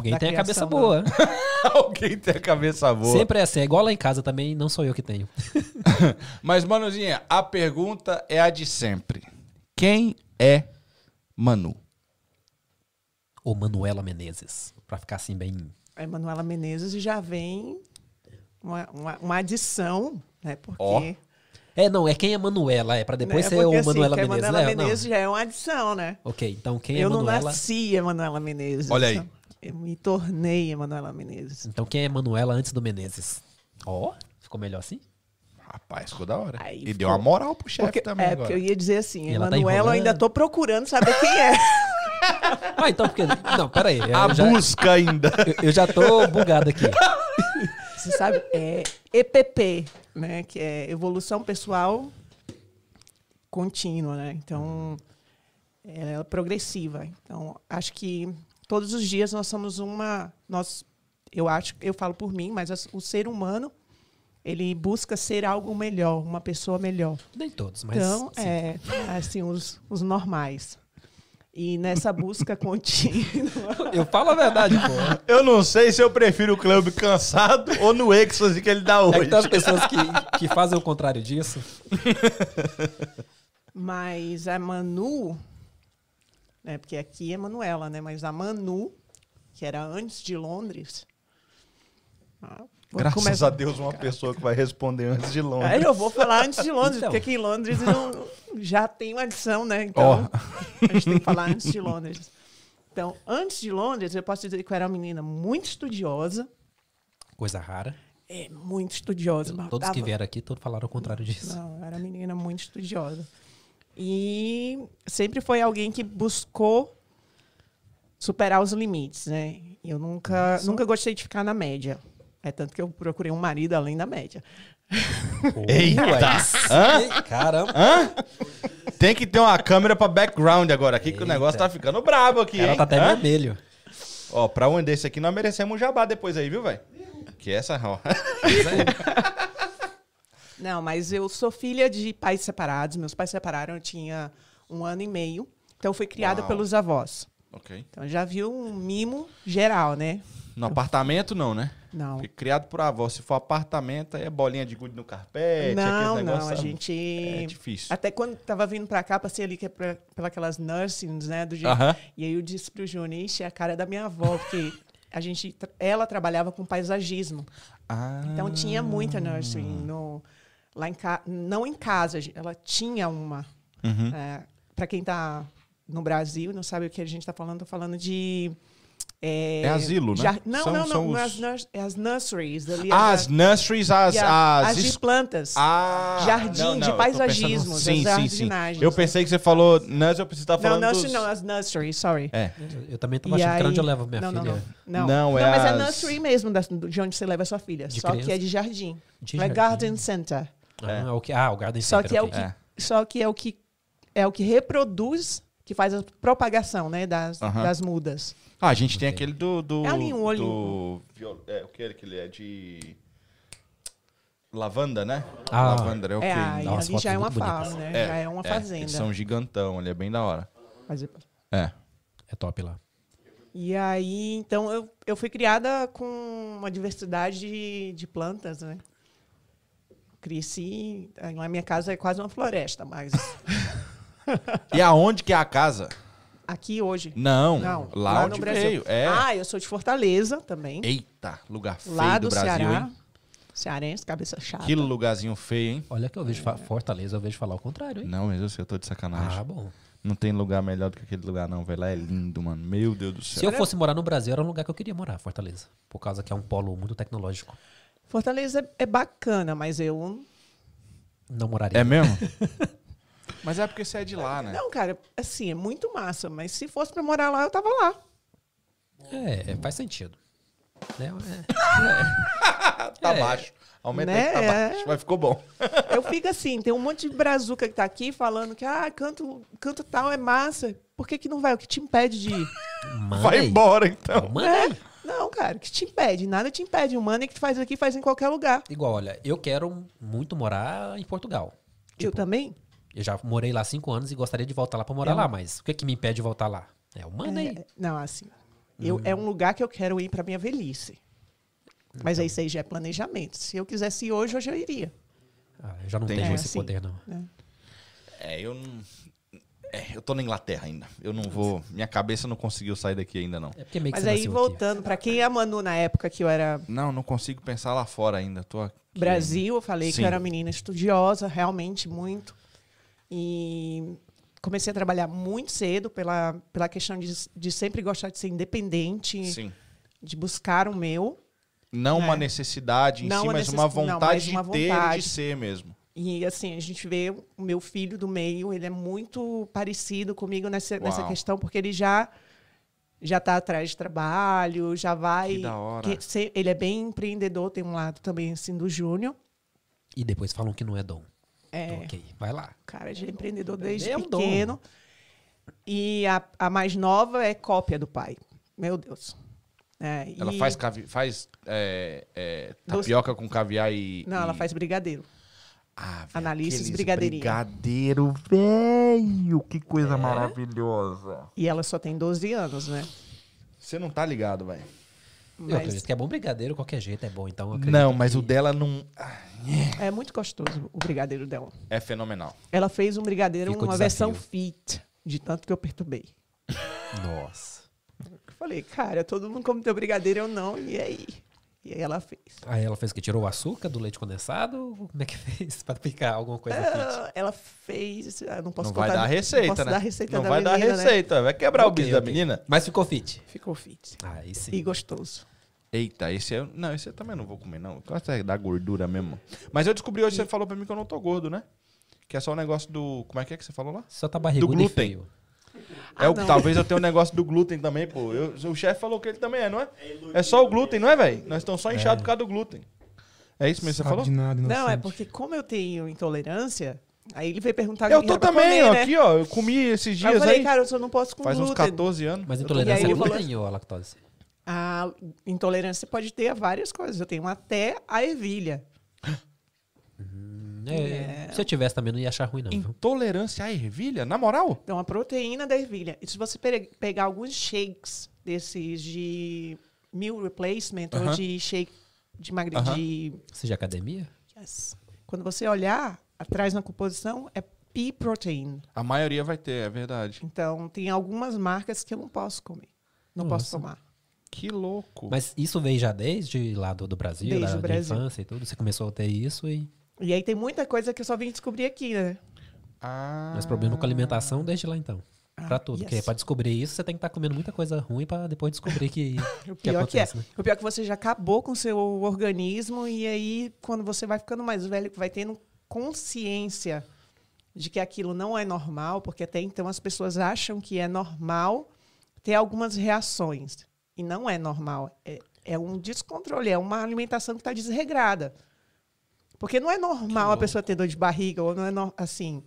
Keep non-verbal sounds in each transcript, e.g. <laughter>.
Alguém tem a cabeça boa. <laughs> Alguém tem a cabeça boa. Sempre é assim. É igual lá em casa também, não sou eu que tenho. <laughs> Mas, Manuzinha, a pergunta é a de sempre. Quem é Manu? Ou Manuela Menezes. Pra ficar assim bem. A Manuela Menezes e já vem uma, uma, uma adição, né? Porque. Ó. É, não, é quem é Manuela, é pra depois né, ser o assim, Manuela Menezes. Manuela né? Não. Menezes já é uma adição, né? Ok, então quem é eu não Manuela? nasci Emanuela Menezes. Olha aí. Eu me tornei Emanuela Menezes. Então quem é Manuela antes do Menezes? Ó, ficou melhor assim? Rapaz, ficou da hora. Aí e ficou. deu uma moral pro chefe também é, agora. porque eu ia dizer assim, E tá Emanuela eu ainda tô procurando saber quem é. <laughs> Ah, então porque. Não, pera aí. A já, busca ainda. <laughs> eu- eu já tô bugado aqui. Você sabe, é EPP, né? Que é Evolução Pessoal Contínua, né? Então, ela é progressiva. Então, acho que todos os dias nós somos uma... Nós, eu acho, eu falo por mim, mas as- o ser humano, ele busca ser algo melhor, uma pessoa melhor. Nem todos, mas. Então, sim. é, assim, os, os normais. E nessa busca <laughs> contínua... Eu falo a verdade, pô. Eu não sei se eu prefiro o clube cansado ou no êxtase que ele dá É hoje. que tem as pessoas que, que fazem o contrário disso. Mas a Manu, né, porque aqui é Manuela, né? Mas a Manu, que era antes de Londres. ah, Graças começar- a Deus, uma pessoa que vai responder antes de Londres. É, eu vou falar antes de Londres, Então. porque aqui em Londres não- já tem uma adição, né? Então, a gente tem que falar antes de Londres. Então, antes de Londres, eu posso dizer que eu era uma menina muito estudiosa. Coisa rara. É, muito estudiosa. Todos que vieram aqui, todos falaram o contrário disso. Não, eu era menina muito estudiosa. E sempre foi alguém que buscou superar os limites, né? Eu nunca, nunca gostei de ficar na média. É tanto que eu procurei um marido além da média. <laughs> Eita! Hã? Caramba. Tem que ter uma câmera pra background agora aqui, que o Eita. negócio tá ficando brabo aqui, Ela tá até Hã? vermelho. Ó, pra um desse aqui, nós merecemos um jabá depois aí, viu, velho? Que essa, ó. <laughs> Não, mas eu sou filha de pais separados. Meus pais separaram, eu tinha um ano e meio. Então, fui criada Uau. pelos avós. ok. Então, já viu um mimo geral, né? No apartamento, não, né? Não. Porque criado por avó. Se for apartamento, é bolinha de gude no carpete, Não, aqueles não, negócios. a gente... É difícil. Até quando tava vindo pra cá, passei ali que é pra, pelas nursings, né? Do jeito. Aham. E aí eu disse pro Júnior, ixi, é a cara da minha avó, porque a gente, ela trabalhava com paisagismo. Ah. Então tinha muita nursing no, lá em casa, não em casa, ela tinha uma. Uhum. para quem tá no Brasil e não sabe o que a gente tá falando, tô falando de é, É asilo, né? jar- Não, São- não, não, são não é os- as, é as nurseries ali. Ah, as, as nurseries, as... yeah, as, as es- de plantas. Ah, Jardim não, não, de eu tô paisagismo, pensando- Sim, sim, sim. jardinagens, Eu pensei que você falou nursery, eu pensei que você tava não, falando nursery dos... não, as nurseries, sorry. É. Eu também tava E achando que era aí- onde eu levo minha não, não, filha. Não, não. Não, é mas é nursery mesmo, de onde você leva a sua filha. De só que criança? é de jardim. De é jardim. Garden Center. Ah, é o que, ah, o Garden Só Center, que é o que, É. só que é o que é o que reproduz, que faz a propagação, né, das, das mudas. Ah, a gente tem Ok. aquele do... do É ali um olho- Do, viol- é, o que é que ele é? De... Lavanda, né? Ah. Lavanda, é o É, quê? aí Nossa, ali já é uma farm, né? já é uma fazenda. Eles são gigantão, ele é bem da hora. Mas- É. É top lá. E aí, então, eu, eu fui criada com uma diversidade de, de plantas, né? Cresci. A minha casa é quase uma floresta, mas <laughs> E aonde que é a casa? aqui hoje. Não, Não, lá, onde veio. É. Ah, eu sou de Fortaleza também. Eita, lugar feio lá do, do, Brasil, Ceará. hein? Cearense, cabeça chata. Que lugarzinho feio, hein? Olha que eu vejo fa- Fortaleza, eu vejo falar o contrário, hein? Não, mas eu sei, eu tô de sacanagem. Ah, bom. Não tem lugar melhor do que aquele lugar, não, velho. Lá é lindo, mano. Meu Deus do Se céu. eu fosse morar no Brasil, era um lugar que eu queria morar, Fortaleza. Por causa que é um polo muito tecnológico. Fortaleza é, é bacana, mas eu. Não moraria. É mesmo? <laughs> mas é porque você é de lá, né? Não, cara, assim, é muito massa, mas se fosse pra morar lá, eu tava lá. É, faz sentido. Né? É. <laughs> Tá É. baixo. Aumenta Né? tá É. baixo. Mas ficou bom. <laughs> Eu fico assim, tem um monte de brazuca que tá aqui falando que, ah, canto, canto tal é massa. Por que, que não vai? O que te impede de ir? Manda Vai embora, então. Aí. Não, cara, o que te impede? Nada te impede. O money que tu faz aqui faz em qualquer lugar. Igual, olha, eu quero muito morar em Portugal. eu também? Eu já morei lá cinco anos e gostaria de voltar lá pra morar É. lá, mas o que, que me impede de voltar lá? É o aí. É, não, assim. Eu, É um lugar que eu quero ir para minha velhice. Mas aí isso aí já é planejamento. Se eu quisesse ir hoje, hoje eu iria. Ah, eu já não Entendi. tenho É, esse assim. poder, não. né? É, eu não. É, eu tô na Inglaterra ainda. Eu não vou. Minha cabeça não conseguiu sair daqui ainda, não. É porque meio que Mas aí, voltando, para quem é a Manu na época que eu era Não, não consigo pensar lá fora ainda. Tô aqui. Brasil, eu falei que Sim. eu era uma menina estudiosa, realmente muito. E comecei a trabalhar muito cedo pela, pela questão de, de sempre gostar de ser independente, Sim. de buscar o meu. Não uma É. necessidade em Não si, uma mas necess- uma não, vontade mas uma de ter e de ser mesmo. E assim, a gente vê o meu filho do meio, ele é muito parecido comigo nessa, nessa questão, porque ele já já está atrás de trabalho, já vai. Que da hora. que se- ele é bem empreendedor, tem um lado também assim do Júnior. E depois falam que não é dom. É, Então, ok, vai lá. cara, ele é empreendedor desde É um dom. pequeno. E a, a mais nova é cópia do pai. Meu Deus. É, Ela e- faz, cavi... faz é, é, Doce- tapioca com caviar e. Não, ela e- faz brigadeiro. Ah, Analistas. Brigadeiro, velho. Que É. coisa maravilhosa. E ela só tem 12 anos, né? Você não tá ligado, velho. Eu Mas acredito que é bom brigadeiro, qualquer jeito é bom. Então eu acredito Não, mas que- o dela não. é muito gostoso o brigadeiro dela. É fenomenal. Ela fez um brigadeiro, uma desafio. versão fit, de tanto que eu perturbei. Nossa. Eu falei, cara, todo mundo come teu brigadeiro, eu não, e aí? E aí ela fez. Aí ela fez o que? Tirou o açúcar do leite condensado? Como é que <laughs> fez? Pra picar alguma coisa fit? Ah, ela fez. Eu não posso não vai contar- dar não receita, posso né? dar receita não da vai dar menina, né? receita. Vai quebrar o Ok, bicho da ok. menina. Mas ficou fit. Ficou fit. Aí sim. E gostoso. Eita, esse eu. Não, esse eu também não vou comer, não. Eu gosto é da gordura mesmo. Mas eu descobri hoje, você falou pra mim que eu não tô gordo, né? Que é só o negócio do. Como é que é que você falou lá? Só tá barrigudo e glúten. feio. É o, não. talvez eu tenha um negócio do glúten também, pô. Eu- o chefe falou que ele também é, não é? É só o glúten, não é, velho? Nós estamos só inchados por causa do glúten. É isso mesmo que você falou? de nada, Não, é porque como eu tenho intolerância, aí ele veio perguntar Eu o tô também, comer, ó. né? Aqui, ó. Eu comi esses Aí dias eu falei, aí. cara, eu só não posso com faz uns glúten. 14 anos. Mas intolerância aí é glúten ou a lactose? A intolerância pode ter a várias coisas. Eu tenho até a ervilha. Hum, é, Se eu tivesse também não ia achar ruim, não. Intolerância à ervilha? Na moral? Então, a proteína da ervilha. E se você pe- pegar alguns shakes desses de meal replacement Aham. ou de shake de magre... Aham. de Você de academia? Yes. Quando você olhar atrás na composição, é pea protein. A maioria vai ter, é verdade. Então, tem algumas marcas que eu não posso comer. Não posso Nossa. tomar. Que louco. Mas isso veio já desde lá do, do Brasil, Desde da, o da Brasil. infância e tudo? Você começou a ter isso e... E aí tem muita coisa que eu só vim descobrir aqui, né? Ah. Mas problema com alimentação desde lá então. Ah, Pra tudo. yes. Porque pra descobrir isso, você tem que estar comendo muita coisa ruim pra depois descobrir que, <laughs> O que pior que é. acontece, né? O pior que você já acabou com o seu organismo e aí, quando você vai ficando mais velho, vai tendo consciência de que aquilo não é normal, porque até então as pessoas acham que é normal ter algumas reações. E não é normal. É, é um descontrole, é uma alimentação que está desregrada. Porque não é normal a pessoa ter dor de barriga, ou não é no- assim.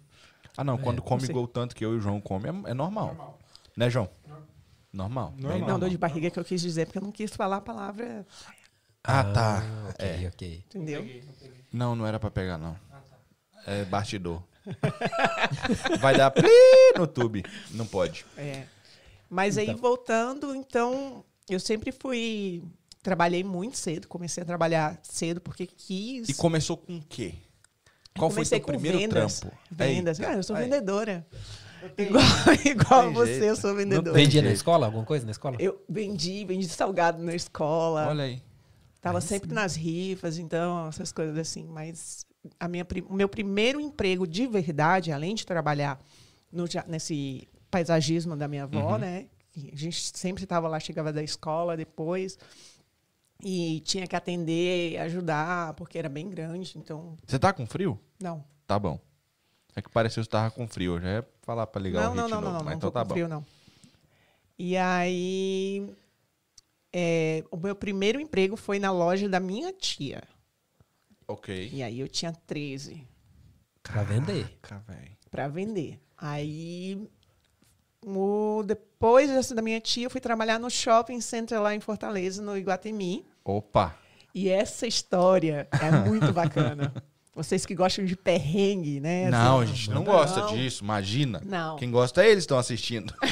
Ah, não. Quando come sei. igual o tanto que eu e o João come, é, é normal. Né, João? Normal. Normal. Não, dor de barriga que eu quis dizer, porque eu não quis falar a palavra, Ah, tá. ok, É. ok. entendeu? Não, não era pra pegar, não. É bastidor. <laughs> Vai dar pli no tube. Não pode. É. Mas aí, Então. voltando, então, eu sempre fui. Trabalhei muito cedo, comecei a trabalhar cedo porque quis. E começou com o quê? Qual foi comecei com primeiro vendas, trampo? Vendas. Eita. Cara, eu sou Aí. vendedora. <laughs> Igual, igual você, jeito. eu sou vendedora. Vendia na escola? Alguma coisa na escola? Eu vendi, vendi salgado na escola. Olha aí. Tava sempre nas rifas, então, essas coisas assim. Mas a minha, o meu primeiro emprego de verdade, além de trabalhar no nesse paisagismo da minha avó, Uhum. né? A gente sempre estava lá, chegava da escola depois. E tinha que atender, ajudar, porque era bem grande. Então, Você tá com frio? não. Tá bom. É que pareceu que você tava com frio. Já ia falar pra ligar Não, o não, não, novo, não, não, mas não então tô tá com bom. frio, não. E aí, é, o meu primeiro emprego foi na loja da minha tia. Ok. E aí eu tinha 13 Pra vender. Para vender. Aí, o- depois dessa da minha tia, eu fui trabalhar no shopping center lá em Fortaleza, no Iguatemi. Opa. E essa história é muito bacana. <laughs> Vocês que gostam de perrengue, né? Não, a Assim, gente não, gosta não. disso, imagina. Não. Quem gosta é eles que estão assistindo. <laughs>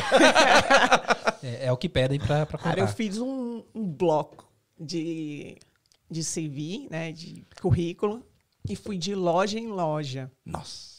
É, é o que pedem pra, pra Cara, eu contar. fiz um, um bloco de, de CV, né? De currículo. E fui de loja em loja Nossa.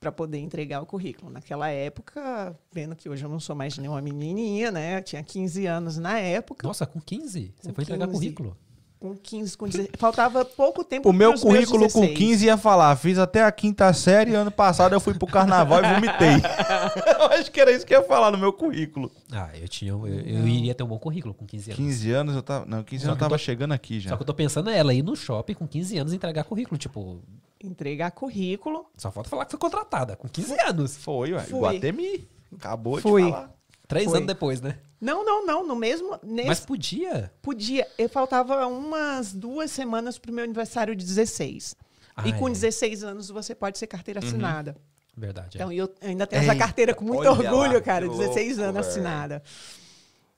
Para poder entregar o currículo. Naquela época, vendo que hoje eu não sou mais nenhuma menininha, né? Eu tinha 15 anos na época. Nossa, com 15? Você Com foi entregar 15. currículo? Com 15, com 16. Faltava pouco tempo O meu currículo com 16. 15 ia falar, fiz até a quinta série, ano passado eu fui pro carnaval e vomitei. <laughs> eu acho que era isso que ia falar no meu currículo. Ah, eu tinha. Eu, eu iria ter um bom currículo com 15 anos. 15 anos eu tava. Não, 15 Só anos eu tava tô- chegando aqui já. Só que eu tô pensando ela ir no shopping com 15 anos e entregar currículo. Tipo, Entregar currículo. só falta falar que foi contratada com 15 anos. Foi, ué. Fui. Guatemi. Acabou Fui. de falar. Três Foi. anos depois, né? Não, não, não. No mesmo. Nesse, Mas podia. Podia. Eu faltava umas duas semanas pro meu aniversário de 16. Ah, e com é. 16 anos você pode ser carteira assinada. Verdade. é. Então eu ainda tenho essa Eita, carteira com muito orgulho, lá, cara. que 16 louco, anos velho. assinada.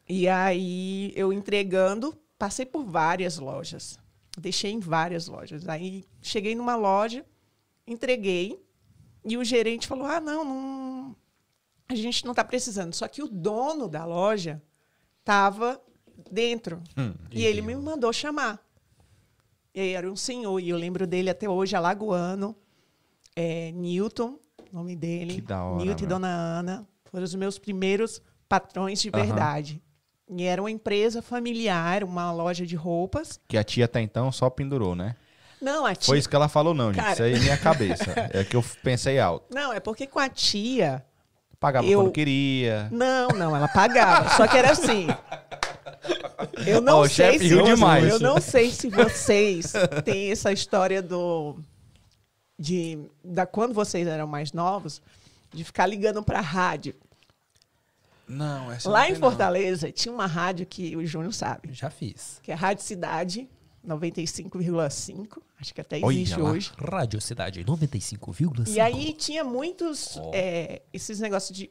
E aí eu entregando, passei por várias lojas. Deixei em várias lojas. Aí cheguei numa loja, entreguei e o gerente falou: "Ah, não, não a gente não está precisando". Só que o dono da loja estava dentro. Hum, e ele me mandou chamar. E aí era um senhor, e eu lembro dele até hoje, alagoano, é, Newton, nome dele. Que da hora, Newton e meu. Dona Ana foram os meus primeiros patrões de verdade. E era uma empresa familiar, uma loja de roupas. Que a tia até então só pendurou, né? Não, a tia. Foi isso que ela falou, não, gente. Cara. Isso aí é minha cabeça. <laughs> É que eu pensei alto. Não, é porque com a tia. Pagava Eu- quando queria. Não, não, ela pagava. Só que era assim. Eu não Ó, o sei se demais. eu não sei se vocês têm essa história do de da quando vocês eram mais novos de ficar ligando para rádio. Não, essa Lá não em tem, não. Fortaleza tinha uma rádio que o Júnior sabe, Já fiz. que é a Rádio Cidade 95,5, acho que até Olha existe lá. hoje. Rádio Cidade 95,5. E aí tinha muitos é, esses negócios de.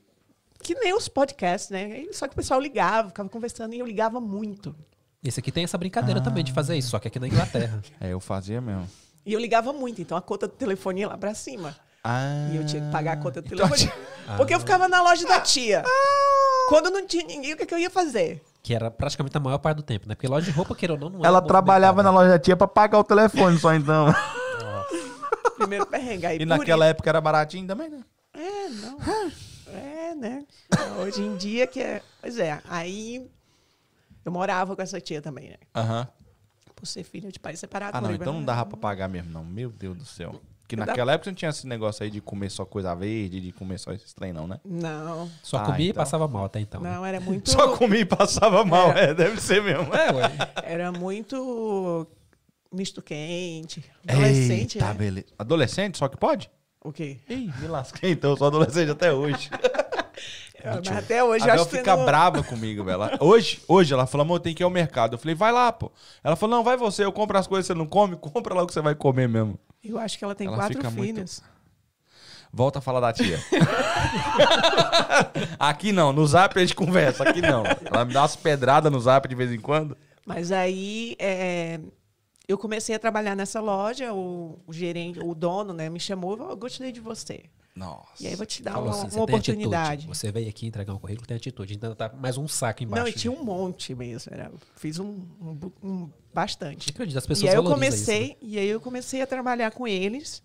Que nem os podcasts, né? Só que o pessoal ligava, ficava conversando e eu ligava muito. Esse aqui tem essa brincadeira também de fazer isso, só que aqui na Inglaterra. É, eu fazia mesmo. E eu ligava muito, então a conta do telefone ia lá pra cima. Ah. E eu tinha que pagar a conta do Então, telefone. Porque eu ficava na loja da tia. Quando não tinha ninguém, o que, que eu ia fazer? Que era praticamente a maior parte do tempo, né? Porque loja de roupa, queira ou não, não é Ela trabalhava na loja da tia pra pagar o telefone só então. <laughs> <laughs> Primeiro perrengue. Aí E naquela época era baratinho também, né? É, não. É, né? Hoje em dia que é. Pois é, aí eu morava com essa tia também, né? Aham. Por ser filha de pai separado. Ah, não, então não dava pra pagar mesmo, não. Meu Deus do céu. Que Eu naquela época não tinha esse negócio aí de comer só coisa verde, de comer só esse trem, não, né? Não, Só Ah, comia e então. passava mal até então. né? não, era muito. Só comia e passava mal, é, deve ser mesmo. É, ué. Era muito misto quente. Adolescente, Eita, né? beleza. Adolescente, só que pode? O quê? Ih, me lasquei então, eu sou adolescente até hoje. <laughs> Mas até hoje a eu Bel acho que fica não... brava comigo, velho. Hoje, hoje ela falou, amor, tem que ir ao mercado. Eu falei, vai lá, pô. Ela falou, não, vai você, eu compro as coisas que você não come, compra lá o que você vai comer mesmo. Eu acho que ela tem Ela quatro fica muito- filhos. Volta a falar da tia. <laughs> aqui não, no zap a gente conversa, aqui não. Ela me dá umas pedradas no zap de vez em quando. Mas aí é, eu comecei a trabalhar nessa loja, o, o gerente, o dono, né, me chamou, eu gostei de você. Nossa. E aí eu vou te dar Falou uma, assim, uma oportunidade. atitude. Você veio aqui entregar um currículo, tem atitude. Ainda tá mais um saco embaixo. Não, e tinha um monte mesmo. Era, fiz um, um um- bastante. Acredito, as pessoas E aí eu comecei, isso, né? e aí eu comecei a trabalhar com eles.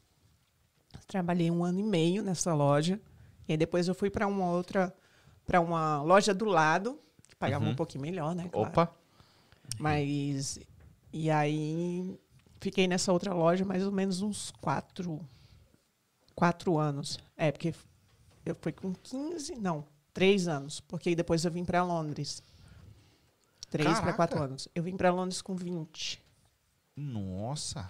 Trabalhei um ano e meio nessa loja. E aí depois eu fui para uma outra, para uma loja do lado, que pagava um pouquinho melhor, né? claro. Opa. Mas e aí fiquei nessa outra loja mais ou menos uns quatro, quatro anos. É, porque eu fui com 15, não, três anos, porque aí depois eu vim para Londres. Três para quatro anos. Eu vim para Londres com 20. Nossa.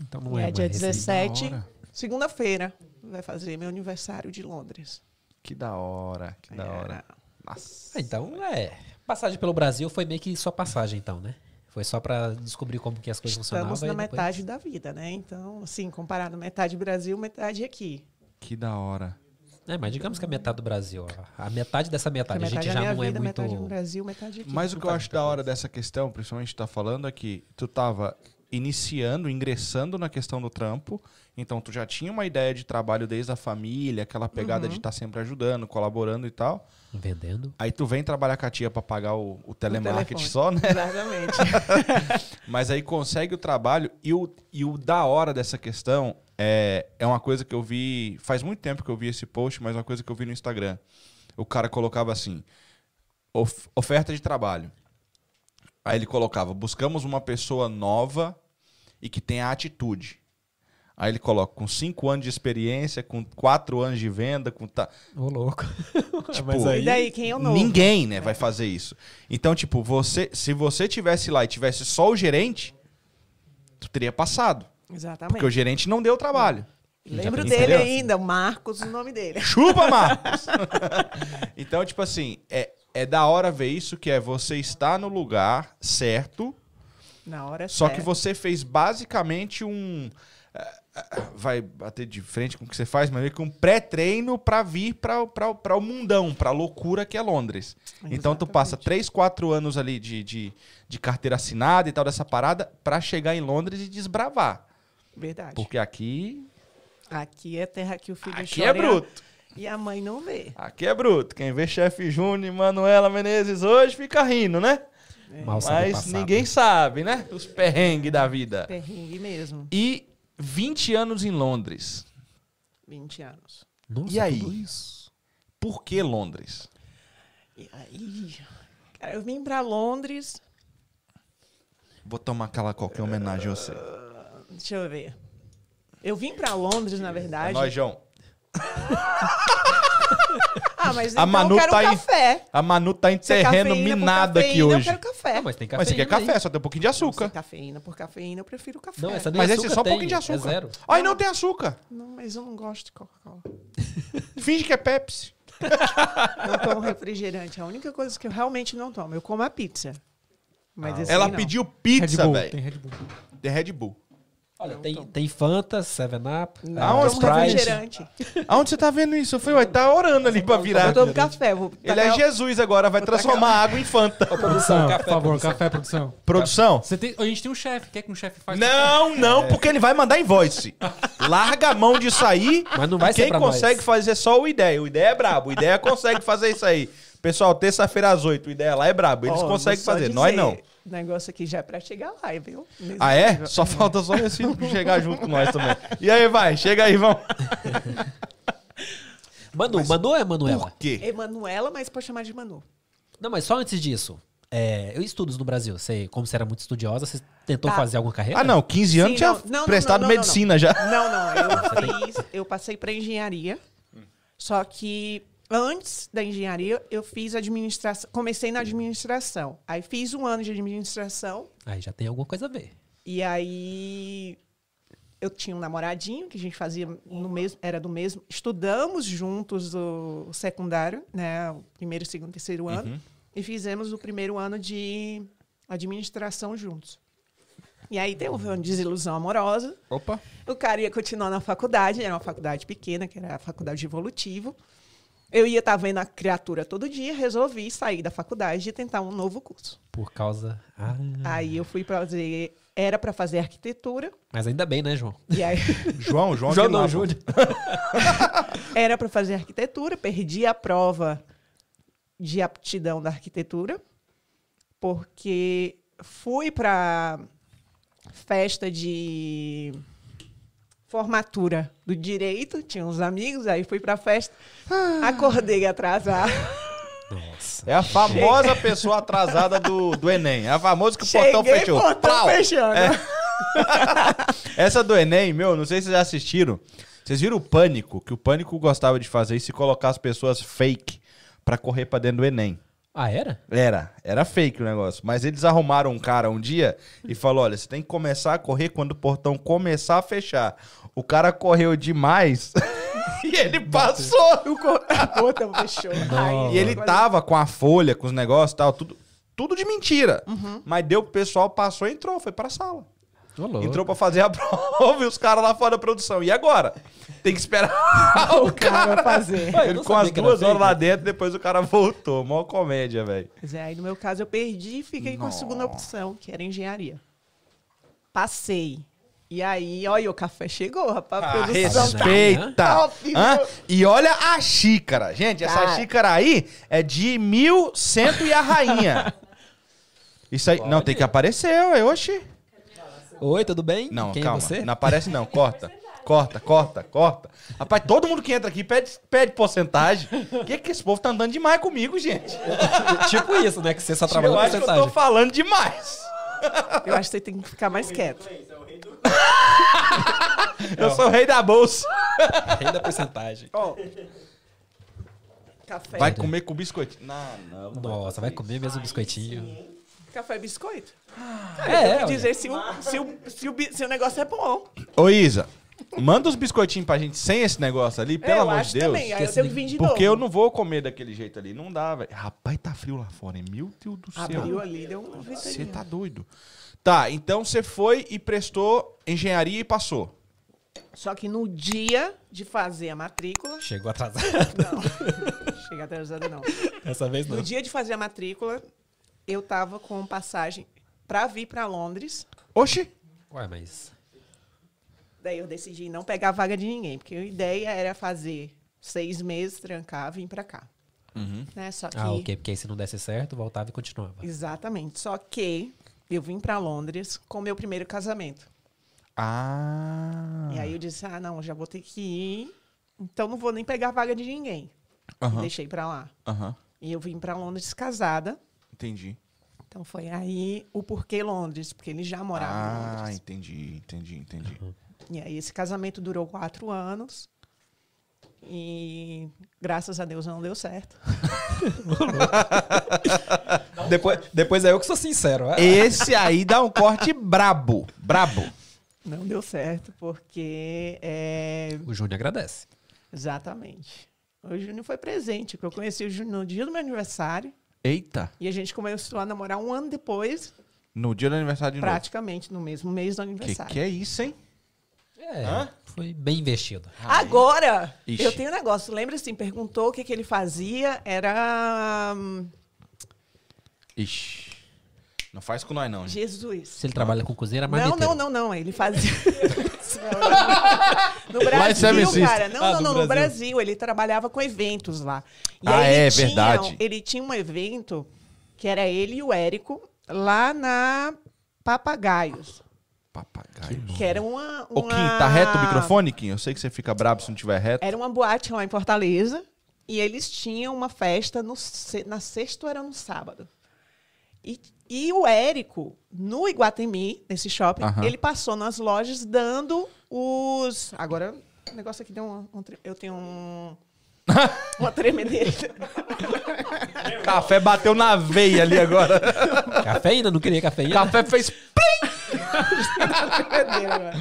Então não é, é dia mais recente. 17, hora. segunda-feira, vai fazer meu aniversário de Londres. Que da hora, que da hora. É, Nossa. Ah, Então, é. Passagem pelo Brasil foi meio que só passagem, então, né? Foi só pra descobrir como que as coisas funcionavam. Estamos na depois- metade da vida, né? Então, assim, comparado metade Brasil, metade aqui. Que da hora. É, mas digamos que a metade do Brasil. ó. A metade dessa metade, Porque a gente metade já não é vida, muito. metade no Brasil, metade aqui. Mas o que eu acho da hora dessa questão, principalmente tu tá falando, é que tu tava iniciando, ingressando na questão do trampo. Então tu já tinha uma ideia de trabalho desde a família, aquela pegada de estar sempre ajudando, colaborando e tal. Vendendo. Aí tu vem trabalhar com a tia pra pagar o, o telemarketing telefone. só, né? Exatamente. <laughs> Mas aí consegue o trabalho e o, e o da hora dessa questão é, é uma coisa que eu vi. Faz muito tempo que eu vi esse post, mas é uma coisa que eu vi no Instagram. O cara colocava assim: "Of- oferta de trabalho. Aí ele colocava: buscamos uma pessoa nova e que tenha atitude. Aí ele coloca com 5 anos de experiência, com 4 anos de venda, com. ta- Ô, louco. <laughs> Tipo, E daí, quem é o novo? Ninguém, né, vai fazer isso. Então, tipo, você, se você tivesse lá e tivesse só o gerente, tu teria passado. Exatamente. Porque o gerente não deu trabalho. Lembro dele entendeu? ainda, o Marcos, o nome dele. <laughs> Chupa, Marcos! <laughs> então, tipo assim, é, é da hora ver isso, que é você estar no lugar certo, Na hora só certa. que você fez basicamente um... Vai bater de frente com o que você faz, mas meio que um pré-treino pra vir pra o mundão, pra loucura que é Londres. Então tu passa Exatamente. 3, 4 anos ali de, de, de carteira assinada e tal dessa parada pra chegar em Londres e desbravar. Verdade. Porque aqui. Aqui é terra que o filho Aqui chora é bruto. E a mãe não vê. Aqui é bruto. Quem vê chefe Júnior e Manuela Menezes hoje fica rindo, né? O Mas ninguém sabe, né? Os perrengues da vida. Perrengue mesmo. E 20 anos em Londres. 20 anos. Nossa, E aí? Por que Londres? E aí... Cara, eu vim pra Londres... Vou tomar aquela qualquer homenagem a você. Deixa eu ver. Eu vim pra Londres, na É verdade. nóis, João. <laughs> Ah, mas A então Manu eu quero tá um aí. café. A Manu tá em Se é terreno cafeína por minado aqui cafeína, hoje. Eu quero café. Não, mas tem café. Mas você quer café, só tem um pouquinho de Não, se é açúcar. cafeína por cafeína, eu prefiro café. Não, essa Mas esse açúcar é só um tem, pouquinho de açúcar. É zero. Ai, não tem açúcar. Não, mas eu não gosto de Coca-Cola. <laughs> Finge que é Pepsi. Eu tomo refrigerante. A única coisa que eu realmente não tomo. Eu como a pizza. Mas esse Ela não. pediu pizza, velho. tem Red Bull. De Red Bull. Olha, tem, tem Fanta, Seven Up, Aonde Sprite? refrigerante. Aonde você tá vendo isso? Eu falei, ué, tá orando ali pra virar. Eu tomo café. Vou Ele é Jesus agora, vai transformar água em Fanta. Produção, café, por favor, produção. café, produção. Produção? Você tem, a gente tem um chefe. Quer que um chefe faça? Não, não, porque ele vai mandar em voice. Larga a mão disso aí. Mas não vai ser Quem consegue nós. fazer só o Ideia. O Ideia é brabo. O Ideia consegue fazer isso aí. Pessoal, terça-feira às oito, o Ideia lá é brabo. Eles Ó, conseguem fazer, dizer, nós não. O negócio aqui já é pra chegar lá, viu? Mesmo Ah, é? nível. Só falta só esse chegar junto com nós também. E aí, vai, chega aí, vamos. <laughs> Manu, Manu ou é Manuela? Por quê? Emanuela, mas pode chamar de Manu. Não, mas só antes disso. É, eu estudos no Brasil. Você, como você era muito estudiosa, você tentou Tá. fazer alguma carreira? Ah, não, 15 anos Sim, tinha não, não, não, prestado não, não, medicina já. Não, não. Eu <laughs> fiz. Eu passei para engenharia. Só que antes da engenharia, eu fiz administração. Comecei na administração. Aí fiz um ano de administração. Aí já tem alguma coisa a ver. E aí eu tinha um namoradinho que a gente fazia no mesmo, era do mesmo. Estudamos juntos o, o secundário, né? O primeiro, segundo, terceiro ano. E fizemos o primeiro ano de administração juntos. E aí teve uma desilusão amorosa. Opa. O cara ia continuar na faculdade, era uma faculdade pequena, que era a faculdade de evolutivo. Eu ia estar vendo a criatura todo dia, resolvi sair da faculdade e tentar um novo curso. Por causa. Ah, Aí eu fui fazer, era para fazer arquitetura, mas ainda bem, né, João? e aí <laughs> João, João, João não, lá, Júnior. <laughs> era para fazer arquitetura, perdi a prova de aptidão da arquitetura, porque fui para festa de formatura do direito, tinha uns amigos, aí fui para festa, acordei atrasada. Nossa. É a famosa pessoa atrasada do, do Enem. É a famosa que o portão Cheguei, fechou. portão Plau! fechando. É. <laughs> Essa do Enem, meu, não sei se vocês já assistiram. Vocês viram o Pânico? Que o Pânico gostava de fazer isso e colocar as pessoas fake pra correr pra dentro do Enem. Ah, era? Era, era fake o negócio. Mas eles arrumaram um cara um dia e falou: olha, você tem que começar a correr quando o portão começar a fechar. O cara correu demais <laughs> e ele passou. O co- <laughs> a fechou. E ele tava com a folha, com os negócios e tal, tudo, tudo de mentira. Uhum. Mas deu pro pessoal, passou e entrou, foi pra sala. Entrou pra fazer a <laughs> prova e os caras lá fora da produção. E agora? Tem que esperar o cara cara fazer. Ué, que era duas horas lá dentro, depois o cara voltou. Mó comédia, velho. Pois é, aí no meu caso eu perdi e fiquei com a segunda Nossa. opção, que era engenharia. Passei. E aí, olha, o café chegou, rapaz. A Ah, tá respeita! top, Hã? viu? E olha a xícara. Gente, essa Cara. xícara aí é de mil cento e a rainha. Isso aí. Não, tem que aparecer, ué, oxi. Oi, tudo bem? Não, Quem calma. é você? Não aparece, não. Corta. Corta, corta, corta. Rapaz, todo mundo que entra aqui pede, pede porcentagem. O que, que esse povo tá andando demais comigo, gente? tipo isso, né? Que você só trabalha eu com acho que eu porcentagem. tô falando demais. Eu acho que você tem que ficar mais quieto. <laughs> Eu sou o rei da bolsa. Rei da porcentagem. Ó. Café. Vai comer com biscoito. Não, não. não Nossa, vai comer mesmo biscoitinho. Café e biscoito? É, Quer olha. dizer se o, se, o, se, o, bi- se o negócio é bom. Ô, Isa, manda os biscoitinhos pra gente sem esse negócio ali, pelo É, eu amor acho de Deus. também. Aí eu tenho que vir de Porque eu não vou comer daquele jeito ali. Não dá, velho. Rapaz, tá frio lá fora, hein? Meu Deus do céu. Abriu ali, deu um Você ventania. tá doido. Tá, então você foi e prestou engenharia e passou. Só que no dia de fazer a matrícula... Chegou atrasado. Não, <laughs> chega atrasada não. Dessa vez não. No dia de fazer a matrícula, eu tava com passagem pra vir pra Londres. Oxi. Ué, mas. Daí eu decidi não pegar a vaga de ninguém, porque a ideia era fazer seis meses, trancar, vir pra cá. Né? Só que... Ah, ok. Porque aí se não desse certo, voltava e continuava. Exatamente. Só que eu vim pra Londres com meu primeiro casamento. Ah. E aí eu disse, ah, não, já vou ter que ir, então não vou nem pegar a vaga de ninguém. Aham. Deixei pra lá. Aham. E eu vim pra Londres casada. Entendi. Então foi aí o porquê Londres, porque ele já morava em Ah, Londres. entendi, entendi, entendi. E aí esse casamento durou quatro anos. E graças a Deus não deu certo. <laughs> Depois, depois é eu que sou sincero. Ah, Esse aí dá um corte brabo. Brabo. Não deu certo, porque é, O Júnior agradece. Exatamente. O Júnior foi presente, porque eu conheci o Júnior no dia do meu aniversário. Eita. E a gente começou a namorar um ano depois, No dia do aniversário de novo. praticamente no mesmo mês do Que aniversário. que é isso, hein? É, Hã? foi bem investido. Agora, Ixi. eu tenho um negócio. Lembra assim, perguntou o que, que ele fazia? Era. hum, Ixi. Não faz com nós, não. gente. Jesus. Se ele trabalha com cozinha, era Não, marmiteiro. não, não, não. Ele fazia. <laughs> no Seven Brasil, cara. Não, Ah, não, não. No Brasil. Brasil. Ele trabalhava com eventos lá. E Ah, aí ele é, tinha- verdade. Ele tinha um evento que era ele e o Érico lá na Papagaios. Papagaio. Que era uma. Ô, uma... Kim, tá reto o microfone, Kim? Eu sei que você fica brabo se não tiver reto. Era uma boate lá em Fortaleza. E eles tinham uma festa no, na sexta ou era no sábado. E, e o Érico, no Iguatemi, nesse shopping, ele passou nas lojas dando os. Agora, o negócio aqui deu um. um eu tenho um. <laughs> uma tremedeira. Café bateu na veia ali agora. Cafeína? Não queria cafeína? Café fez. <laughs> tremedeira agora.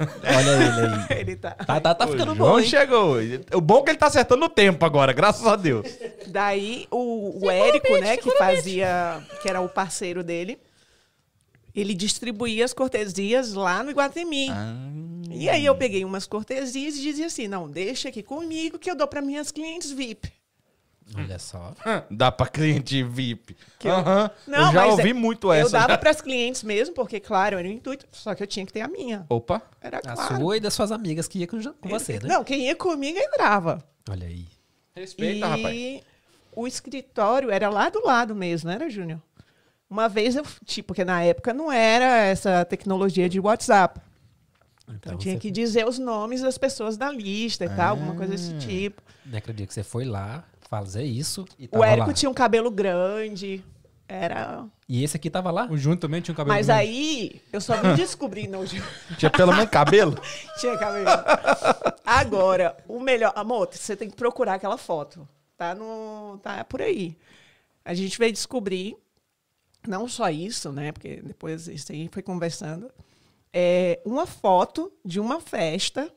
Olha ele aí. <laughs> Ele tá. Tá, tá, tá ficando o bom, João hein? chegou. O bom é que ele tá acertando o tempo agora, graças a Deus. Daí o, o Érico, né, que fazia, que era o parceiro dele, ele distribuía as cortesias lá no Iguatemi. Ah. E aí eu peguei umas cortesias e dizia assim, não, deixa aqui comigo que eu dou para minhas clientes VIP. Olha só. <laughs> Dá pra cliente VIP. Que eu- Aham. Não, eu já mas ouvi é- muito essa. Eu dava <laughs> já. para as clientes mesmo, porque claro, era o intuito, só que eu tinha que ter a minha. Opa. Era A claro. sua e das suas amigas que ia com, com você, né? Não, quem ia comigo entrava. Olha aí. Respeita, e rapaz. o escritório era lá do lado mesmo, não era, Júnior? Uma vez eu, tipo, porque na época não era essa tecnologia de WhatsApp. Então, Então, eu tinha você que dizer os nomes das pessoas da lista e tal, alguma coisa Ah. desse tipo. não acredito que você foi lá fazer isso e O Érico lá. tinha um cabelo grande. Era. E esse aqui tava lá? O Júnior também tinha um cabelo Mas grande. aí eu só vim descobrir, não, Ju- <laughs> Tinha pelo menos cabelo. <laughs> tinha cabelo. Agora, o melhor. Amor, você tem que procurar aquela foto. Tá, no, tá por aí. A gente veio descobrir, não só isso, né? Porque depois isso aí foi conversando. É uma foto de uma festa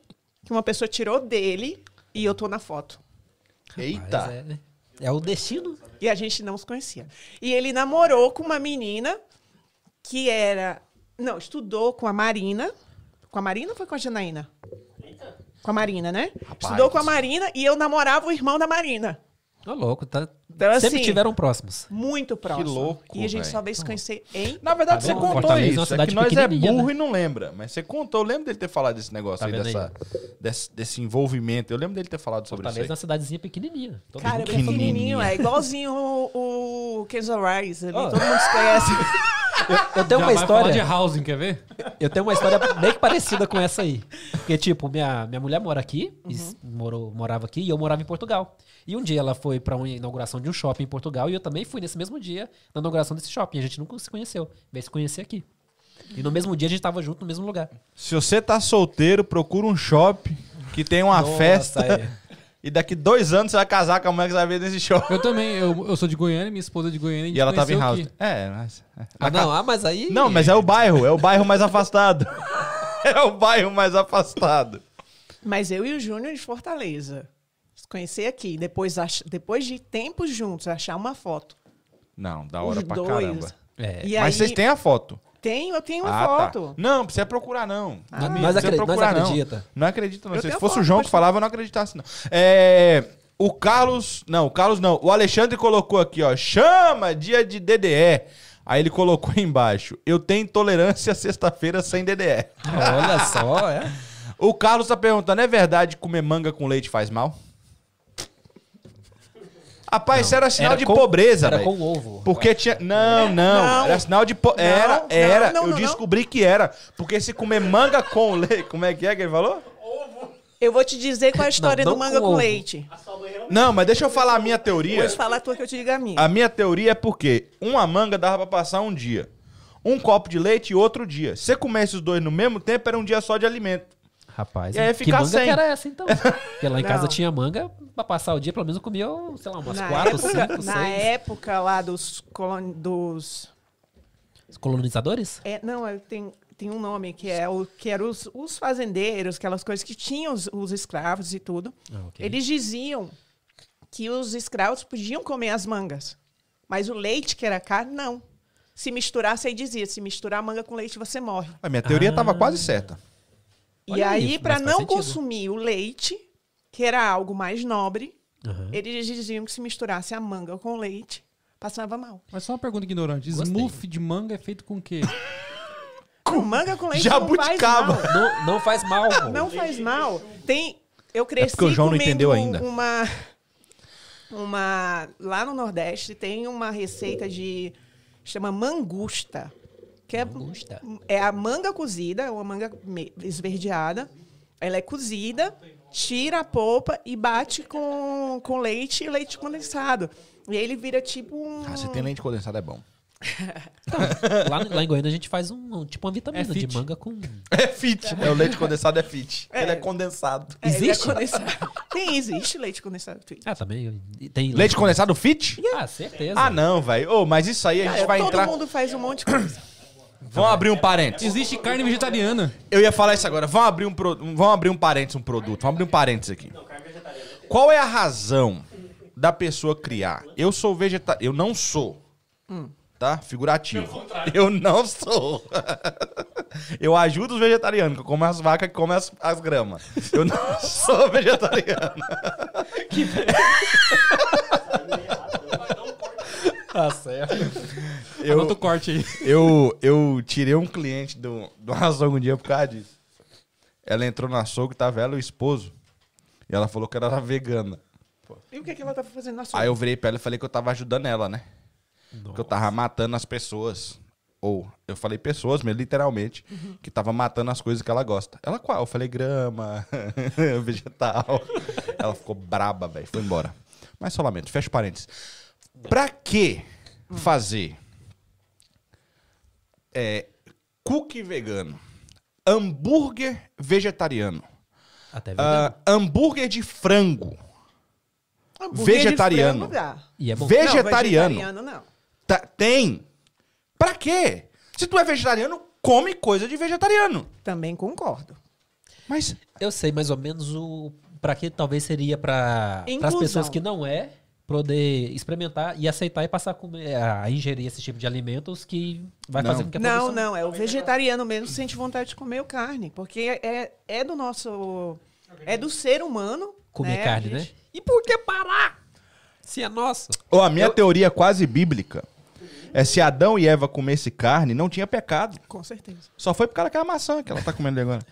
que uma pessoa tirou dele e eu tô na foto. Eita. É, é o destino. E a gente não se conhecia. E ele namorou com uma menina que era. Não, estudou com a Marina. Com a Marina ou foi com a Janaína? Com a Marina, né? Rapaz. Estudou com a Marina e eu namorava o irmão da Marina. Ô, louco, tá... Então, sempre assim, tiveram próximos. Muito próximo. louco, E a gente velho. só veio se conhecer em. Na verdade, Tá você contou Fortaleza é uma isso. É cidade que nós é pequenininha, burro né? e não lembra. Mas você contou. Eu lembro dele ter falado desse negócio Tá aí, dessa, desse, desse envolvimento. Eu lembro dele ter falado sobre Fortaleza é isso uma cidadezinha pequenininha. Todo Cara, bem pequenininho, é igualzinho o, o Kenzo Rise ali. Ó. Todo mundo se conhece. <laughs> Eu tenho Já uma vai falar de história. housing, quer ver? Eu tenho uma história bem que parecida com essa aí. Porque, tipo, minha, minha mulher mora aqui, s- morou, morava aqui, e eu morava em Portugal. E um dia ela foi pra uma inauguração de um shopping em Portugal, e eu também fui nesse mesmo dia na inauguração desse shopping. A gente nunca se conheceu. Veio se conhecer aqui. E no mesmo dia a gente tava junto no mesmo lugar. Se você tá solteiro, procura um shopping que tem uma Nossa, festa. é. E daqui dois anos você vai casar com a mulher que você vai ver nesse shopping. Eu também, eu, eu sou de Goiânia, minha esposa é de Goiânia. E ela tava em house. É, mas. Ah, não, ah, mas aí. Não, mas é o bairro, é o bairro mais afastado. <laughs> É o bairro mais afastado. Mas eu e o Júnior de Fortaleza. Conhecer aqui. Depois, ach- depois de tempos juntos, achar uma foto. Não, da hora Os pra dois. caramba. É. E Mas aí, vocês têm a foto. Tenho, eu tenho uma ah, foto. tá. Não, precisa procurar, não. Ah, Não nós, precisa acre- nós procurar, não. acredita. Não acredito, não. Eu Se tenho a fosse o João que falava, eu não acreditasse, não. É, o Carlos. Não, o Carlos não. O Alexandre colocou aqui, ó. Chama dia de DDE. Aí ele colocou embaixo. Eu tenho intolerância sexta-feira sem DDE. Olha só, é. <laughs> O Carlos tá perguntando: é verdade que comer manga com leite faz mal? Rapaz, isso era sinal Era de com- pobreza, Era velho. com ovo. Porque tinha. Não, não. Não. Era sinal de. Po... Era, não, era. não, eu não, descobri que era. Porque se comer manga com leite. Como é que é que ele falou? Eu vou te dizer qual é a história não do manga com com ovo. leite. Não, mas deixa eu falar a minha teoria. Depois fala a tua que eu te digo a minha. A minha teoria é porque uma manga dava pra passar um dia. Um copo de leite e outro dia. Se você comesse os dois no mesmo tempo, era um dia só de alimento. Rapaz, E aí que manga sem. que era essa então? Porque lá em casa tinha manga, pra passar o dia, pelo menos eu comia, sei lá, umas na quatro, época, cinco, na seis. época lá dos, colon... dos Os colonizadores? É, não, é, tem, tem um nome que é o que eram os, os fazendeiros, aquelas coisas que tinham os, os escravos e tudo. Ah, ok. Eles diziam que os escravos podiam comer as mangas, mas o leite, que era carne, não. Se misturasse, aí dizia, se misturar manga com leite, você morre. A minha teoria Ah. tava quase certa. E Olha aí, aí, para não sentido. consumir o leite, que era algo mais nobre, Aham. eles diziam que se misturasse a manga com leite, passava mal. Mas só uma pergunta ignorante. Gostei. Smoothie de manga é feito com o quê? <laughs> Com manga com leite não faz Jabuticaba. mal. Não, não faz mal. <laughs> pô. Não faz mal. Tem. Eu cresci porque o João não comendo entendeu ainda. Uma, uma. Lá no Nordeste tem uma receita de. chama mangusta. Que é, é a manga cozida, uma manga esverdeada. Ela é cozida, tira a polpa e bate com, com leite e leite condensado. E aí ele vira tipo um. Ah, você tem leite condensado, é bom. <laughs> Lá, lá em Goiânia a gente faz um, um- tipo uma vitamina É de fit. manga com. <laughs> É fit. É, o leite condensado é fit. <laughs> É. Ele é condensado. É, ele é Existe? condensado. Tem, existe leite condensado. Ah, também. Tem Leite condensado fit? Ah, certeza. Ah, não, velho. Ô, mas isso aí a gente vai todo entrar. mundo faz um monte de coisa. Vamos abrir um parênteses. Existe carne vegetariana. Eu ia falar isso agora. Vamos abrir um, pro... Vamos abrir um parênteses, um produto. Vamos abrir um parênteses aqui. Qual é a razão da pessoa criar? Eu sou vegetariano. Eu não sou. Tá? Figurativo. Eu não sou. <laughs> Eu ajudo os vegetarianos, que eu como as vacas que comem as, as gramas. Eu não <laughs> sou vegetariano. Tá certo. Eu, Anota o corte aí. eu, eu tirei um cliente do, do açougue um dia por causa disso. Ela entrou no açougue, tava ela e o esposo. E ela falou que ela era vegana. E o que, que ela tá fazendo na sua? Aí eu virei pra ela e falei que eu tava ajudando ela, né? Que eu tava matando as pessoas. Ou, eu falei pessoas mesmo, literalmente, que tava matando as coisas que ela gosta. Ela qual? Eu falei grama, <laughs> vegetal. ela ficou braba, velho. Foi embora. Mas só lamento, fecha parênteses. Pra que fazer é, cookie vegano, hambúrguer vegetariano, Até ah, hambúrguer de frango, Hambúrguer de vegetariano. frango dá. E é bom. Ve- Não, Vegetariano. vegetariano não. Tá- tem. Pra quê? Se tu é vegetariano, come coisa de vegetariano. Também concordo. Mas Eu sei mais ou menos o. Pra que talvez seria pra as Inclusão. pessoas que não é poder experimentar e aceitar e passar a, comer, a ingerir esse tipo de alimentos que vai Não. fazer com que a Não, não, é o vegetariano mesmo que sente vontade de comer o carne, porque é, é do nosso, é do ser humano Comer né, carne, gente- né? E por que parar? Se é nosso. Ou a minha teoria quase bíblica é se Adão e Eva comessem carne, não tinha pecado. Com certeza. Só foi por causa daquela maçã que ela tá comendo ali agora.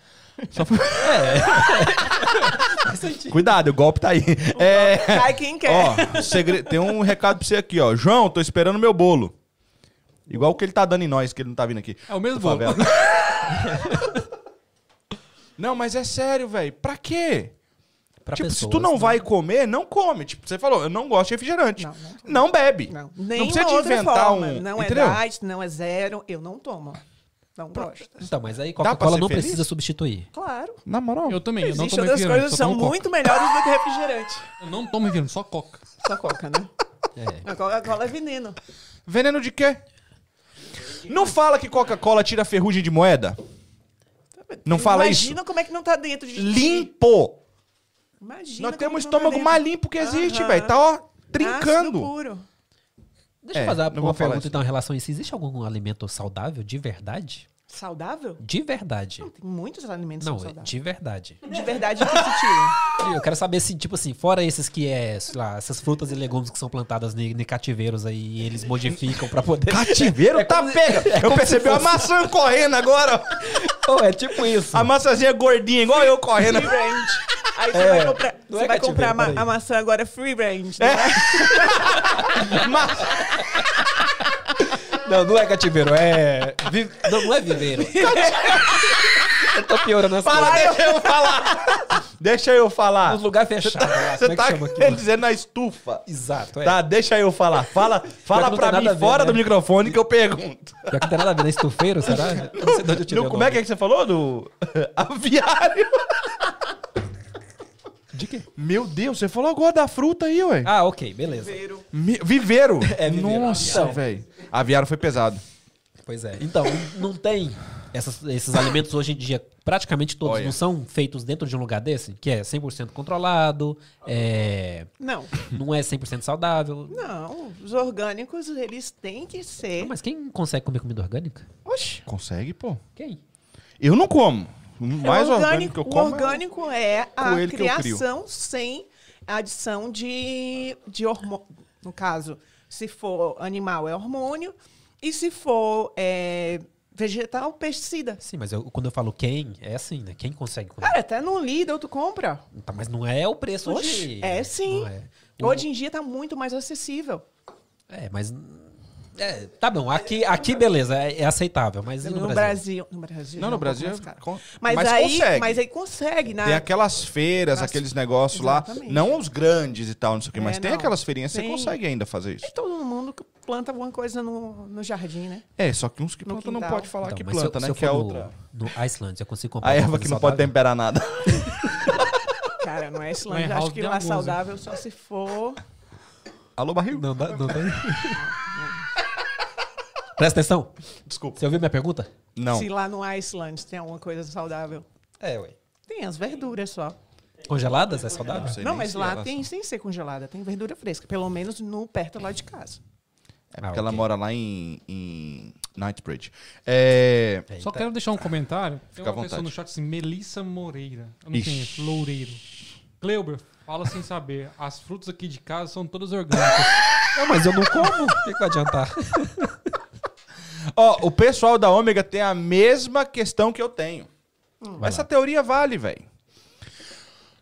Só foi... <laughs> Cuidado, o golpe tá aí. É... Cai quem quer. Ó, segre- tem um recado pra você aqui, ó. João, tô esperando meu bolo. Igual o que ele tá dando em nós, que ele não tá vindo aqui. É o mesmo bolo. <laughs> não, mas é sério, velho. Pra quê? Pra tipo, se pessoas, tu não né? vai comer, não come. Tipo, você falou, eu não gosto de refrigerante. Não, Não, bebe. Não, não nem precisa de inventar forma. um. Não entendeu? é diet, não é zero. Eu não tomo. Não gosto. Então, mas aí Coca-Cola não feliz? precisa substituir. Claro. Na moral. Eu também, eu não Existem tomo outras coisas são muito melhores do que refrigerante. Eu não tomo refrigerante, só coca. Só coca, né? É. A Coca-Cola é veneno. Veneno de quê? Não fala que Coca-Cola tira ferrugem de moeda? Não fala Imagina como é que não tá dentro de. Limpo! Imagina Nós temos tá estômago dentro. mais limpo que existe, velho. Tá, ó, Ácido trincando. puro. Deixa É, eu fazer uma falar pergunta isso. então em relação a isso. Existe algum alimento saudável de verdade? Saudável? De verdade. Tem muitos alimentos Não, saudáveis. de verdade. De verdade, que sentido? <laughs> Eu quero saber se, tipo assim, fora esses que é, sei lá, essas frutas e legumes que são plantadas em cativeiros aí, e eles modificam pra poder. Cativeiro <laughs> tá como se- pega. <laughs> é eu percebi fosse- maçã correndo agora. ó. Oh, é tipo isso. A maçãzinha gordinha, igual eu correndo. Free range. Aí você É, vai comprar, não você é vai comprar a, ma- peraí. a maçã agora free range. É. Né? Não, não é cativeiro, é. vi- Não, não é viveiro. eu tô piorando essa Fala, coisas. deixa eu falar. Deixa eu falar. Nos lugares fechados. lá, Você como é que tá aquilo? dizendo na estufa. Exato, é. Tá, deixa eu falar. Fala, fala pra mim fora né? do microfone que eu pergunto. Pior que não tem nada a ver, né? Estufeiro, será? <laughs> Não sei de onde eu tirei como é que, é que você falou? Do <laughs> aviário. De quê? Meu Deus, você falou agora da fruta aí, ué. Ah, ok, beleza. Mi- Viveiro. <laughs> É, viveiro, Nossa, velho. Aviário foi pesado. Pois é. Então, não tem. essas- esses alimentos hoje em dia, praticamente todos Olha. não são feitos dentro de um lugar desse, que é 100% controlado, é, Não, não é 100% saudável. não. Os orgânicos, eles têm que ser... Mas quem consegue comer comida orgânica? Oxi. Consegue, pô. Quem? Eu não como. O mais o orgânico, que eu o como. é- orgânico é a eu crio. criação sem adição de, de hormônio. No caso, se for animal, é hormônio. E se for é, vegetal, pesticida. Sim, mas eu- quando eu falo quem, é assim, né? Quem consegue comer? Cara, até no Lidl tu compra. Tá, mas não é o preço Oxe, de... é sim. é. O- Hoje em dia tá muito mais acessível. É, mas... é, tá bom, aqui, aqui beleza, é, é aceitável, mas e No, no, Brasil? Brasil? No Brasil. Não, no é um Brasil. Mas, mas aí, consegue. mas aí consegue, né? Tem aquelas feiras, As- aqueles negócios lá. Não os grandes e tal, não sei o que, É, mas tem não. aquelas feirinhas que você Tem. consegue ainda fazer isso. E todo mundo que planta alguma coisa no, no jardim, né? É, só que uns que No plantam não pode falar Então, que se planta, se né? eu Que é no- outra. No Iceland, eu consigo comprar A erva que não pode saudável? temperar nada. <laughs> Cara, não é Islândia. Acho que tem lá saudável só se for. Alô, barril? Não, dá- não tem. Presta atenção. Desculpa. Você ouviu minha pergunta? Não. Se lá no Iceland tem alguma coisa saudável. É, ué. Tem as verduras só. Congeladas é saudável? não, nem mas lá tem sem ser congelada. Tem verdura fresca. Pelo menos no perto lá de casa. É porque Ah, ela ok. mora lá em, em Knightsbridge. É... É, Só tá. quero deixar um comentário. Tem Fica uma à pessoa no chat assim, Melissa Moreira. Eu não Ixi. conheço, Loureiro. Cleuber, fala sem saber. As frutas aqui de casa são todas orgânicas. Não, <laughs> mas eu não como. O que, que vai adiantar? <laughs> Ó, o pessoal da Ômega tem a mesma questão que eu tenho. Vai Essa teoria vale, velho.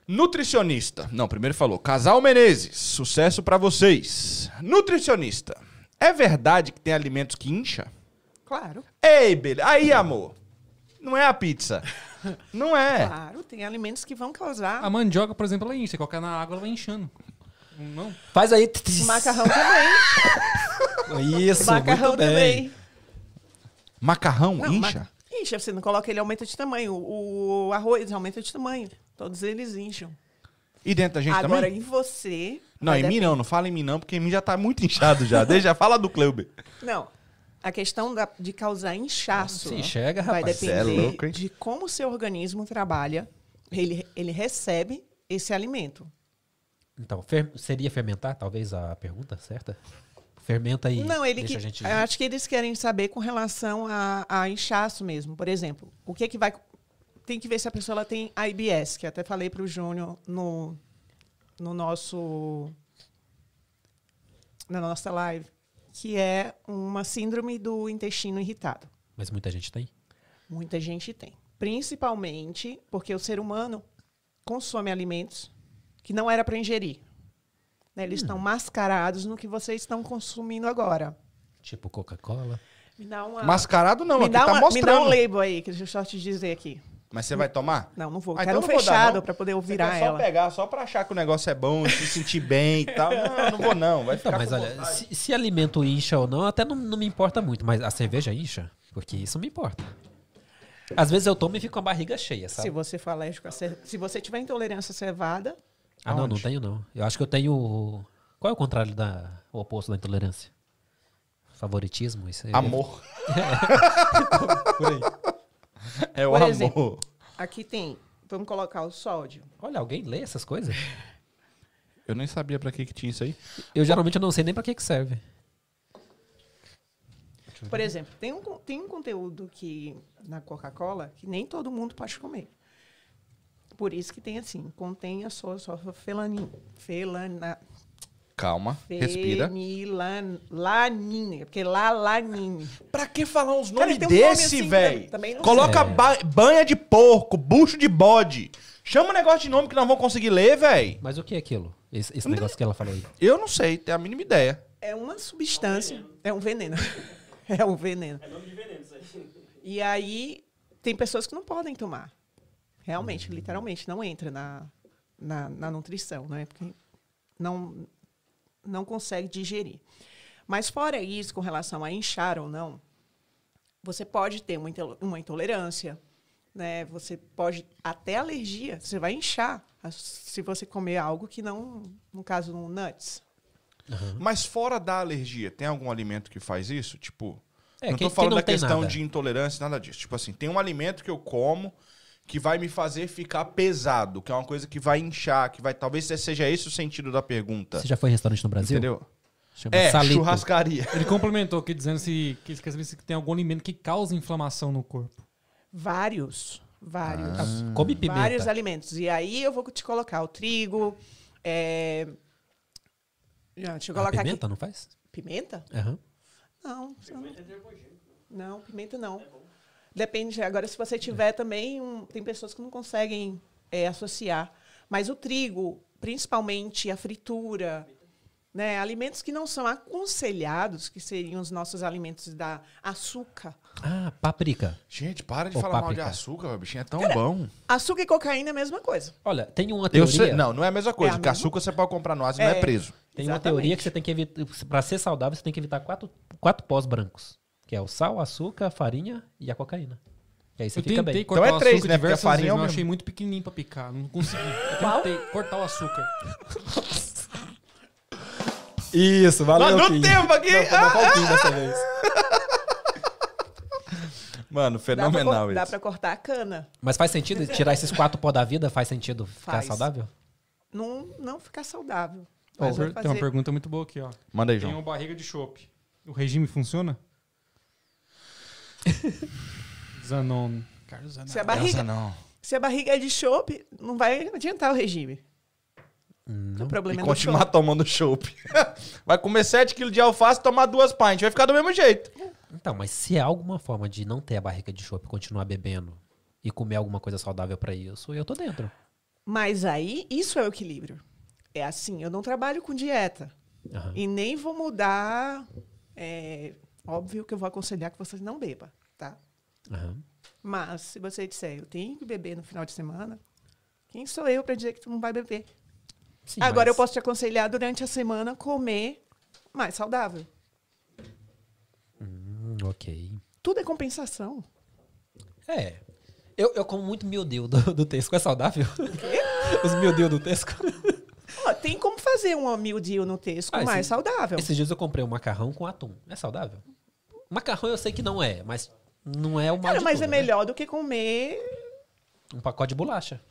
Nutricionista. Não, primeiro falou. Casal Menezes, sucesso pra vocês. Nutricionista. É verdade que tem alimentos que incha? Claro. Ei, beleza. Aí, amor. Não é a pizza. <laughs> Não é. Claro, tem alimentos que vão causar. A mandioca, por exemplo, ela enche. Você colocar na água, ela vai inchando. Não? Faz aí. O macarrão também. <laughs> Isso, macarrão muito bem. também. Macarrão Não, incha? ma- Incha, você não coloca ele, aumenta de tamanho. O, o arroz aumenta de tamanho. Todos eles incham. E dentro da gente Agora, também? em você. Não, vai em mim não. Não fala em mim não, porque em mim já tá muito inchado já. Deixa, fala do Cleuber. Não. A questão da- de causar inchaço Se enxerga, vai rapaz. Cê é depender louco, hein? de como o seu organismo trabalha. Ele, ele recebe esse alimento. Então, fer- seria fermentar, talvez, a pergunta certa? Fermenta aí. não, ele que, gente... eu acho que eles querem saber com relação a, a inchaço mesmo. Por exemplo, o que que vai tem que ver se a pessoa ela tem IBS, que até falei para o Júnior no no nosso na nossa live, que é uma síndrome do intestino irritado. Mas muita gente tem. Muita gente tem. Principalmente porque o ser humano consome alimentos que não era para ingerir. Né, Eles estão mascarados no que vocês estão consumindo agora. Tipo Coca-Cola. Me dá uma. Mascarado não, me, aqui dá tá uma- me mostrando. dá um label aí, que deixa eu só te dizer aqui. Mas você vai tomar? Não, não vou. Ah, Quero então um fechado para poder Você virar só ela. pegar, só pra achar que o negócio é bom, se sentir bem e tal. <laughs> Não, não vou não. Vai Então, ficar mas com olha, se, se alimento incha ou não, até não, não me importa muito. Mas a cerveja incha? Porque isso me importa. Às vezes eu tomo e fico com a barriga cheia, Se sabe? você for alérgico a cer- Se você tiver intolerância à cevada, Ah, não, não Aonde? tenho não. Eu acho que eu tenho... Qual é o contrário da... O oposto da intolerância? Favoritismo? Isso aí. Amor. <laughs> Por aí. É o Por amor. exemplo. aqui tem. Vamos colocar o sódio. Olha, alguém lê essas coisas? Eu nem sabia pra que, que tinha isso aí. Eu geralmente não sei nem pra que que serve. Por exemplo, tem um, tem um conteúdo que na Coca-Cola que nem todo mundo pode comer. Por isso que tem assim, contém a sua, sua felanin, felana, Calma, respira. fenilanina, porque lá lanine. Pra que falar uns Cara, nomes tem um nome desse, assim, velho? também não Coloca sei. ba- banha de porco, bucho de bode. Chama um negócio de nome que nós vamos conseguir ler, velho. Mas o que é aquilo? Esse, esse negócio que ela falou aí. Eu não sei, tenho a mínima ideia. É uma substância, é um veneno. <laughs> é um veneno. É nome de veneno isso aí. E aí tem pessoas que não podem tomar. Realmente, literalmente, não entra na, na, na nutrição, né? Porque não, não consegue digerir. Mas fora isso, com relação a inchar ou não, você pode ter uma, intol- uma intolerância, né? Você pode até alergia. Você vai inchar se você comer algo que não, no caso, um nuts. Mas fora da alergia, tem algum alimento que faz isso? Tipo, É, não quem- tô falando quem não da questão nada. de intolerância, nada disso. Tipo assim, tem um alimento que eu como que vai me fazer ficar pesado, que é uma coisa que vai inchar, que vai. Talvez seja esse o sentido da pergunta. Você já foi em restaurante no Brasil? Entendeu? Chama É, Salito. churrascaria. Ele complementou aqui dizendo se, que ele quer saber se tem algum alimento que causa inflamação no corpo. Vários. Vários. Ah, Come pimenta. Vários alimentos. E aí eu vou te colocar o trigo. É... Já, Deixa eu Ah, colocar pimenta, aqui. não faz? Pimenta? Aham. Não. isso Não, não, pimenta não. Depende. Agora, se você tiver também. um- tem pessoas que não conseguem é, associar. Mas o trigo, principalmente a fritura. Né, alimentos que não são aconselhados, que seriam os nossos alimentos da açúcar. Ah, paprika. Gente, para de Ô, falar mal de páprica. açúcar, bichinho é tão bom. Açúcar e cocaína é a mesma coisa. Olha, tem uma teoria... sei, não, não é a mesma coisa. É a porque mesma- açúcar você pode comprar no Asas e não é É. preso. Tem uma Exatamente. teoria que você tem que evitar... Pra ser saudável, você tem que evitar quatro, quatro pós brancos. Que é o sal, açúcar, a farinha e a cocaína. E aí você Eu fica bem. cortar Então é o três, açúcar né? Porque a farinha vezes, é eu achei muito pequenininho pra picar. Não consegui. Eu tentei cortar o açúcar. Isso, valeu, Mas no tempo aqui! Não, foi Ah, uma palpinha dessa vez. <laughs> Mano, Dá pra, fenomenal cor- dá isso. pra cortar a cana. Mas faz sentido tirar esses quatro pó da vida? Faz sentido ficar Faz. saudável? Não, não ficar saudável. Vai Tem uma pergunta muito boa aqui, ó. Manda aí, Tem João. uma barriga de chope. O regime funciona? <laughs> Zanon. Carlos Zanon. Se a barriga, não. se a barriga é de chope, não vai adiantar o regime. Não. O problema E é continuar chope. tomando chopp. <laughs> Vai comer 7 kg de alface e tomar duas pints. Vai ficar do mesmo jeito. Então, mas se há alguma forma de não ter a barriga de chope e continuar bebendo e comer alguma coisa saudável pra isso, eu tô dentro. Mas aí, isso é o equilíbrio. É assim, eu não trabalho com dieta. Aham. E nem vou mudar. é, óbvio que eu vou aconselhar que você não beba, tá? Aham. Mas se você disser, eu tenho que beber no final de semana, quem sou eu para dizer que tu não vai beber? Sim, Agora eu mas- posso te aconselhar durante a semana comer mais saudável. Hum, ok. Tudo é compensação. É. Eu, eu como muito miudil do, do Tesco. É saudável? <laughs> Os miudil do Tesco. Ó, tem como fazer um meal deal no texto Ah, mais esse- saudável. Esses dias eu comprei um macarrão com atum. É saudável? Macarrão eu sei que não é, mas não é o mal Cara, mas tudo, é né? melhor do que comer Um pacote de bolacha.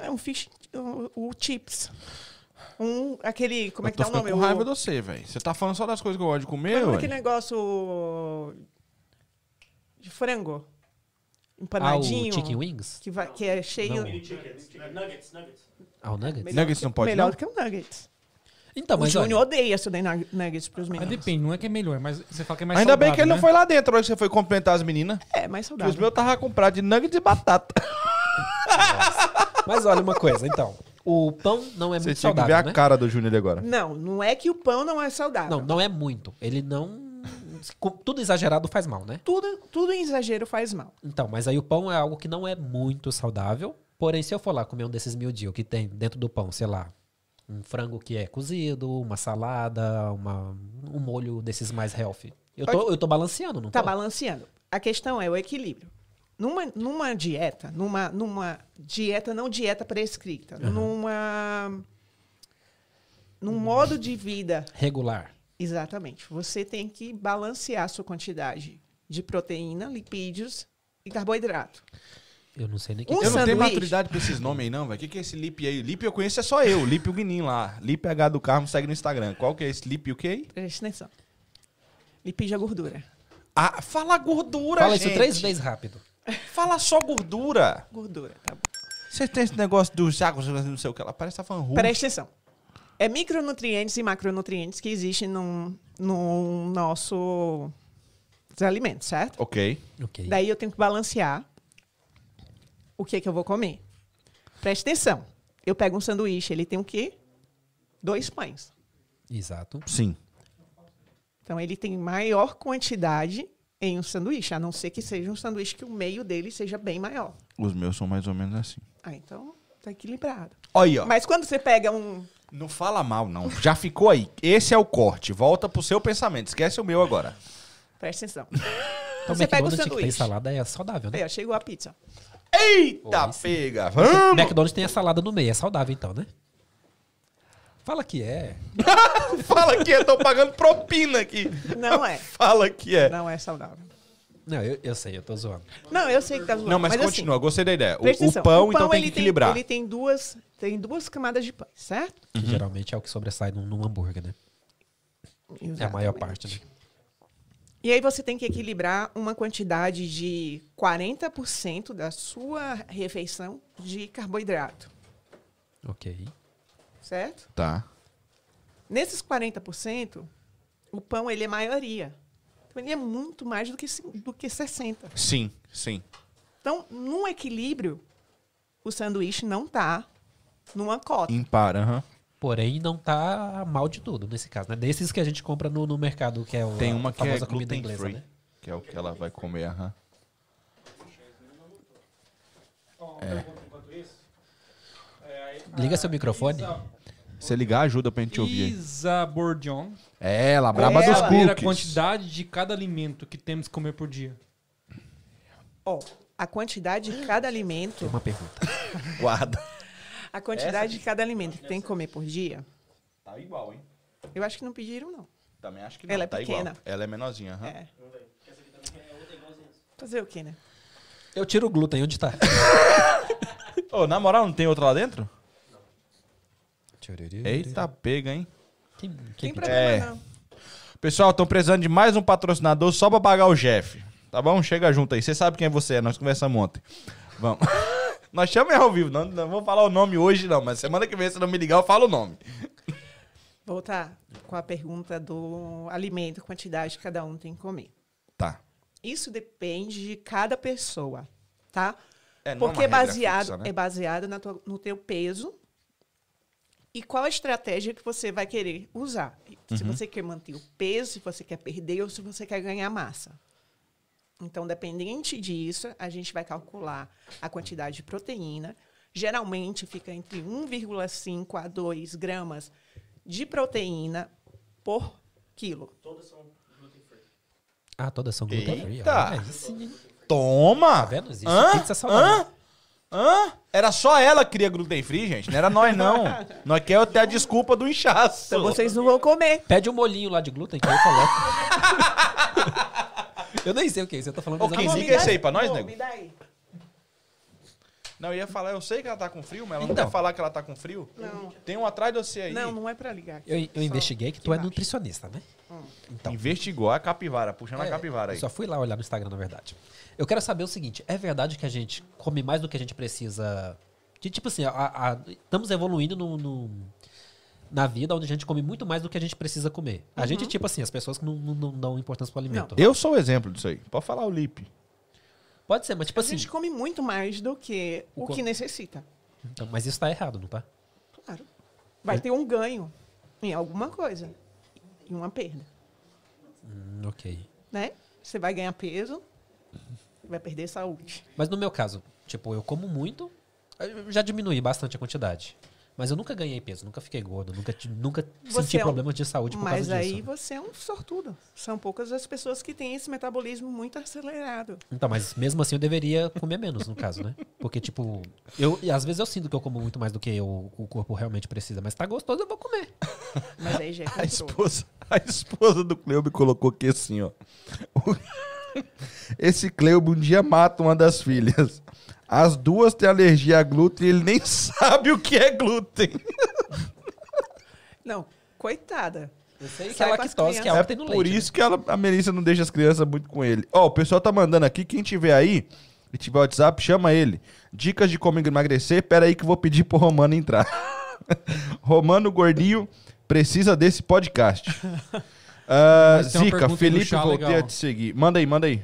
é um fish, o, o chips. Um, aquele, como é eu que tô tá o nome? com raiva O- de você, velho. Você tá falando só das coisas que eu gosto de comer, ué. aquele negócio de frango. Ah, o Empanadinho. Chicken Wings? que, vai, que é cheio. Não. Nuggets, nuggets. Ah, o Nuggets? Melhor Nuggets que- não pode, Melhor não? do que o nuggets. Então, o mas Júnior olha, odeia se eu nug- nuggets pros Mas meninos. depende, não é que é melhor, mas você fala que é mais Ainda bem saudável, que ele não né? foi lá dentro, hoje você foi cumprimentar as meninas. É, mais Que os saudável. meus tava comprado de nugget de batata. <laughs> mas olha uma coisa, então. O pão não é Você muito tinha que ver saudável, a né? cara do Júnior ali agora. Não, não é que o pão não é saudável. Não, não é muito. Ele não. Tudo exagerado faz mal, né? Tudo, tudo em exagero faz mal. Então, mas aí o pão é algo que não é muito saudável. Porém, se eu for lá comer um desses mil dias que tem dentro do pão, sei lá, um frango que é cozido, uma salada, uma, um molho desses mais healthy. Eu tô, eu tô balanceando, não Tá tô? balanceando. A questão é o equilíbrio. Numa, numa dieta, numa, numa dieta, não dieta prescrita, numa. Num modo de vida Regular. Exatamente. Você tem que balancear a sua quantidade de proteína, lipídios e carboidrato. Eu não sei nem o que. Um eu não tenho maturidade pra esses nomes aí, não, velho. O que, que é esse Lip aí? Lip eu conheço é só eu, Lip o Guinim lá. Lip H do Carmo, segue no Instagram. Qual que é esse Lip o quê aí? Presta atenção. É gordura. Ah, fala gordura, Fala gente. isso três vezes rápido. Fala só gordura. Gordura, tá bom. Você tem esse negócio do saco, não sei o que. Ela parece que tá falando russo. Presta atenção. É micronutrientes e macronutrientes que existem no, no nosso alimentos, certo? Ok. Ok. Daí eu tenho que balancear o que, que eu vou comer. Presta atenção. Eu pego um sanduíche, ele tem o quê? Dois pães. Exato. Sim. Então ele tem maior quantidade em um sanduíche, a não ser que seja um sanduíche que o meio dele seja bem maior. Os meus são mais ou menos assim. Ah, então tá equilibrado. Olha. Mas quando você pega um. Não fala mal, não. Já ficou aí. Esse é o corte. Volta pro seu pensamento. Esquece o meu agora. Presta atenção. <laughs> Então, Você pega o McDonald's que tem sanduíche. salada é saudável, né? Aí, ó, chegou a pizza. Eita, Oi, pega. Vamos. McDonald's tem a salada no meio, é saudável então, né? Fala que é. <laughs> Fala que eu tô pagando propina aqui. Não é. Fala que é. Não é saudável. Não, eu, eu sei, eu tô zoando. Não, eu sei que tá zoando. Não, mas, assim, continua. Gostei da ideia. O, presta o atenção. pão, então, tem ele que equilibrar. ele tem duas, tem duas camadas de pão, certo? Que geralmente é o que sobressai num, num hambúrguer, né? É a maior Exatamente. parte, né? E aí você tem que equilibrar uma quantidade de 40% da sua refeição de carboidrato, Ok. certo? Tá. Nesses 40%, o pão ele é maioria. Então ele é muito mais do que, do que 60. Sim, sim. Então, num equilíbrio, o sanduíche não tá numa cota. Impar, aham. Porém, não tá mal de tudo nesse caso, né? Desses que a gente compra no, no mercado, que é o, Tem a uma que é famosa comida gluten inglesa, free. né? Que é o que ela vai comer, aham. Liga seu microfone. Se ligar, ajuda pra gente ouvir. aí. Isa Bourdion. É, ela braba braba Ela. dos Saber a quantidade de cada alimento que temos que comer por dia. Ó, a quantidade de cada alimento, Tem uma pergunta. Guarda. A quantidade de cada alimento que tem que comer por dia, Tá igual, hein? eu acho que não pediram, não. Também acho que não, Ela é tá pequena. igual. Ela é menorzinha, aham. É. Fazer o quê, né? Eu tiro o glúten, onde tá? <laughs> Ô, na moral, não tem outra lá dentro? Eita, pega, hein? Quem, Tem quem problema, É. não. Pessoal, estão precisando de mais um patrocinador só pra pagar o Jeff. Tá bom? Chega junto aí. Você sabe quem você é, nós conversamos ontem. Vamos. <laughs> nós chamamos ao vivo. Não, não vou falar o nome hoje, não. Mas semana que vem, se não me ligar, eu falo o nome. <laughs> Voltar com a pergunta do alimento, quantidade que cada um tem que comer. Tá. Isso depende de cada pessoa, tá? É, é Porque é baseado, fixa, né? é baseado na tua- no teu peso e qual a estratégia que você vai querer usar. Uhum. Se você quer manter o peso, se você quer perder ou se você quer ganhar massa. Então, dependente disso, a gente vai calcular a quantidade de proteína. Geralmente fica entre 1,5 a 2 gramas de proteína por quilo. Ah, todas são gluten free. Eita! Olha, aí sim, hein? Toma! Tá vendo? Existe Hã? pizza saudável. Hã? Hã? Era só ela que queria gluten free, gente. Não era nós, não. <laughs> nós quer ter a desculpa do inchaço. Então, vocês não vão comer. Pede um molhinho lá de glúten que eu coloco. <laughs> eu nem sei o que é isso, eu tô falando Ô, que é dá esse aí pra nós, nego? Me dá aí. Não, eu ia falar, eu sei que ela tá com frio, mas ela Então. não quer falar que ela tá com frio. Não. Tem um atrás de você aí. Não, não é pra ligar aqui. Eu, eu Só investiguei que tu é embaixo. nutricionista, né? Então. Investigou a capivara, puxando a É, capivara aí. eu Só fui lá olhar no Instagram, na verdade. Eu quero saber o seguinte: é verdade que a gente come mais do que a gente precisa? De tipo assim, a- a- estamos evoluindo no, no- na vida onde a gente come muito mais do que a gente precisa comer. A gente, tipo assim, as pessoas que não, não- não dão importância pro alimento. Eu sou o exemplo disso aí. Pode falar o Lipe. Pode ser, mas tipo A assim. gente come muito mais do que O o co- que necessita. então, mas isso tá errado, não tá? Claro. Vai ter um ganho em alguma coisa e uma perda, Hum, ok. né? Você vai ganhar peso, vai perder saúde. Mas no meu caso, tipo, eu como muito, eu já diminui bastante a quantidade. Mas eu nunca ganhei peso, nunca fiquei gordo, nunca, nunca Você senti é um- problemas de saúde por Mas causa aí disso. você é um sortudo. São poucas as pessoas que têm esse metabolismo muito acelerado. Então, mas mesmo assim eu deveria comer menos, no caso, né? Porque, tipo, eu, e às vezes eu sinto que eu como muito mais do que eu- o corpo realmente precisa. Mas tá gostoso, eu vou comer. Mas aí já é <laughs> A esposa, a esposa do Cleube colocou aqui assim, ó. <laughs> Esse Cleube um dia mata uma das filhas. As duas têm alergia a glúten e ele nem <laughs> sabe o que é glúten. Não, coitada. Eu sei que Sai é que é e no leite. Por né? isso que ela- a Melissa não deixa as crianças muito com ele. Ó, o pessoal tá mandando aqui, quem tiver aí e tiver WhatsApp, chama ele. Dicas de como emagrecer, pera aí que eu vou pedir pro Romano entrar. <laughs> Romano Gordinho precisa desse podcast. <laughs> Uma Zica, Felipe, voltei legal. a te seguir. Manda aí, manda aí.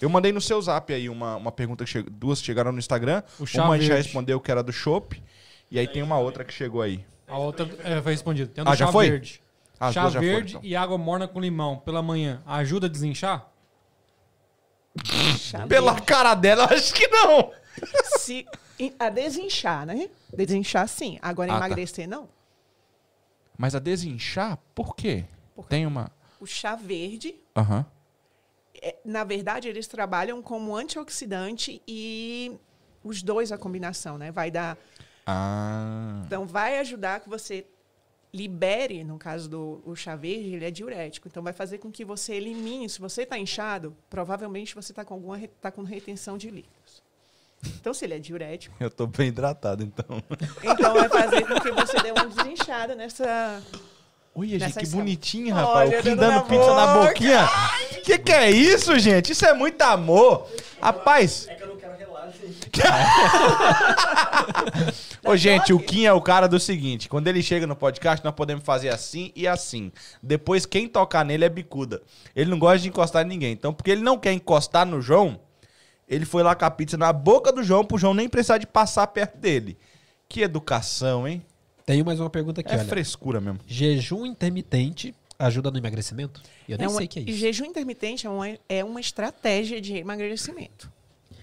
Eu mandei no seu zap aí uma, uma pergunta que chegou. Duas chegaram no Instagram. O chá uma a gente já verde. respondeu que era do Chopp. E aí tem uma outra que chegou aí. A outra é, foi respondida. Tem a do Ah, já chá foi? verde. As chá duas já foram, verde então. e água morna com limão pela manhã ajuda a desinchar? Chá Pela cara dela, eu acho que não. Se, em- a desinchar, né? Desinchar, sim. Agora, Ah, tá. emagrecer, não. Mas a desinchar, por quê? Tem uma. O chá verde, Aham. É, na verdade, eles trabalham como antioxidante e os dois, a combinação, né? Vai dar... Ah. Então, vai ajudar que você libere, no caso do o chá verde, ele é diurético. Então, vai fazer com que você elimine. Se você está inchado, provavelmente você está com alguma tá com retenção de líquidos. Então, se ele é diurético, Eu tô bem hidratado, então. então vai fazer com que você dê uma desinchada nessa. Olha, gente, que escala. bonitinho, Olha, rapaz. o Kim dando na pizza na boca. boquinha. Que que é isso, gente? Isso é muito amor. Rapaz. É que eu não quero relar, gente. Ô, gente, o Kim é o cara do seguinte: quando ele chega no podcast, nós podemos fazer assim e assim. Depois, quem tocar nele é bicuda. Ele não gosta de encostar em ninguém. Então, porque ele não quer encostar no João, ele foi lá com a pizza na boca do João pro João nem precisar de passar perto dele. Que educação, hein? Tenho mais uma pergunta aqui, É olha. frescura mesmo. Jejum intermitente ajuda no emagrecimento? Eu nem É uma- sei o que é isso. Jejum intermitente é uma, é uma estratégia de emagrecimento.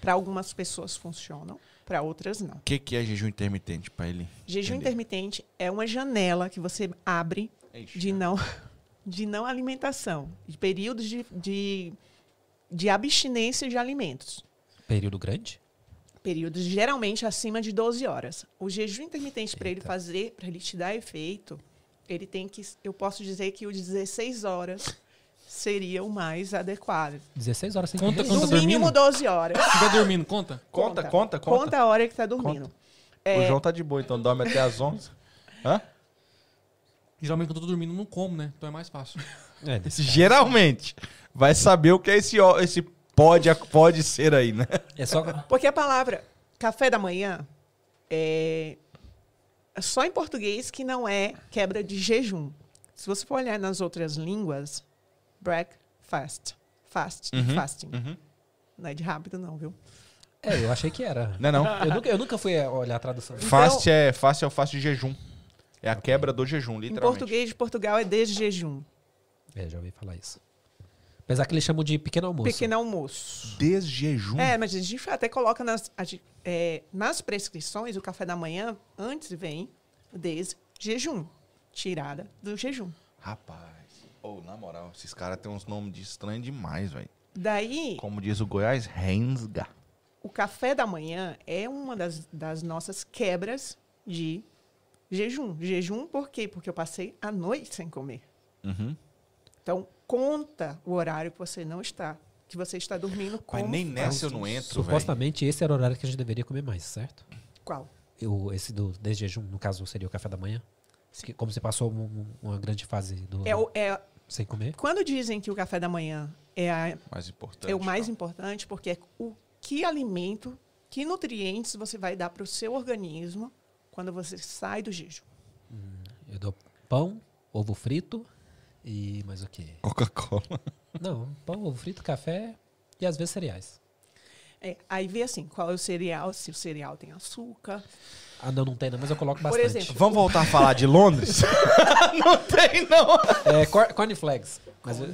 Para algumas pessoas funcionam, para outras não. O que, que é jejum intermitente pra ele? Jejum Entender. intermitente é uma janela que você abre Ixi. de não, <laughs> de não alimentação, de períodos de, de, de abstinência de alimentos. Período grande? Períodos geralmente acima de 12 horas. O jejum intermitente, para ele fazer, para ele te dar efeito, ele tem que. Eu posso dizer que o 16 horas seria o mais adequado. 16 horas sem Conta quando No tá mínimo dormindo? 12 horas. Se estiver dormindo, conta? Conta, conta, conta. Conta a hora que está dormindo. O João tá de boa, então dorme até às 11. <laughs> Hã? Geralmente quando eu tô dormindo não como, né? Então é mais fácil. É, Geralmente. Vai saber o que é esse, esse pode, pode ser aí, né? é só... Porque a palavra café da manhã é só em português que não é quebra de jejum. Se você for olhar nas outras línguas, breakfast, fast, Uhum, fasting. uhum. Não é de rápido não, viu? É, eu achei que era. Não é não? Eu nunca, eu nunca fui olhar a tradução. Fast é fácil é o fácil de jejum. É a quebra do jejum, Em literalmente. português de Portugal é desde jejum. É, já ouvi falar isso. Apesar que eles chamam de pequeno almoço. Pequeno almoço. Desjejum. É, mas a gente até coloca nas, é, nas prescrições, o café da manhã, antes vem desde jejum. Tirada do jejum. Rapaz. Ô, na moral, esses caras têm uns nomes de estranho demais, velho. Daí, Como diz o Goiás, rensga. o café da manhã é uma das, das nossas quebras de jejum. Jejum por quê? Porque eu passei a noite sem comer. Uhum. Então, conta o horário que você não está, que você está dormindo com Mas nem nessa eu não entro, velho. Supostamente esse era o horário que a gente deveria comer mais, certo? Qual? Eu, esse do desjejum, no caso, seria o café da manhã? Que- Como você passou um- um- uma grande fase do, É é, sem comer? quando dizem que o café da manhã é, a- Mais importante. é o mais então. importante, porque é o que alimento, que nutrientes você vai dar para o seu organismo quando você sai do jejum. Eu dou pão, ovo frito e mais o quê? Coca-Cola. Não, pão, ovo frito, café e às vezes cereais. É, aí vê assim, qual é o cereal, se o cereal tem açúcar. Ah, não, não tem não, mas eu coloco Por bastante. exemplo, Vamos voltar a falar de Londres? <laughs> não tem, não. É, cor- corn flakes. Mas eu,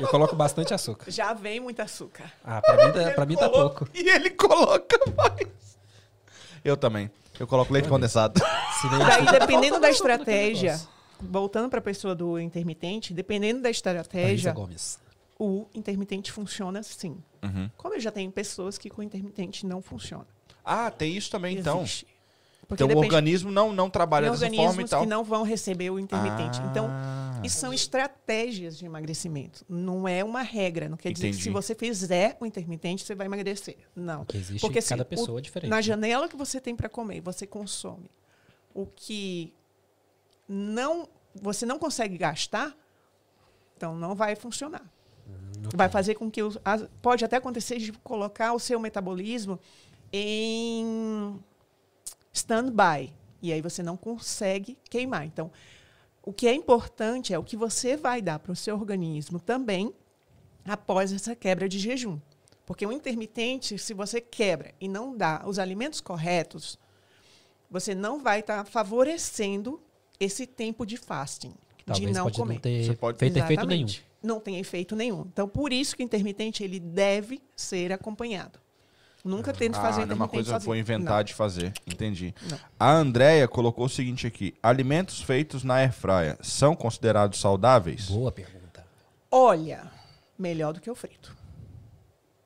eu coloco bastante açúcar. Já vem muito açúcar. Ah, pra mim, tá- pra mim tá pouco. E ele coloca mais. Eu também. Eu coloco leite condensado. Se nem Daí, dependendo da naquele estratégia. Voltando para a pessoa do intermitente, dependendo da estratégia, Gomes. o intermitente funciona sim. Uhum. Como eu já tenho pessoas que com intermitente não funciona. Ah, tem isso também, então. Existe. Então o depende- organismo não, não trabalha dessa forma e tal. que não vão receber o intermitente. Então, Ah. isso são estratégias de emagrecimento. Não é uma regra. Não quer dizer que Entendi. se você fizer o intermitente, você vai emagrecer. Não. Que existe Porque cada se o- pessoa diferente. Na janela que você tem para comer, você consome o que não você não consegue gastar, então não vai funcionar. Vai fazer com que os, pode até acontecer de colocar o seu metabolismo em stand-by e aí você não consegue queimar. Então, o que é importante é o que você vai dar para o seu organismo também após essa quebra de jejum. Porque o intermitente, se você quebra e não dá os alimentos corretos, você não vai estar favorecendo esse tempo de fasting, de Talvez não pode comer. não ter Você pode- feito efeito nenhum. Não tem efeito nenhum. Então, por isso que o intermitente ele deve ser acompanhado. Nunca tente fazer Ah, não é uma intermitente coisa que vou inventar de fazer. Entendi. Não. A Andrea colocou o seguinte aqui: alimentos feitos na airfryer são considerados saudáveis? Boa pergunta. Olha, melhor do que o frito.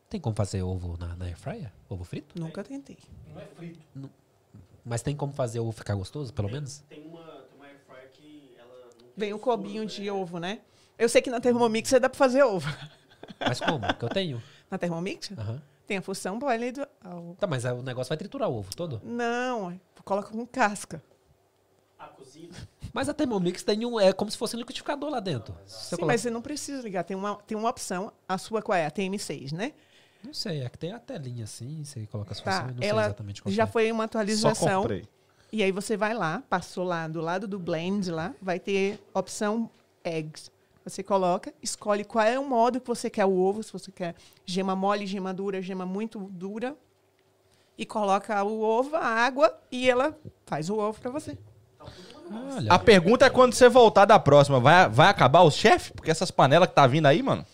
Tem como fazer ovo na, na air fryer? Ovo frito? Nunca tentei. Não é frito. Mas tem como fazer ovo ficar gostoso, pelo menos? Tem uma, tem uma air fryer que ela não tem Vem o cobinho de ovo, né? Eu sei que na Thermomix dá para fazer ovo. Mas como? Que eu tenho. Na Thermomix Aham. tem a função boiled. ao- Tá, mas o negócio vai triturar o ovo todo. Não, coloca com casca. A cozida. Mas a Thermomix tem um. É como se fosse um liquidificador lá dentro. Você Sim, coloca- mas você não precisa ligar. Tem uma, tem uma opção. A sua qual é? A TM6, né? Não sei, é que tem a telinha assim, você coloca as Tá, funções, não sei ela exatamente qual Já que é. foi uma Só atualização. comprei. E aí você vai lá, passou lá do lado do blend lá, vai ter opção eggs. Você coloca, escolhe qual é o modo que você quer o ovo, se você quer gema mole, gema dura, gema muito dura. E coloca o ovo, a água e ela faz o ovo para você. Olha, A pergunta é quando você voltar da próxima, vai, vai acabar o chefe? Porque essas panelas que tá vindo aí, mano.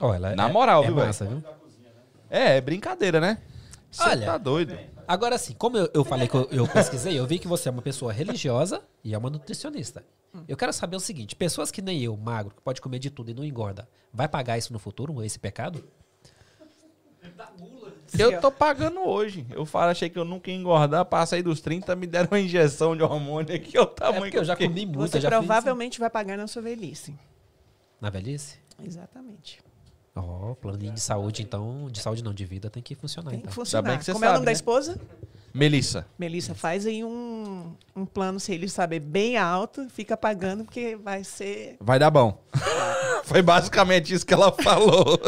ela Na é- moral, é viu, velho? massa, viu? É, é brincadeira, né? Você Olha. tá doido. Agora sim, como eu, eu falei que eu, eu pesquisei, eu vi que você é uma pessoa religiosa e é uma nutricionista. Eu quero saber o seguinte: pessoas que nem eu, magro, que pode comer de tudo e não engorda, vai pagar isso no futuro, esse pecado? Eu tô pagando hoje. Eu falo, achei que eu nunca ia engordar, passei dos 30, me deram uma injeção de hormônio aqui, é o É tamanho porque eu já comi muito, você eu provavelmente vai pagar na sua velhice. na velhice. Exatamente. Ó, planinho de saúde, então, de saúde não, de vida tem que funcionar, Tem que então. funcionar. bem que você Como é o sabe, nome da né? esposa? Melissa. Melissa, faz aí um, um plano, se ele saber, bem alto, fica pagando, porque vai ser. Vai dar bom. <laughs> Foi basicamente isso que ela falou.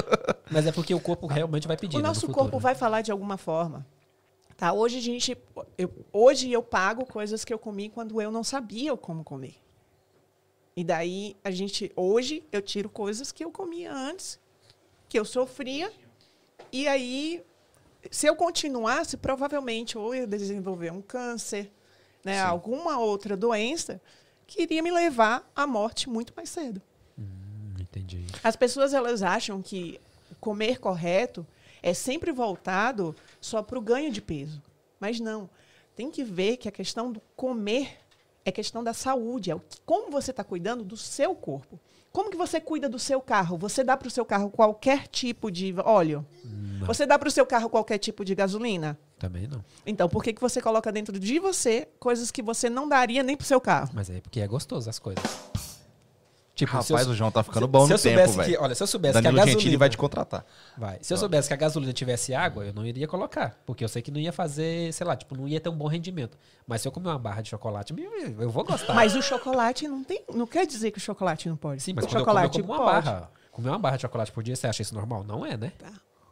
Mas é porque o corpo realmente vai pedir. o né, no nosso futuro, corpo né? vai falar de alguma forma. Tá? Hoje a gente. Eu, hoje eu pago coisas que eu comi quando eu não sabia como comer. E daí a gente. Hoje eu tiro coisas que eu comia antes, que eu sofria. E aí, se eu continuasse, provavelmente ou eu ia desenvolver um câncer, né, Sim. alguma outra doença que iria me levar à morte muito mais cedo. Hum, entendi. As pessoas elas acham que comer correto é sempre voltado só para o ganho de peso. Mas não. Tem que ver que a questão do comer é questão da saúde. É como você está cuidando do seu corpo. Como que você cuida do seu carro? Você dá para o seu carro qualquer tipo de óleo? Não, Você dá para o seu carro qualquer tipo de gasolina? também não. Então, por que, que você coloca dentro de você coisas que você não daria nem para o seu carro? Mas é porque é gostoso as coisas. Tipo, se Rapaz, eu, o João tá ficando se- bom se no eu tempo, velho. olha, se eu soubesse Danilo que a gasolina Gentili vai te contratar. Vai. Se eu soubesse que a gasolina tivesse água, eu não iria colocar. Porque eu sei que não ia fazer, sei lá, tipo, não ia ter um bom rendimento. Mas se eu comer uma barra de chocolate, eu vou gostar. Mas o chocolate não tem. Não quer dizer que o chocolate não pode. Sim, mas o chocolate eu como, eu como uma pode. barra. Comer uma barra de chocolate por dia, você acha isso normal? Não é, né?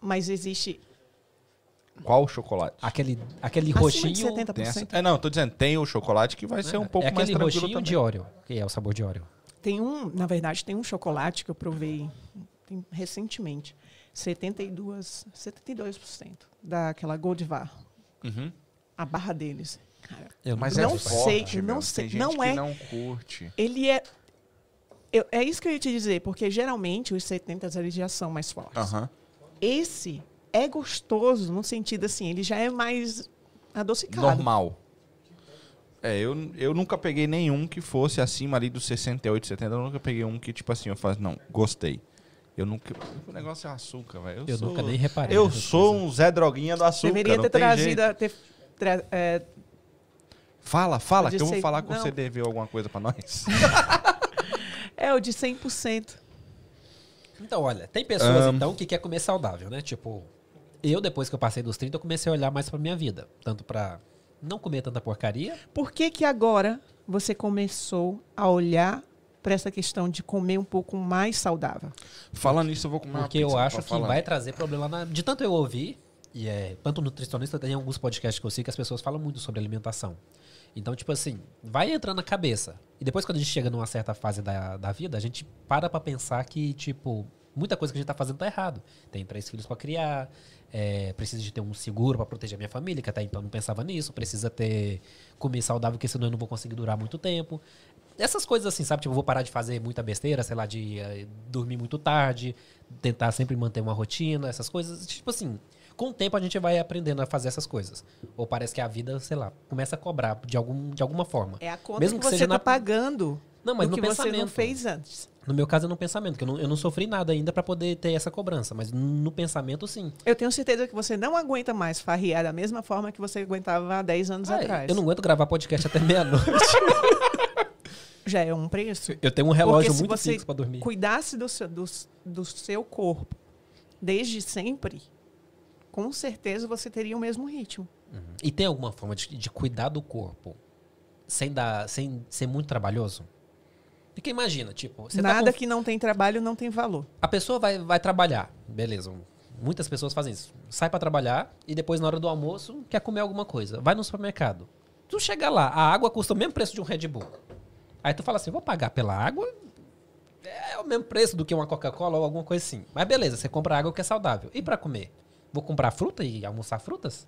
Mas existe. Qual chocolate? Aquele, aquele Acima roxinho. de 70%. Tem essa- É, não, tô dizendo, tem o chocolate que vai ser um pouco é mais aquele tranquilo roxinho também. de Oreo, que é o sabor de Oreo. Tem um, na verdade, tem um chocolate que eu provei tem- recentemente. 72, 72% daquela Goldivar. Uhum. A barra deles. Cara, Eu Mas Não é sei, forte, não sei, Tem gente não que é. não curte. ele é. eu- é isso que eu ia te dizer, porque geralmente os 70 eles já são mais fortes. Aham. Esse é gostoso no sentido assim, ele já é mais adocicado. Normal. É, eu, eu nunca peguei nenhum que fosse acima ali dos 68, 70. Eu nunca peguei um que, tipo assim, eu faço, não, gostei. Eu nunca. O negócio é açúcar, velho. Eu sou- nunca nem reparei. Eu sou coisas. um Zé Droguinha do açúcar. Deveria não ter tem trazido. a- Ter, tra- é, Fala, fala, Pode que eu vou ser- falar com não. você deveu alguma coisa pra nós. <laughs> é o de 100%. Então, olha, tem pessoas, Ahn. então, que quer comer saudável, né? Tipo, eu, depois que eu passei dos 30, eu comecei a olhar mais pra minha vida. Tanto pra não comer tanta porcaria. Por que que agora você começou a olhar para essa questão de comer um pouco mais saudável? Falando nisso, eu vou comer uma Porque eu acho que falar. vai trazer problema na... De tanto eu ouvir, e é, tanto nutricionista, tem alguns podcasts que eu sei que as pessoas falam muito sobre alimentação. Então, tipo assim, vai entrando na cabeça. E depois, quando a gente chega numa certa fase da, da vida, a gente para pra pensar que, tipo, muita coisa que a gente tá fazendo tá errado. Tem três filhos pra criar, é, precisa de ter um seguro pra proteger a minha família, que até então não pensava nisso. Precisa ter comer saudável, porque senão eu não vou conseguir durar muito tempo. Essas coisas assim, sabe? Tipo, eu vou parar de fazer muita besteira, sei lá, de eh, dormir muito tarde, tentar sempre manter uma rotina, essas coisas. Tipo assim, com o tempo a gente vai aprendendo a fazer essas coisas. Ou parece que a vida, sei lá, começa a cobrar de, algum, de alguma forma. É a conta Mesmo que, que você está na- pagando Não, mas no que você não pensamento. fez antes. No meu caso é no pensamento, que eu não, eu não sofri nada ainda pra poder ter essa cobrança. Mas no pensamento, sim. Eu tenho certeza que você não aguenta mais farrear da mesma forma que você aguentava há 10 anos Ah, atrás. eu não aguento gravar podcast até meia-noite. <laughs> Já é um preço. eu tenho um relógio muito você fixo pra dormir. cuidasse do seu, do, do seu corpo desde sempre, com certeza você teria o mesmo ritmo. E tem alguma forma de, de cuidar do corpo sem, dar, sem ser muito trabalhoso? Porque imagina, tipo, você tá Nada com- que não tem trabalho não tem valor. A pessoa vai, vai trabalhar, beleza. Muitas pessoas fazem isso. Sai pra trabalhar e depois, na hora do almoço, quer comer alguma coisa. Vai no supermercado. Tu chega lá, a água custa o mesmo preço de um Red Bull. Aí tu fala assim, vou pagar pela água? É o mesmo preço do que uma Coca-Cola ou alguma coisa assim. Mas beleza, você compra água que é saudável. E pra comer? Vou comprar fruta e almoçar frutas?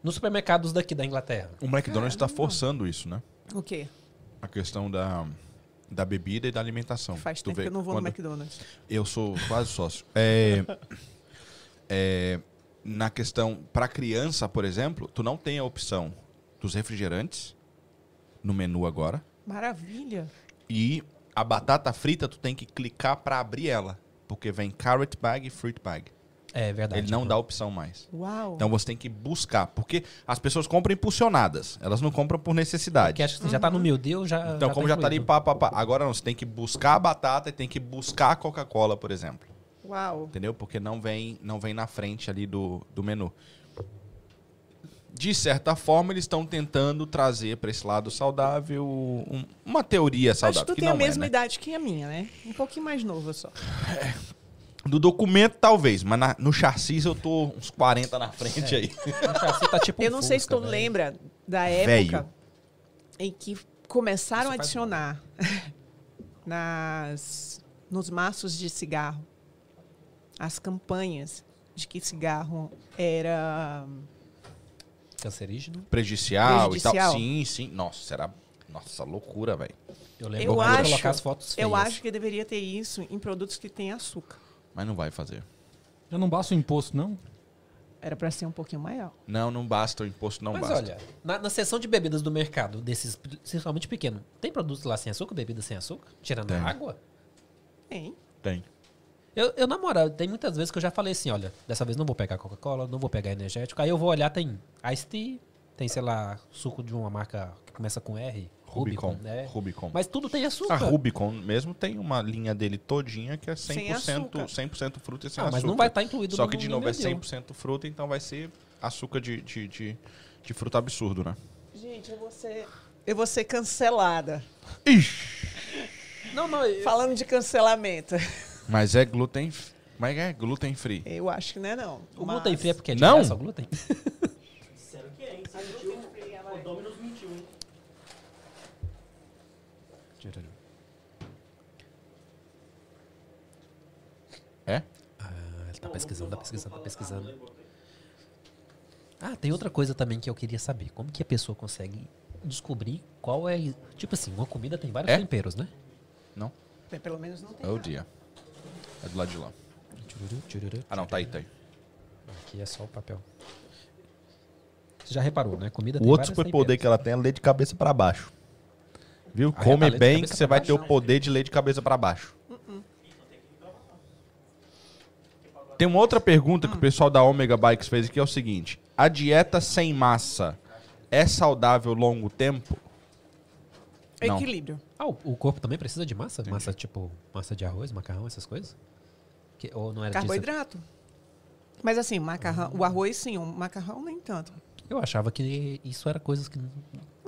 Nos supermercados daqui da Inglaterra. O McDonald's tá forçando isso, né? O quê? A questão da, da bebida e da alimentação. Faz Tu tempo vê que eu não vou no McDonald's. Eu sou quase sócio. É, <laughs> é, na questão, para criança, por exemplo, tu não tem a opção dos refrigerantes no menu agora. Maravilha. E a batata frita, tu tem que clicar para abrir ela. Porque vem carrot bag e fruit bag. É verdade. Ele não dá opção mais. Uau. Então você tem que buscar. Porque as pessoas compram impulsionadas. Elas não compram por necessidade. Porque acho que você já tá no meu deal, já. Então, como já tá ali, pá, pá, pá. Agora não, você tem que buscar a batata e tem que buscar a Coca-Cola, por exemplo. Uau. Entendeu? Porque não vem, não vem na frente ali do, do menu. De certa forma, eles estão tentando trazer para esse lado saudável um- uma teoria saudável. tu que tem a é, mesma né? idade que a minha, né? Um pouquinho mais novo só. <laughs> Do documento, talvez, mas na- no chassis eu tô uns 40 na frente aí. O chassi tá tipo um <laughs> Eu não sei se Fusca, tu velho. lembra da época Velho. em que começaram Isso a faz adicionar <laughs> nas nos maços de cigarro as campanhas de que cigarro era Cancerígeno. Prejudicial, e tal. Prejudicial. Sim, sim. Nossa, será. Nossa, loucura, velho. Eu lembro Eu de acho- colocar as fotos feias. eu acho que deveria ter isso em produtos que têm açúcar. Mas não vai fazer. Já não basta o imposto, não? Era para ser um pouquinho maior. Não, não basta. O imposto não Mas basta. olha, na, na seção de bebidas do mercado, desses, principalmente pequeno, tem produtos lá sem açúcar, bebidas sem açúcar? Tirando Tem. a água? Hein? Tem. Eu, eu, na moral, tem muitas vezes que eu já falei assim, olha, dessa vez não vou pegar Coca-Cola, não vou pegar energético. Aí eu vou olhar, tem Ice Tea, tem, sei lá, suco de uma marca que começa com R, Rubicon. Rubicon, né? Rubicon. Mas tudo tem A açúcar. Rubicon mesmo tem uma linha dele todinha que é 100%, Sem açúcar. 100% fruta e sem Ah, açúcar. mas não vai estar incluído Só no que de no novo é meu deal. 100% fruta, então vai ser açúcar de, de, de, de fruta absurdo, né? Gente, eu vou ser eu vou ser cancelada. Não, não, eu, Falando de cancelamento. Mas é glúten Como é que? Gluten free. Eu acho que não é não. O Mas- glúten free é porque é de Não? graça o glúten? Disseram que é, hein? Você mentiu? O Dominus mentiu, hein? É? Ah, ele tá pesquisando, tá pesquisando, tá pesquisando. Ah, tem outra coisa também que eu queria saber. Como que a pessoa consegue descobrir qual é... Tipo assim, uma comida tem vários É? temperos, né? Não? Pelo menos não tem. É o dia. É do lado de lá. Ah, não, tá aí, tá aí. Aqui é só o papel. Você já reparou, né? Comida O tem outro vários superpoder que ela tem é ler de cabeça pra baixo. Viu? Come de bem que você vai ter o poder de ler de cabeça pra baixo. Tem uma outra pergunta que o pessoal da Omega Bikes fez aqui, é o seguinte. A dieta sem massa é saudável longo tempo? Não. Equilíbrio. Ah, o, o corpo também precisa de massa? Massa tipo, massa de arroz, macarrão, essas coisas? Que, ou não era disso? Carboidrato. Mas assim, macarrão, o arroz sim, o macarrão nem tanto. Eu achava que isso era coisas que...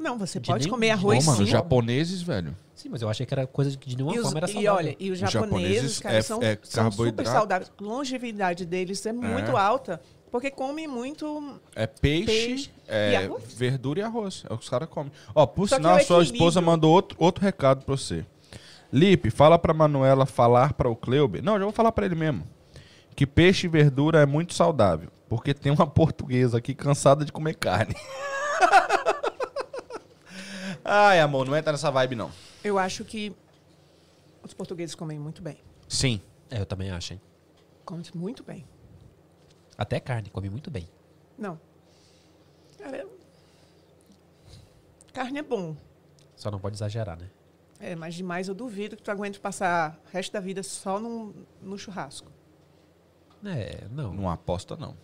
Não, você De pode comer arroz Pô, mano, sim. japoneses, velho. Sim, mas eu achei que era coisa que de nenhuma E, os- forma era e saudável. olha, e os Os japoneses, japoneses cara, é- são, é são super saudáveis. Longevidade deles é muito alta, porque comem muito. É peixe, Peixe é e arroz. verdura e arroz. É o que os caras comem. Ó, por Só sinal, a sua esposa mandou outro, outro recado pra você. Lipe, fala pra Manuela falar pra o Cleuber. Não, já vou falar pra ele mesmo. Que peixe e verdura é muito saudável. Porque tem uma <laughs> portuguesa aqui cansada de comer carne. Ai, amor, não entra nessa vibe, não. Eu acho que os portugueses comem muito bem. Sim. É, eu também acho, hein? Comem muito bem. Até carne, come muito bem. Não. Cara, carne é bom. Só não pode exagerar, né? É, mas demais eu duvido que tu aguente passar o resto da vida só num, no churrasco. É, não. Não aposta, não.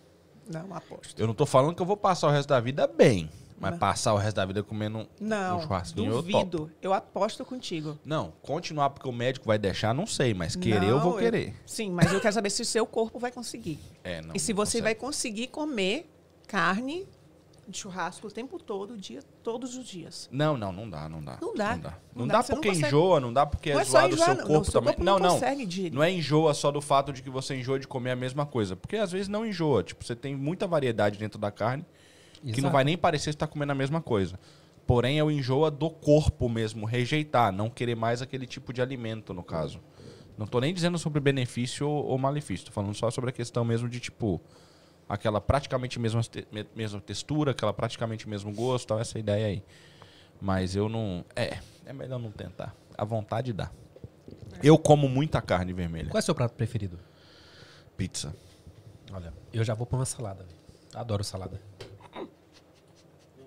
Não, aposto. Eu não tô falando que eu vou passar o resto da vida bem. Mas Não. passar o resto da vida comendo um, Não, um churrasquinho, eu duvido. Eu, aposto contigo. Não, continuar porque o médico vai deixar, não sei, mas querer eu Não, vou querer. Sim, mas eu quero saber se o seu corpo vai conseguir. É, não. e se não você vai consegue. conseguir comer carne de churrasco o tempo todo, o dia, todos os dias. Não, não, não dá, não dá. Não dá. Não dá, Não não dá, dá não porque consegue. enjoa, não dá porque Não é é zoado o seu não. corpo O seu também. corpo não, não não. consegue. Não é enjoa só do fato de que você enjoa de comer a mesma coisa. Porque às vezes não enjoa. Tipo, você tem muita variedade dentro da carne que não Exato. vai nem parecer estar comendo a mesma coisa. Porém, é o enjoa do corpo mesmo, rejeitar, não querer mais aquele tipo de alimento, no caso. Não tô nem dizendo sobre benefício ou, malefício, tô falando só sobre a questão mesmo de, tipo, aquela praticamente mesma, mesma textura, aquela praticamente mesmo gosto, tal, essa ideia aí. Mas eu não. É, é melhor não tentar. A vontade dá. Eu como muita carne vermelha. Qual é o seu prato preferido? Pizza. Olha, eu já vou pra uma salada. Adoro salada.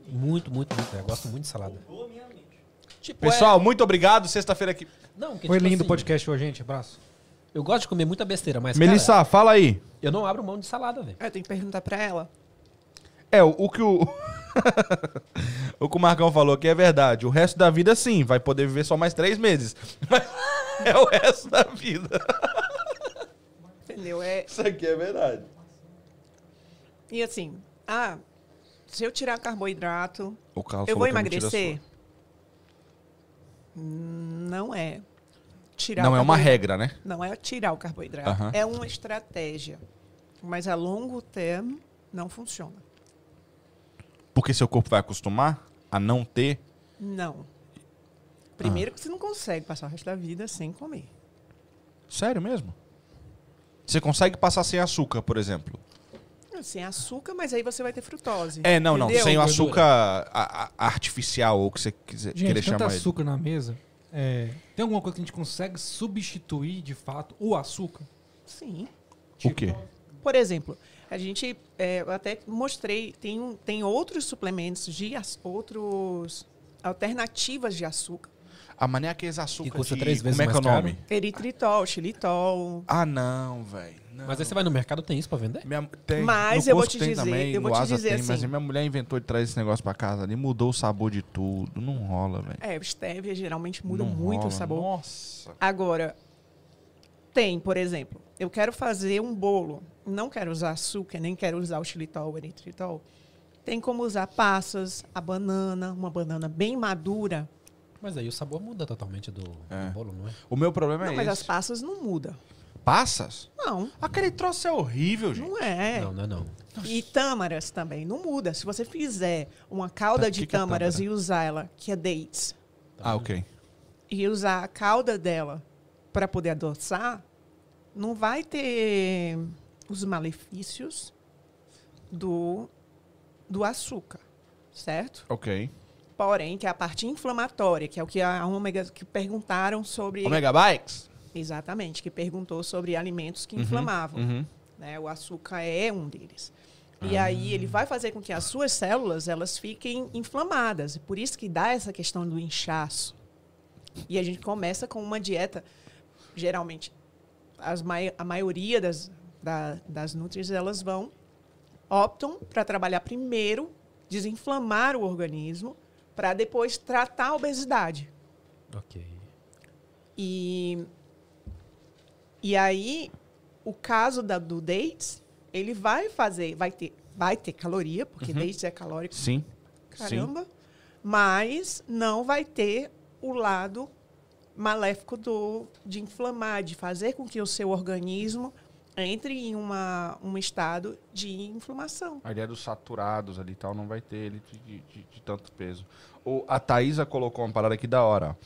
Muito, muito, muito. Eu gosto muito de salada. Tipo, Pessoal, muito obrigado. Sexta-feira aqui. é- não, que, Foi tipo lindo o assim, podcast hoje, gente. Abraço. Eu gosto de comer muita besteira, mas. Melissa, cara, fala aí. eu não abro mão de salada, velho. Eu tenho que perguntar pra ela. É, o, o que o. <laughs> o que o Marcão falou que é verdade. O resto da vida, sim, vai poder viver só mais três meses. <laughs> Mas é o resto da vida. Entendeu? É, Isso aqui é verdade. e assim, ah, se eu tirar carboidrato, eu vou emagrecer? Não é. Tirar Não é uma regra, né? Não é tirar o carboidrato. Aham. É uma estratégia. Mas a longo termo não funciona. Porque seu corpo vai acostumar a não ter. Não. Primeiro que você não consegue passar o resto da vida sem comer. Sério mesmo? Você consegue passar sem açúcar, por exemplo? Sem açúcar, mas aí você vai ter frutose. É, não, não. Entendeu? Sem o açúcar a- a- artificial, ou o que você quiser, Gente, querer chamar ele. açúcar na mesa. é, tem alguma coisa que a gente consegue substituir, de fato, o açúcar? Sim. O quê? Por exemplo, a gente, é, eu até mostrei, tem, um- tem outros suplementos de outros alternativas de açúcar. A mané é aqueles açúcar Que custa de- três vezes Como é que é o mais nome? caro? Eritritol, xilitol. Ah, não, velho. Mas aí você vai no mercado, tem isso pra vender? Minha, tem, Mas no eu vou Costco te tem dizer, também, eu vou no te Asa dizer tem, Mas assim. a minha mulher inventou de trazer esse negócio pra casa ali, mudou o sabor de tudo. Não rola, velho. É, o stevia geralmente muda Não muito rola. o sabor. Nossa. Agora, tem, por exemplo, eu quero fazer um bolo, não quero usar açúcar, nem quero usar o xilitol, o eritritol. Tem como usar passas, a banana, uma banana bem madura. Mas aí o sabor muda totalmente do, do É. bolo, não é? O meu problema Não, é mas esse. as passas não mudam. Passas? Não, Aquele troço é horrível, gente. não é. Não, não, não. E tâmaras também, não muda. Se você fizer uma calda Tá, de que que é tâmaras tâmara? e usar ela, que é dates, Ah, ok. e usar a calda dela para poder adoçar, não vai ter os malefícios do, do açúcar, certo? Ok. Porém, que é a parte inflamatória, que é o que a ômega que perguntaram sobre Omega Bikes? exatamente, que perguntou sobre alimentos que inflamavam. Uhum. né? O açúcar é um deles. E aí ele vai fazer com que as suas células elas fiquem inflamadas. E por isso que dá essa questão do inchaço. E a gente começa com uma dieta, geralmente, as mai a maioria das, da, das nutrias, elas vão, optam para trabalhar primeiro, desinflamar o organismo, para depois tratar a obesidade. Ok. E, e aí, o caso da, do dates, ele vai fazer, vai ter, vai ter caloria, porque dates é calórico, Sim. caramba, mas não vai ter o lado maléfico do, de inflamar, de fazer com que o seu organismo entre em uma, um estado de inflamação. A ideia dos saturados ali e tal não vai ter ele de, de- de- de tanto peso. O, a Thaisa colocou uma parada aqui da hora.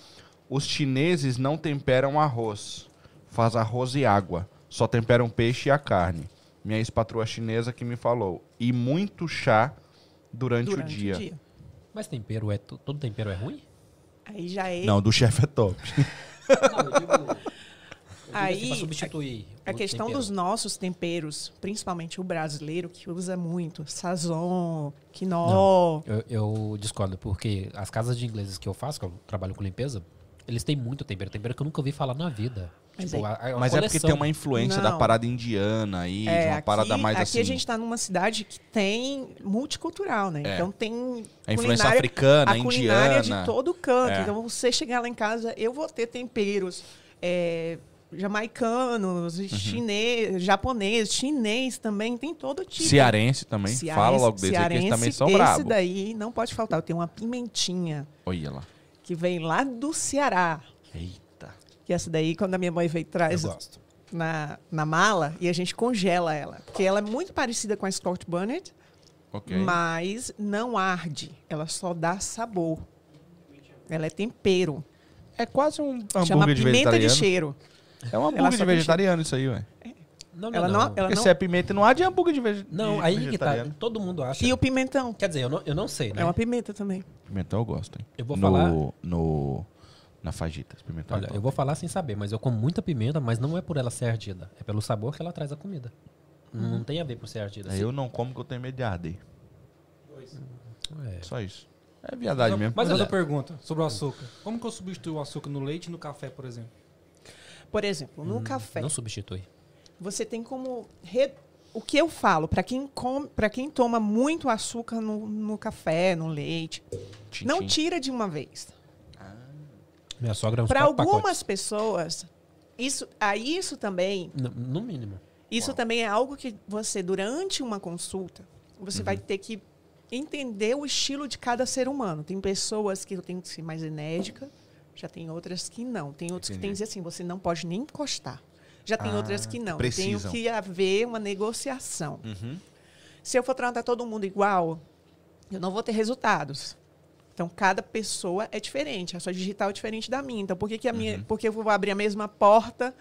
Os chineses não temperam arroz. Faz arroz e água. Só temperam peixe e a carne. Minha ex-patroa chinesa que me falou. E muito chá durante, durante o dia. Mas tempero é. to- Todo tempero é ruim? Aí já é. Não, do chefe é top. <laughs> Não, eu digo. Digo Aí, assim, substituir. A o questão tempero. dos nossos temperos, principalmente o brasileiro, que usa muito sazon, quinó. Eu, eu discordo, porque as casas de ingleses que eu faço, que eu trabalho com limpeza, eles têm muito tempero. Tempero que eu nunca ouvi falar na vida. Mas tipo, é- a- a Mas é porque tem uma influência da Não. parada indiana aí, de É, uma parada mais aqui assim. a gente está numa cidade que tem multicultural, né? É. Então tem A influência culinária- africana, a culinária indiana. de todo canto. É. Então você chegar lá em casa, eu vou ter temperos é, jamaicanos, Uhum. chinês, japonês, chinês também, tem todo tipo. Cearense também. Cearense- Fala logo desse que eles também são esse bravos. daí não pode faltar. Eu tenho uma pimentinha Olha lá. que vem lá do Ceará. Eita. Que essa daí, quando a minha mãe veio, traz na, na mala e a gente congela ela. Porque ela é muito parecida com a Scott Bonnet, Ok. mas não arde. Ela só dá sabor. Ela é tempero. É quase um Chama hambúrguer de pimenta de cheiro. É um Ela hambúrguer de vegetariano isso aí, ué. Não, não, Ela não. não, ela Porque não... se é pimenta não há de hambúrguer de vegetariano. Não, aí que tá. Todo mundo acha. E o pimentão? Quer dizer, eu não, eu não sei, né? É uma pimenta também. Pimentão eu gosto, hein? Eu vou no, falar- No... Na fajitas, pimentão. é Olha, top. eu vou falar sem saber, mas eu como muita pimenta, mas não é por ela ser ardida. É pelo sabor que ela traz à comida. Não tem a ver por ser ardida. É, Eu não como porque eu tenho medo de arder. É. Só isso. É verdade Mas, mesmo. mas olha- pergunta sobre o açúcar. Como que eu substituo o açúcar no leite e no café, por exemplo? Por exemplo, no café, Não substitui. você tem como... re- O que eu falo, para quem, come, quem toma muito açúcar no, no café, no leite, Tchim, não tchim. tira de uma vez. Minha sogra Para algumas pacotes. pessoas, isso, a isso também, No, no mínimo. isso também é algo que você durante uma consulta, você vai ter que entender o estilo de cada ser humano. Tem pessoas que têm que ser mais enérgica, já tem outras que não. Tem outros que Entendi. que dizer assim, você não pode nem encostar. Já tem Ah, outras que não. precisam. Tem que haver uma negociação. Uhum. Se eu for tratar todo mundo igual, eu não vou ter resultados. Então, cada pessoa é diferente. A sua digital é diferente da minha. Então, por que, que a minha, porque eu vou abrir a mesma porta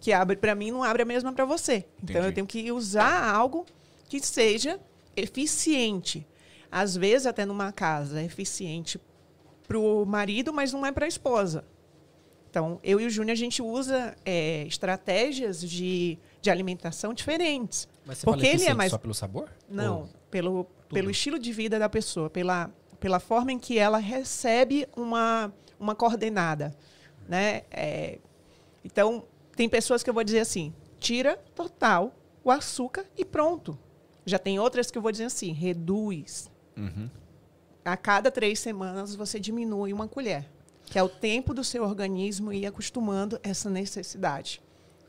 que abre para mim não abre a mesma para você? Então, Entendi. eu tenho que usar algo que seja eficiente. Às vezes, até numa casa, é eficiente para o marido, mas não é para a esposa. Então, eu e o Júnior, a gente usa é, estratégias de, de alimentação diferentes. Mas você Porque ele é mais- só pelo sabor? Não, Ou- pelo, pelo estilo de vida da pessoa, pela, pela forma em que ela recebe uma, uma coordenada. Né? É, então, tem pessoas que eu vou dizer assim: tira total o açúcar e pronto. Já tem outras que eu vou dizer assim: reduz. Uhum. A cada três semanas você diminui uma colher, que é o tempo do seu organismo ir acostumando essa necessidade.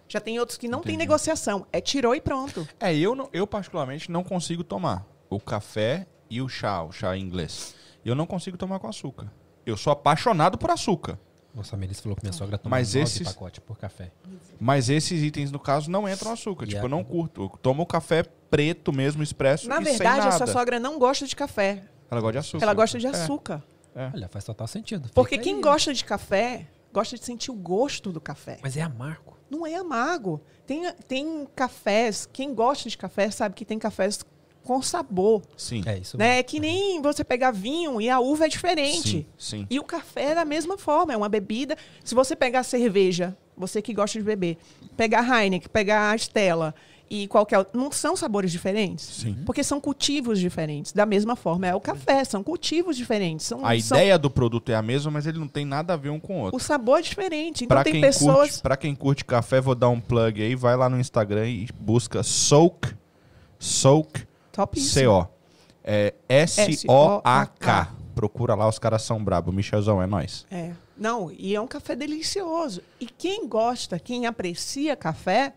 Já tem outros que não tem Entendi. negociação, é tirou e pronto. É, eu, não- eu particularmente não consigo tomar o café e o chá, o chá inglês. Eu não consigo tomar com açúcar. Eu sou apaixonado por açúcar. Nossa, a Melissa falou que minha sogra toma Mas esses- pacote por café. Mas esses itens, no caso, não entram açúcar. E tipo, a- eu não curto. Eu tomo o café preto mesmo, expresso Na e sem verdade, a sua sogra não gosta de café. Ela gosta de açúcar. Ela gosta de É. açúcar. Olha, faz total sentido. Porque Fica quem aí. gosta de café, gosta de sentir o gosto do café. Mas é amargo. Não é amargo. Tem, tem cafés, quem gosta de café sabe que tem cafés com sabor. Sim. É isso. Né? É que nem você pegar vinho e a uva é diferente. Sim, sim. E o café é da mesma forma, é uma bebida. Se você pegar cerveja, você que gosta de beber, pegar Heineken, pegar a Stella e qualquer outro, não são sabores diferentes? Sim. Porque são cultivos diferentes. Da mesma forma é o café, são cultivos diferentes. São, A são- ideia do produto é a mesma, mas ele não tem nada a ver um com o outro. o sabor é diferente. Então Pra tem quem, pessoas. curte, pra quem curte café, vou dar um plug aí. Vai lá no Instagram e busca Soak. Soak. C-O. É S-O-A-K. Procura lá, os caras são brabos. Michelzão, é nóis. É. Não, e é um café delicioso. E quem gosta, quem aprecia café,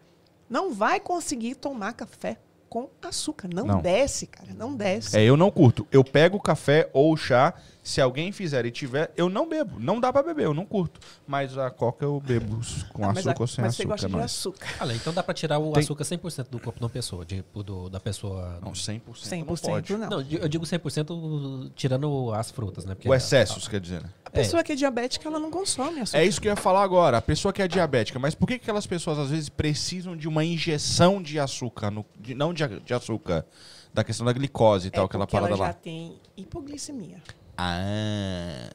não vai conseguir tomar café com açúcar. Não, Não. desce, cara. Não desce. É, eu não curto. Eu pego o café ou o chá. Se alguém fizer e tiver, eu não bebo. Não dá pra beber, eu não curto. Mas a coca eu bebo com Ah, mas, açúcar a- ou sem mas você açúcar. gosta é de nóis. açúcar. Olha, então dá pra tirar o Tem- açúcar 100% do corpo de uma pessoa. Tipo, do, da pessoa... Não, 100%. 100% não pode. não. Não, eu digo 100% tirando as frutas, né? Porque O excesso, quer dizer, né? A pessoa que é diabética, ela não consome açúcar. É isso que eu ia falar agora. A pessoa que é diabética, mas por que que aquelas pessoas às vezes precisam de uma injeção de açúcar, no- de- não de, de açúcar, da questão da glicose e É tal, aquela porque ela parada já lá? tem hipoglicemia. Ah,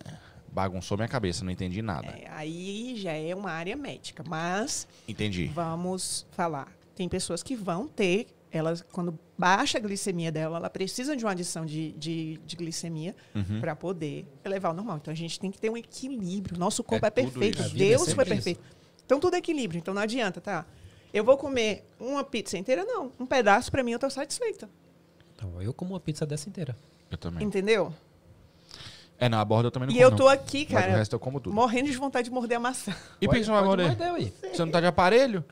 bagunçou minha cabeça, não entendi nada. É, aí já é uma área médica. Mas Entendi. vamos falar. Tem pessoas que vão ter, elas, quando baixa a glicemia dela, ela precisa de uma adição de, de, de glicemia Uhum. para poder elevar o normal. Então a gente tem que ter um equilíbrio. Nosso corpo É é, perfeito. isso. Vida é Deus foi perfeito. Então tudo é equilíbrio. Então não adianta, tá? Eu vou comer uma pizza inteira? Não. Um pedaço, para mim, eu tô satisfeita. Então, eu como uma pizza dessa inteira. Eu também. Entendeu? É, na borda eu também não E como, eu não. tô aqui, Mas o cara, resto eu como tudo. morrendo de vontade de morder a maçã. E por que você não vai Pode morder? morder, ué. Você não tá de aparelho?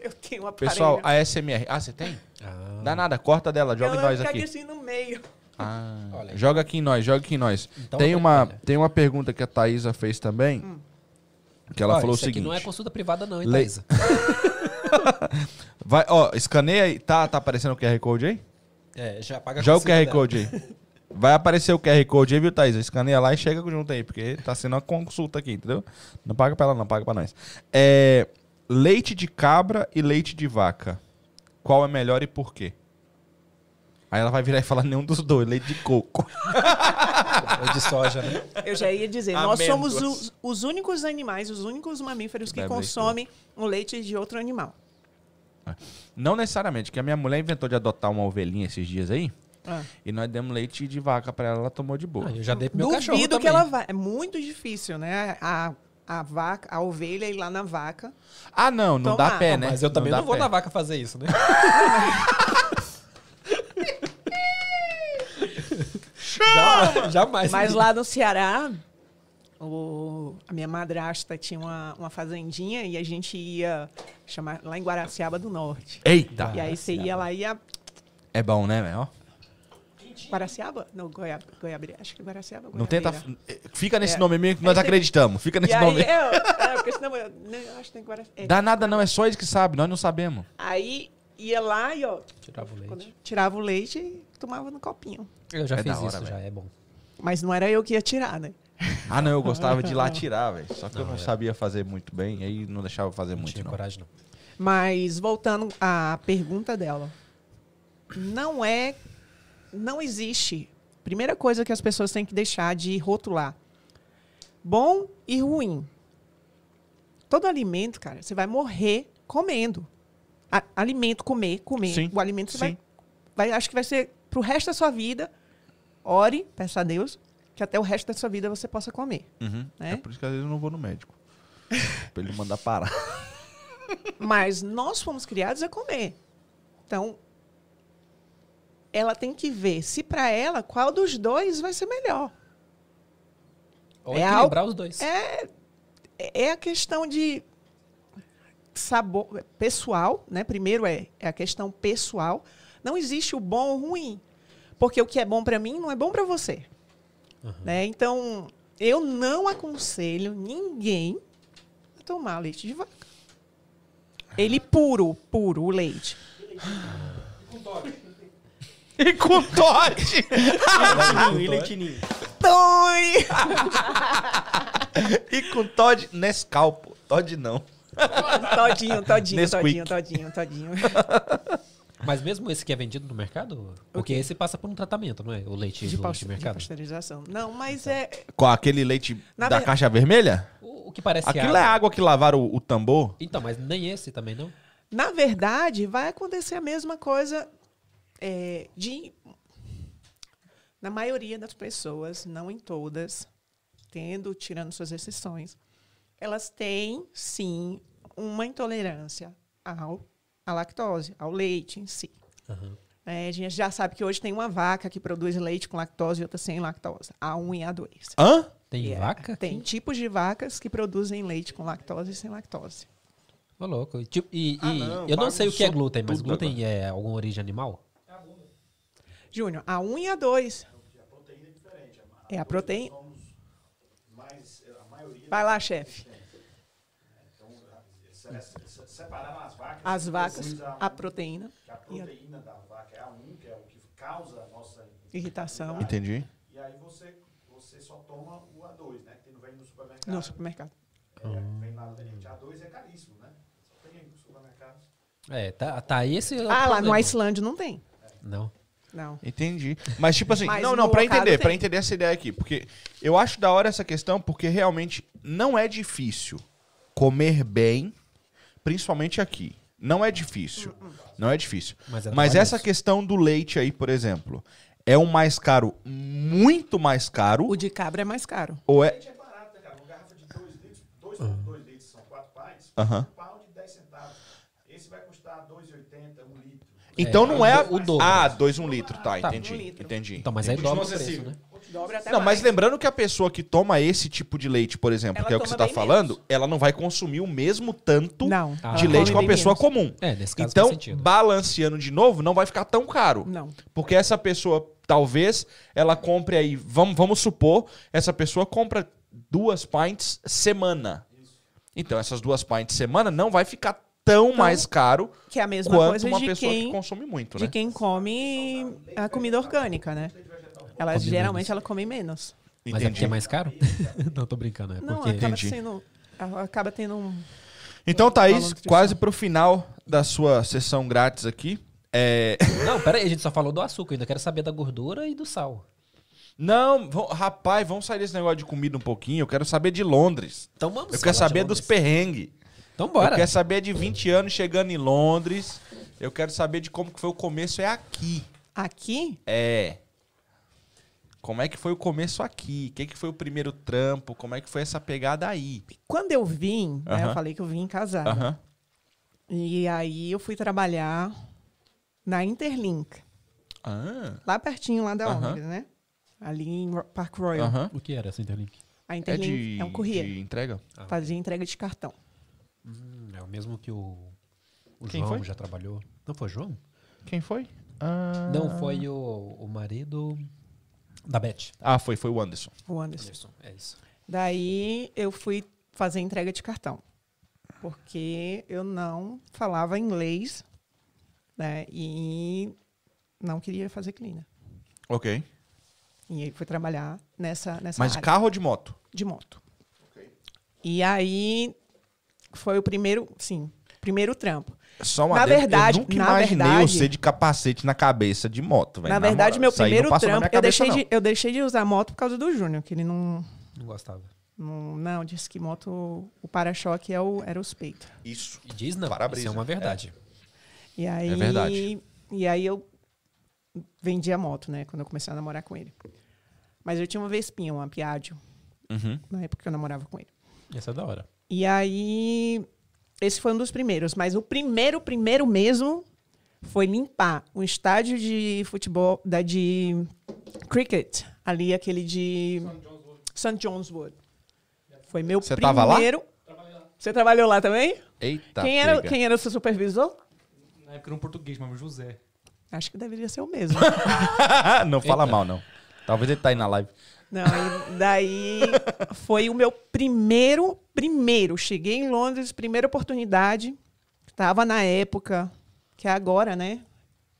Eu tenho um aparelho. Pessoal, a SMR. Ah, você tem? Ah, Dá nada, corta dela, joga Ela em nós aqui. assim no meio. Ah, Olha. joga aqui em nós, joga aqui em nós. Então, tem, olha. uma, tem uma pergunta que a Thaisa fez também. Que ela Ó, falou o isso aqui seguinte. não é consulta privada não, hein, Le- Thaisa? <laughs> Vai, ó, escaneia aí. Tá, tá aparecendo o QR Code aí? É, já paga a Joga o consulta QR dela. Code aí. <laughs> Vai aparecer o QR Code aí, viu, Thaisa? Escaneia lá e chega junto aí, porque tá sendo uma consulta aqui, entendeu? Não paga pra ela, não, paga pra nós. É, leite de cabra e leite de vaca. Qual é melhor e por quê? Aí ela vai virar e falar nenhum dos dois, leite de coco. Ou de soja, né? Eu já ia dizer, nós somos Amêndoas. os, os únicos animais, os únicos mamíferos que leite consomem o leite de outro animal. Não necessariamente, que a minha mulher inventou de adotar uma ovelhinha esses dias aí, Ah. e nós demos leite de vaca pra ela, ela tomou de boa. Ah, eu já dei pro meu cachorro Duvido que também. ela vai. É muito difícil, né? A, a vaca, a ovelha ir lá na vaca. Ah, não, não dá Tomar. pé, Não, né? Mas eu também dá não, vou pé. na vaca fazer isso, né? Jamais. <laughs> Jamais. Mas lá no Ceará, o- a minha madrasta tinha uma, uma fazendinha e a gente ia chamar lá em Guaraciaba do Norte. Eita! E aí você ia lá e ia. É bom, né, velho? Guaraciaba? Não, Goiabira. Acho que Guaraciaba. Não tenta. Fica nesse É. nome mesmo que nós tem- acreditamos. Fica E nesse aí, nome. eu, é, porque senão eu, não, eu acho que tem Guaraciaba. É. Dá nada não, é só eles que sabem, nós não sabemos. Aí ia lá e ó, Tirava o leite. tirava o leite e tomava no copinho. Eu já É fiz hora, isso, já velho. é bom. Mas não era eu que ia tirar, né? Ah, não, eu gostava de ir lá <laughs> tirar, velho. Só que eu Não, não é. sabia fazer muito bem, aí não deixava eu fazer Não muito, tinha não. coragem, não. Mas voltando à pergunta dela. Não é. Não existe. Primeira coisa que as pessoas têm que deixar de rotular: bom e ruim. Todo alimento, cara, você vai morrer comendo. A- alimento, comer, comer. Sim, O alimento você vai, vai. Acho que vai ser pro resto da sua vida. Ore, peça a Deus, que até o resto da sua vida você possa comer. Uhum. né? É por isso que às vezes eu não vou no médico. <laughs> pra ele mandar parar. Mas nós fomos criados a comer. Então, ela tem que ver se para ela qual dos dois vai ser melhor. Ou É equilibrar os dois. É, é a questão de sabor pessoal, né? Primeiro é, é a questão pessoal. Não existe o bom ou o ruim, porque o que é bom para mim não é bom para você, né? Então, eu não aconselho ninguém a tomar leite de vaca. Ele puro, puro, o leite. E com Todd! E leitinho. Doi! e com Todd Nescau, pô. Todd não. Todinho, todinho, Nesquik. todinho, todinho, todinho. Mas mesmo esse que é vendido no mercado? Porque esse passa por um tratamento, não é? O leite De, do paus- de de mercado. pasteurização. Não, mas é. Com aquele leite Na da ver- caixa vermelha? O, o que parece Aquilo é água que lavaram o, o tambor? Então, mas nem esse também não? Na verdade, vai acontecer a mesma coisa é, de. Na maioria das pessoas, não em todas, tendo, tirando suas exceções, elas têm, sim, uma intolerância ao, à lactose, ao leite em si. É, a gente já sabe que hoje tem uma vaca que produz leite com lactose e outra sem lactose, A1 e A2. Hã? Tem É, vaca? Tem tipos de vacas que produzem leite com lactose e sem lactose. Ô, louco. E, tipo, e- Ah, e não, eu não sei o que é glúten, mas glúten é alguma origem animal? Júnior, A1 e A2. É a proteína. Vai lá, chefe. Separaram as vacas. As vacas, Precisa a proteína, que a proteína da vaca é a 1, que é o que causa a nossa irritação Entendi. E aí você, você só toma o A2, né? Que não vem no supermercado. no supermercado. É, vem lá dentro. A2 é caríssimo, né? Só tem no supermercado. É, tá, tá esse. é Ah, lá no problema. Iceland não tem. Não. Não. Entendi. Mas, tipo assim, Mas não, no não, pra entender, tem. pra entender essa ideia aqui. Porque eu acho da hora essa questão, porque realmente não é difícil comer bem, principalmente aqui. Não é difícil. Não é difícil. Mas é Mas essa questão do leite aí, por exemplo, é um mais caro, muito mais caro, O de cabra é mais caro. ou é. Leite é barato, né, cara? Uma garrafa de 2 litros, 2,2 litros são 4 pints, Aham pound de 10 centavos. Esse vai custar 2,80, 1 litro. Então É, não é. o dobro. Ah, dois um litro, tá, Tá. entendi. Um litro. Entendi. Então, mas aí entendi. dobra o preço, né? Dobra até Não, mais. mas lembrando que a pessoa que toma esse tipo de leite, por exemplo, Ela que é o que toma você tá bem falando, menos. ela não vai consumir o mesmo tanto Não. Ah. de ela leite come que uma bem pessoa menos. comum. É, nesse caso Então, sentido. balanceando de novo, não vai ficar tão caro. Não. Porque essa pessoa, talvez, ela compre aí, vamos, vamos supor, essa pessoa compra duas pints semana. Então, essas duas pints semana não vai ficar tão mais caro Que é a mesma quanto coisa uma de pessoa quem, que consome muito, de né? quem come a comida orgânica, né? Elas Come geralmente ela come menos. Mas é porque é mais caro? <laughs> não, tô brincando. É Não, porque... acaba Entendi. sendo. Acaba tendo um. Então, Valor Thaís, quase pro final da sua sessão grátis aqui. É... <laughs> Não, pera aí, a gente só falou do açúcar. Eu ainda quero saber da gordura e do sal. Não, vão- rapaz, vamos sair desse negócio de comida um pouquinho. Eu quero saber de Londres. Então vamos Eu quero de saber dos perrengues. Então Eu bora. quero saber de 20 anos chegando em Londres. Eu quero saber de como que foi o começo é aqui. Aqui, É. Como é que foi o começo aqui? O que, que foi o primeiro trampo? Como é que foi essa pegada aí? quando eu vim, né, eu falei que eu vim casada. Aham. E aí eu fui trabalhar na Interlink, Ah. lá pertinho lá da Aham. Londres, né? Ali em Park Royal. O que era essa Interlink? A É Interlink de, é, um courier. de entrega? Fazia entrega de cartão. Hum, é o mesmo que o, o Quem João foi? já trabalhou. Não foi o João? Quem foi? Ah. Não, foi o, o marido da Beth. Ah, foi, foi o Anderson. O Anderson. Anderson, é isso. Daí eu fui fazer entrega de cartão. Porque eu não falava inglês, né? E não queria fazer cleaner. Ok. E aí fui trabalhar nessa, nessa Mas área carro ou de moto? de moto. E aí foi o primeiro, sim, primeiro trampo. Só uma Na adendo, verdade- eu nunca na imaginei verdade- você de capacete na cabeça de moto, velho. Na verdade, moral, meu primeiro na trampo, eu deixei, não. de, eu deixei de usar moto por causa do Júnior, que ele não, Não gostava. não, não disse que moto, o para-choque é o, era os peitos. Isso. E diz não. Para-brisa. Isso é uma verdade. E aí, É verdade. E aí eu vendi a moto, né? Quando eu comecei a namorar com ele. Mas eu tinha uma Vespinha, uma Piaggio, Uhum. na época que eu namorava com ele. Essa é da hora. E aí, esse foi um dos primeiros. Mas o primeiro, primeiro mesmo, foi limpar um estádio de futebol, da de cricket, ali aquele de St. John's Wood. Foi meu Você tava lá? primeiro... Você trabalhou lá também? Eita, quem, era, quem era o seu supervisor? Na época era um português, mas José. Acho que deveria ser o mesmo. <laughs> não fala Eita. mal, não. Talvez ele tá aí na live. Não, e daí foi o meu primeiro, primeiro. Cheguei em Londres, primeira oportunidade. Estava na época, que é agora, né?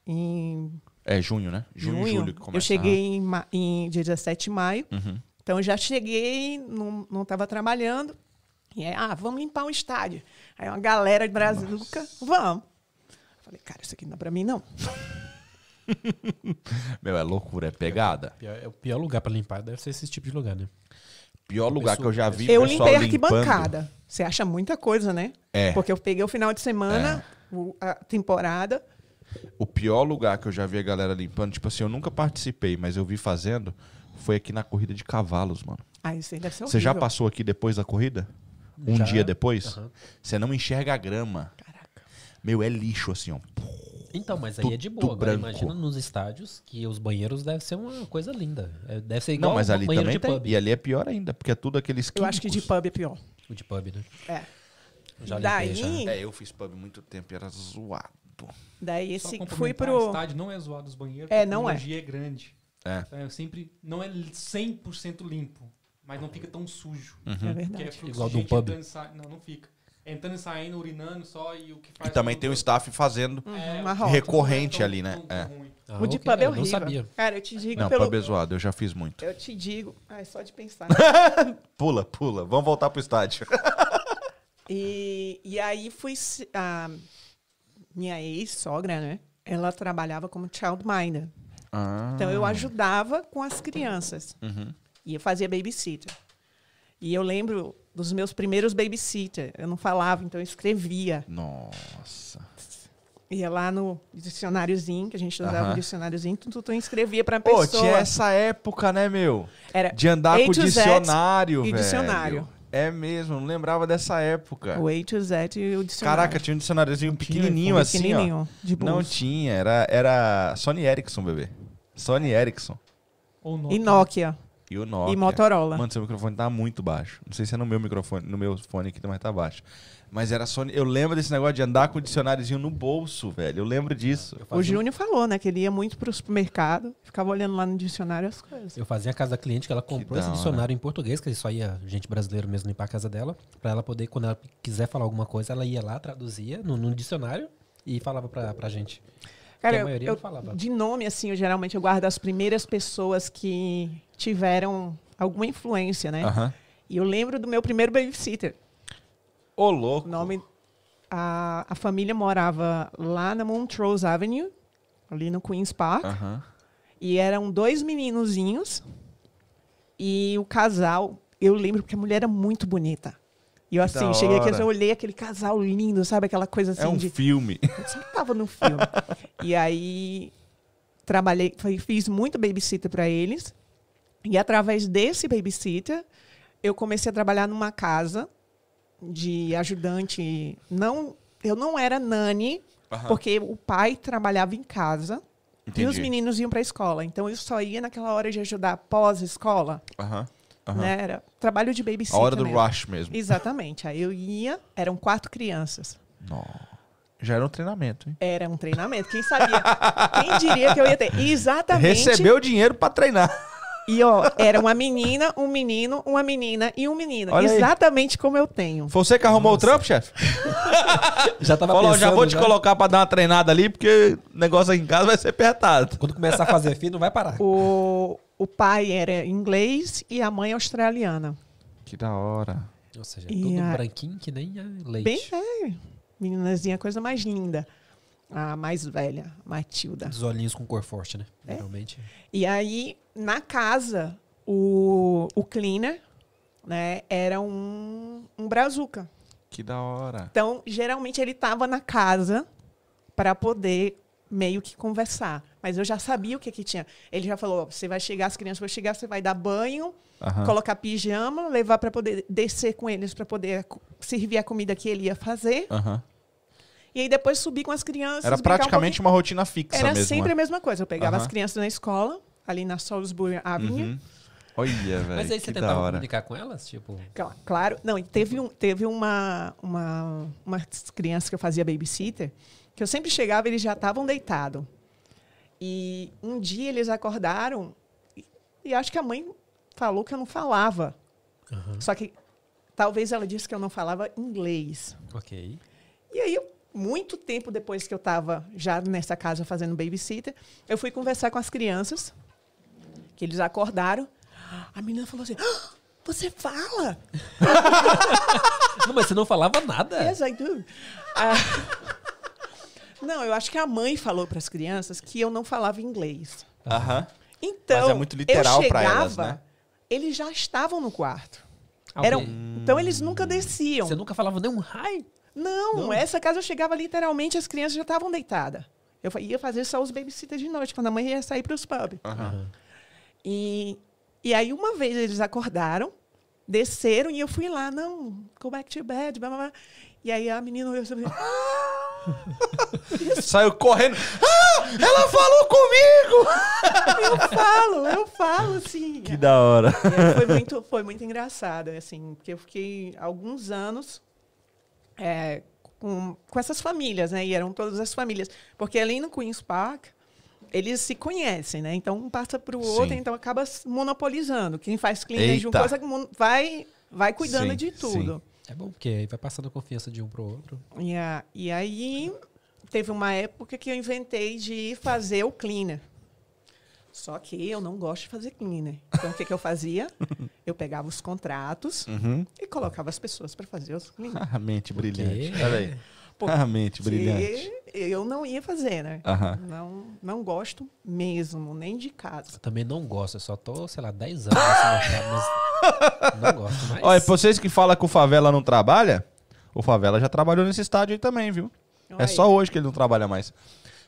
Em É junho, né? Junho, junho. julho que começa. eu cheguei em, ma- em dia 17 de maio. Uhum. Então eu já cheguei, não não estava trabalhando. E aí, ah, vamos limpar um estádio. Aí uma galera de Brazuca, vamos. Falei, cara, isso aqui não é pra mim, não. <laughs> Meu, é loucura, é pegada. Pior- é o pior lugar pra limpar deve ser esse tipo de lugar, né? Pior lugar que eu já vi Eu pessoal limpei limpando. arquibancada. Você acha muita coisa, né? É. Porque eu peguei o final de semana, o- a temporada. O pior lugar que eu já vi a galera limpando, tipo assim, eu nunca participei, mas eu vi fazendo, foi aqui na corrida de cavalos, mano. Ah, isso aí deve ser Você já passou aqui depois da corrida? Um Já. dia depois? Aham. Você não enxerga a grama. Caraca. Meu, é lixo assim, ó. Então, mas aí é de boa. Agora branco. imagina nos estádios que os banheiros devem ser uma coisa linda. É, Deve ser igual Não, mas ali banheiro também de tem. pub. E ali é pior ainda, porque é tudo aqueles Eu acho que de químicos. pub é pior. O de pub, né? É. Já Daí- limpei, já. É, eu fiz pub muito tempo e era zoado. Daí Só esse fui O pro. estádio não é zoado os banheiros. É, porque não a é. tecnologia é grande. É. Então, é sempre... Não é 100% limpo, mas não fica tão sujo. É Porque é verdade. fluxo Igual gente pub. sa- Não, não fica. É Entrando e saindo, urinando só e o que faz... E também tem o staff fazendo. É, uma o- rota. Recorrente não é ali, né? tão- tão É. ruim. Ah, O de pub é eu horrível. Não sabia. Cara, eu te digo Não, pelo. pub é zoado, eu já fiz muito. Eu te digo. Ai, só de pensar. <laughs> Pula, pula. Vamos voltar pro estádio. <laughs> E, e aí fui. A minha ex-sogra, né? Ela trabalhava como childminder. Ah. Então eu ajudava com as crianças. Uhum. E eu fazia babysitter. E eu lembro dos meus primeiros babysitter. Eu não falava, então eu escrevia. Nossa. Ia lá no dicionáriozinho, que a gente usava Aham. o dicionáriozinho, tu, tu, tu escrevia pra Pô, pessoa. tinha essa época, né, meu? Era De andar A com Z dicionário, e velho. dicionário. É mesmo, não lembrava dessa época. o A to Z e o dicionário. Caraca, tinha um dicionáriozinho pequenininho assim, Pequenininho, de ó. Não bolso. tinha, era, era Sony Ericsson, bebê. Sony Ericsson. Ou E Nokia. E o Nokia. E Motorola. Mano, seu microfone tá muito baixo. Não sei se é no meu microfone, no meu fone aqui, mas tá baixo. Mas era Sony. Eu lembro desse negócio de andar com o dicionáriozinho no bolso, velho. Eu lembro disso. Eu O fazia, Júnior falou, né? Que ele ia muito pro supermercado, ficava olhando lá no dicionário as coisas. eu fazia a casa da cliente que ela comprou da esse dicionário em português, que só ia gente brasileira mesmo limpar a casa dela, pra ela poder, quando ela quiser falar alguma coisa, ela ia lá, traduzia no, no dicionário e falava pra, pra gente. Cara, a eu, eu- não falava. de nome, assim, eu geralmente eu guardo as primeiras pessoas que tiveram alguma influência, né? Aham. E eu lembro do meu primeiro babysitter. Ô, O louco. nome. A, a família morava lá na Montrose Avenue, ali no Queen's Park. Aham. E eram dois meninozinhos. E o casal, eu lembro porque a mulher era muito bonita. E eu da assim, cheguei aqui, hora. eu olhei aquele casal lindo, sabe? Aquela coisa assim É um de. filme. Eu sempre tava no filme. <laughs> e aí trabalhei, fiz muito babysitter para eles. E através desse babysitter, eu comecei a trabalhar numa casa de ajudante. Não, eu não era nani, Aham. porque o pai trabalhava em casa e os Entendi. meninos iam para a escola. Então eu só ia naquela hora de ajudar pós-escola, Aham. Aham. né? Era trabalho de A babysitter. hora do mesmo. rush mesmo. Exatamente. Aí eu ia, eram quatro crianças. Nó. Já era um treinamento, hein? Era um treinamento. Quem sabia? Quem diria que eu ia ter? <laughs> Exatamente. Recebeu dinheiro pra treinar. E, ó, era uma menina, um menino, uma menina e um menino. Olha aí. Exatamente como eu tenho. Foi você que arrumou o trampo, chefe? <laughs> Já tava Falou, pensando, já vou te já. colocar pra dar uma treinada ali, porque o negócio aqui em casa vai ser apertado. Quando começar a fazer filho, não vai parar. O, o pai era inglês e a mãe australiana. Que da hora. Ou seja, E tudo a- branquinho que nem a leite. Bem velho. Meninazinha, coisa mais linda. A mais velha, Matilda. Os olhinhos com cor forte, né? É. Geralmente. E aí, na casa, o, o cleaner né, era um, um brazuca. Que da hora. Então, geralmente ele estava na casa para poder meio que conversar. Mas eu já sabia o que que tinha. Ele já falou: você vai chegar, as crianças vão chegar, você vai dar banho, Aham. colocar pijama, levar para poder descer com eles para poder servir a comida que ele ia fazer. Aham. E aí depois subir com as crianças. Era brincar um praticamente uma rotina fixa. Era mesmo. sempre né? a mesma coisa. Eu pegava Aham. as crianças na escola, ali na Salisbury Avenue. Uhum. Olha, velho. Mas aí você tentava comunicar com elas? Tipo, Cla- Claro, não, teve, um, teve uma, uma, umas crianças que eu fazia babysitter, que eu sempre chegava e eles já estavam deitados. E um dia eles acordaram, e, e acho que a mãe falou que eu não falava. Só que talvez ela disse que eu não falava inglês. Ok. E aí, eu- muito tempo depois que eu estava já nessa casa fazendo babysitter, eu fui conversar com as crianças, que eles acordaram. A menina falou assim: "Ah, Você fala? <laughs> Não, mas você não falava nada. Yes, I do. Ah, <laughs> não, eu acho que a mãe falou para as crianças que eu não falava inglês. Aham. Então, Mas é muito literal chegava, elas, né? eles já estavam no quarto. Ah, Eram, então eles nunca desciam. Você nunca falava nem um hi? Não, Não? essa casa eu chegava literalmente, as crianças já estavam deitadas. Eu ia fazer só os babysitters de noite, quando a mãe ia sair para os pubs. Aham. E, e aí, uma vez eles acordaram, desceram e eu fui lá, não, go back to bed, blá, blá, blá. E aí a menina olhou assim, <laughs> Saiu correndo. Ah! Ela falou comigo! <laughs> eu falo, eu falo, assim. Que da hora. Foi muito, foi muito engraçado, assim, porque eu fiquei alguns anos é, com, com essas famílias, né? E eram todas as famílias. Porque ali no Queen's Park, eles se conhecem, né? Então um passa para o outro, Sim. então acaba monopolizando. Quem faz cleaner de uma coisa vai, vai cuidando Sim, de tudo. É bom, porque aí vai passando confiança de um pro outro. E, a- e aí teve uma época que eu inventei de fazer o cleaner. Só que eu não gosto de fazer cleaner. Então o que, que eu fazia? <laughs> Eu pegava os contratos Uhum. e colocava as pessoas para fazer os cleaner. <laughs> A mente brilhante. Olha aí. Pô, A mente brilhante. Eu não ia fazer, né? Não, não gosto mesmo, nem de casa. Eu também não gosto, eu só tô, sei lá, 10 anos mas <laughs> não gosto mais. Olha, pra vocês que falam que o Favela não trabalha, o Favela já trabalhou nesse estádio aí também, viu? Olha É aí. só hoje que ele não trabalha mais.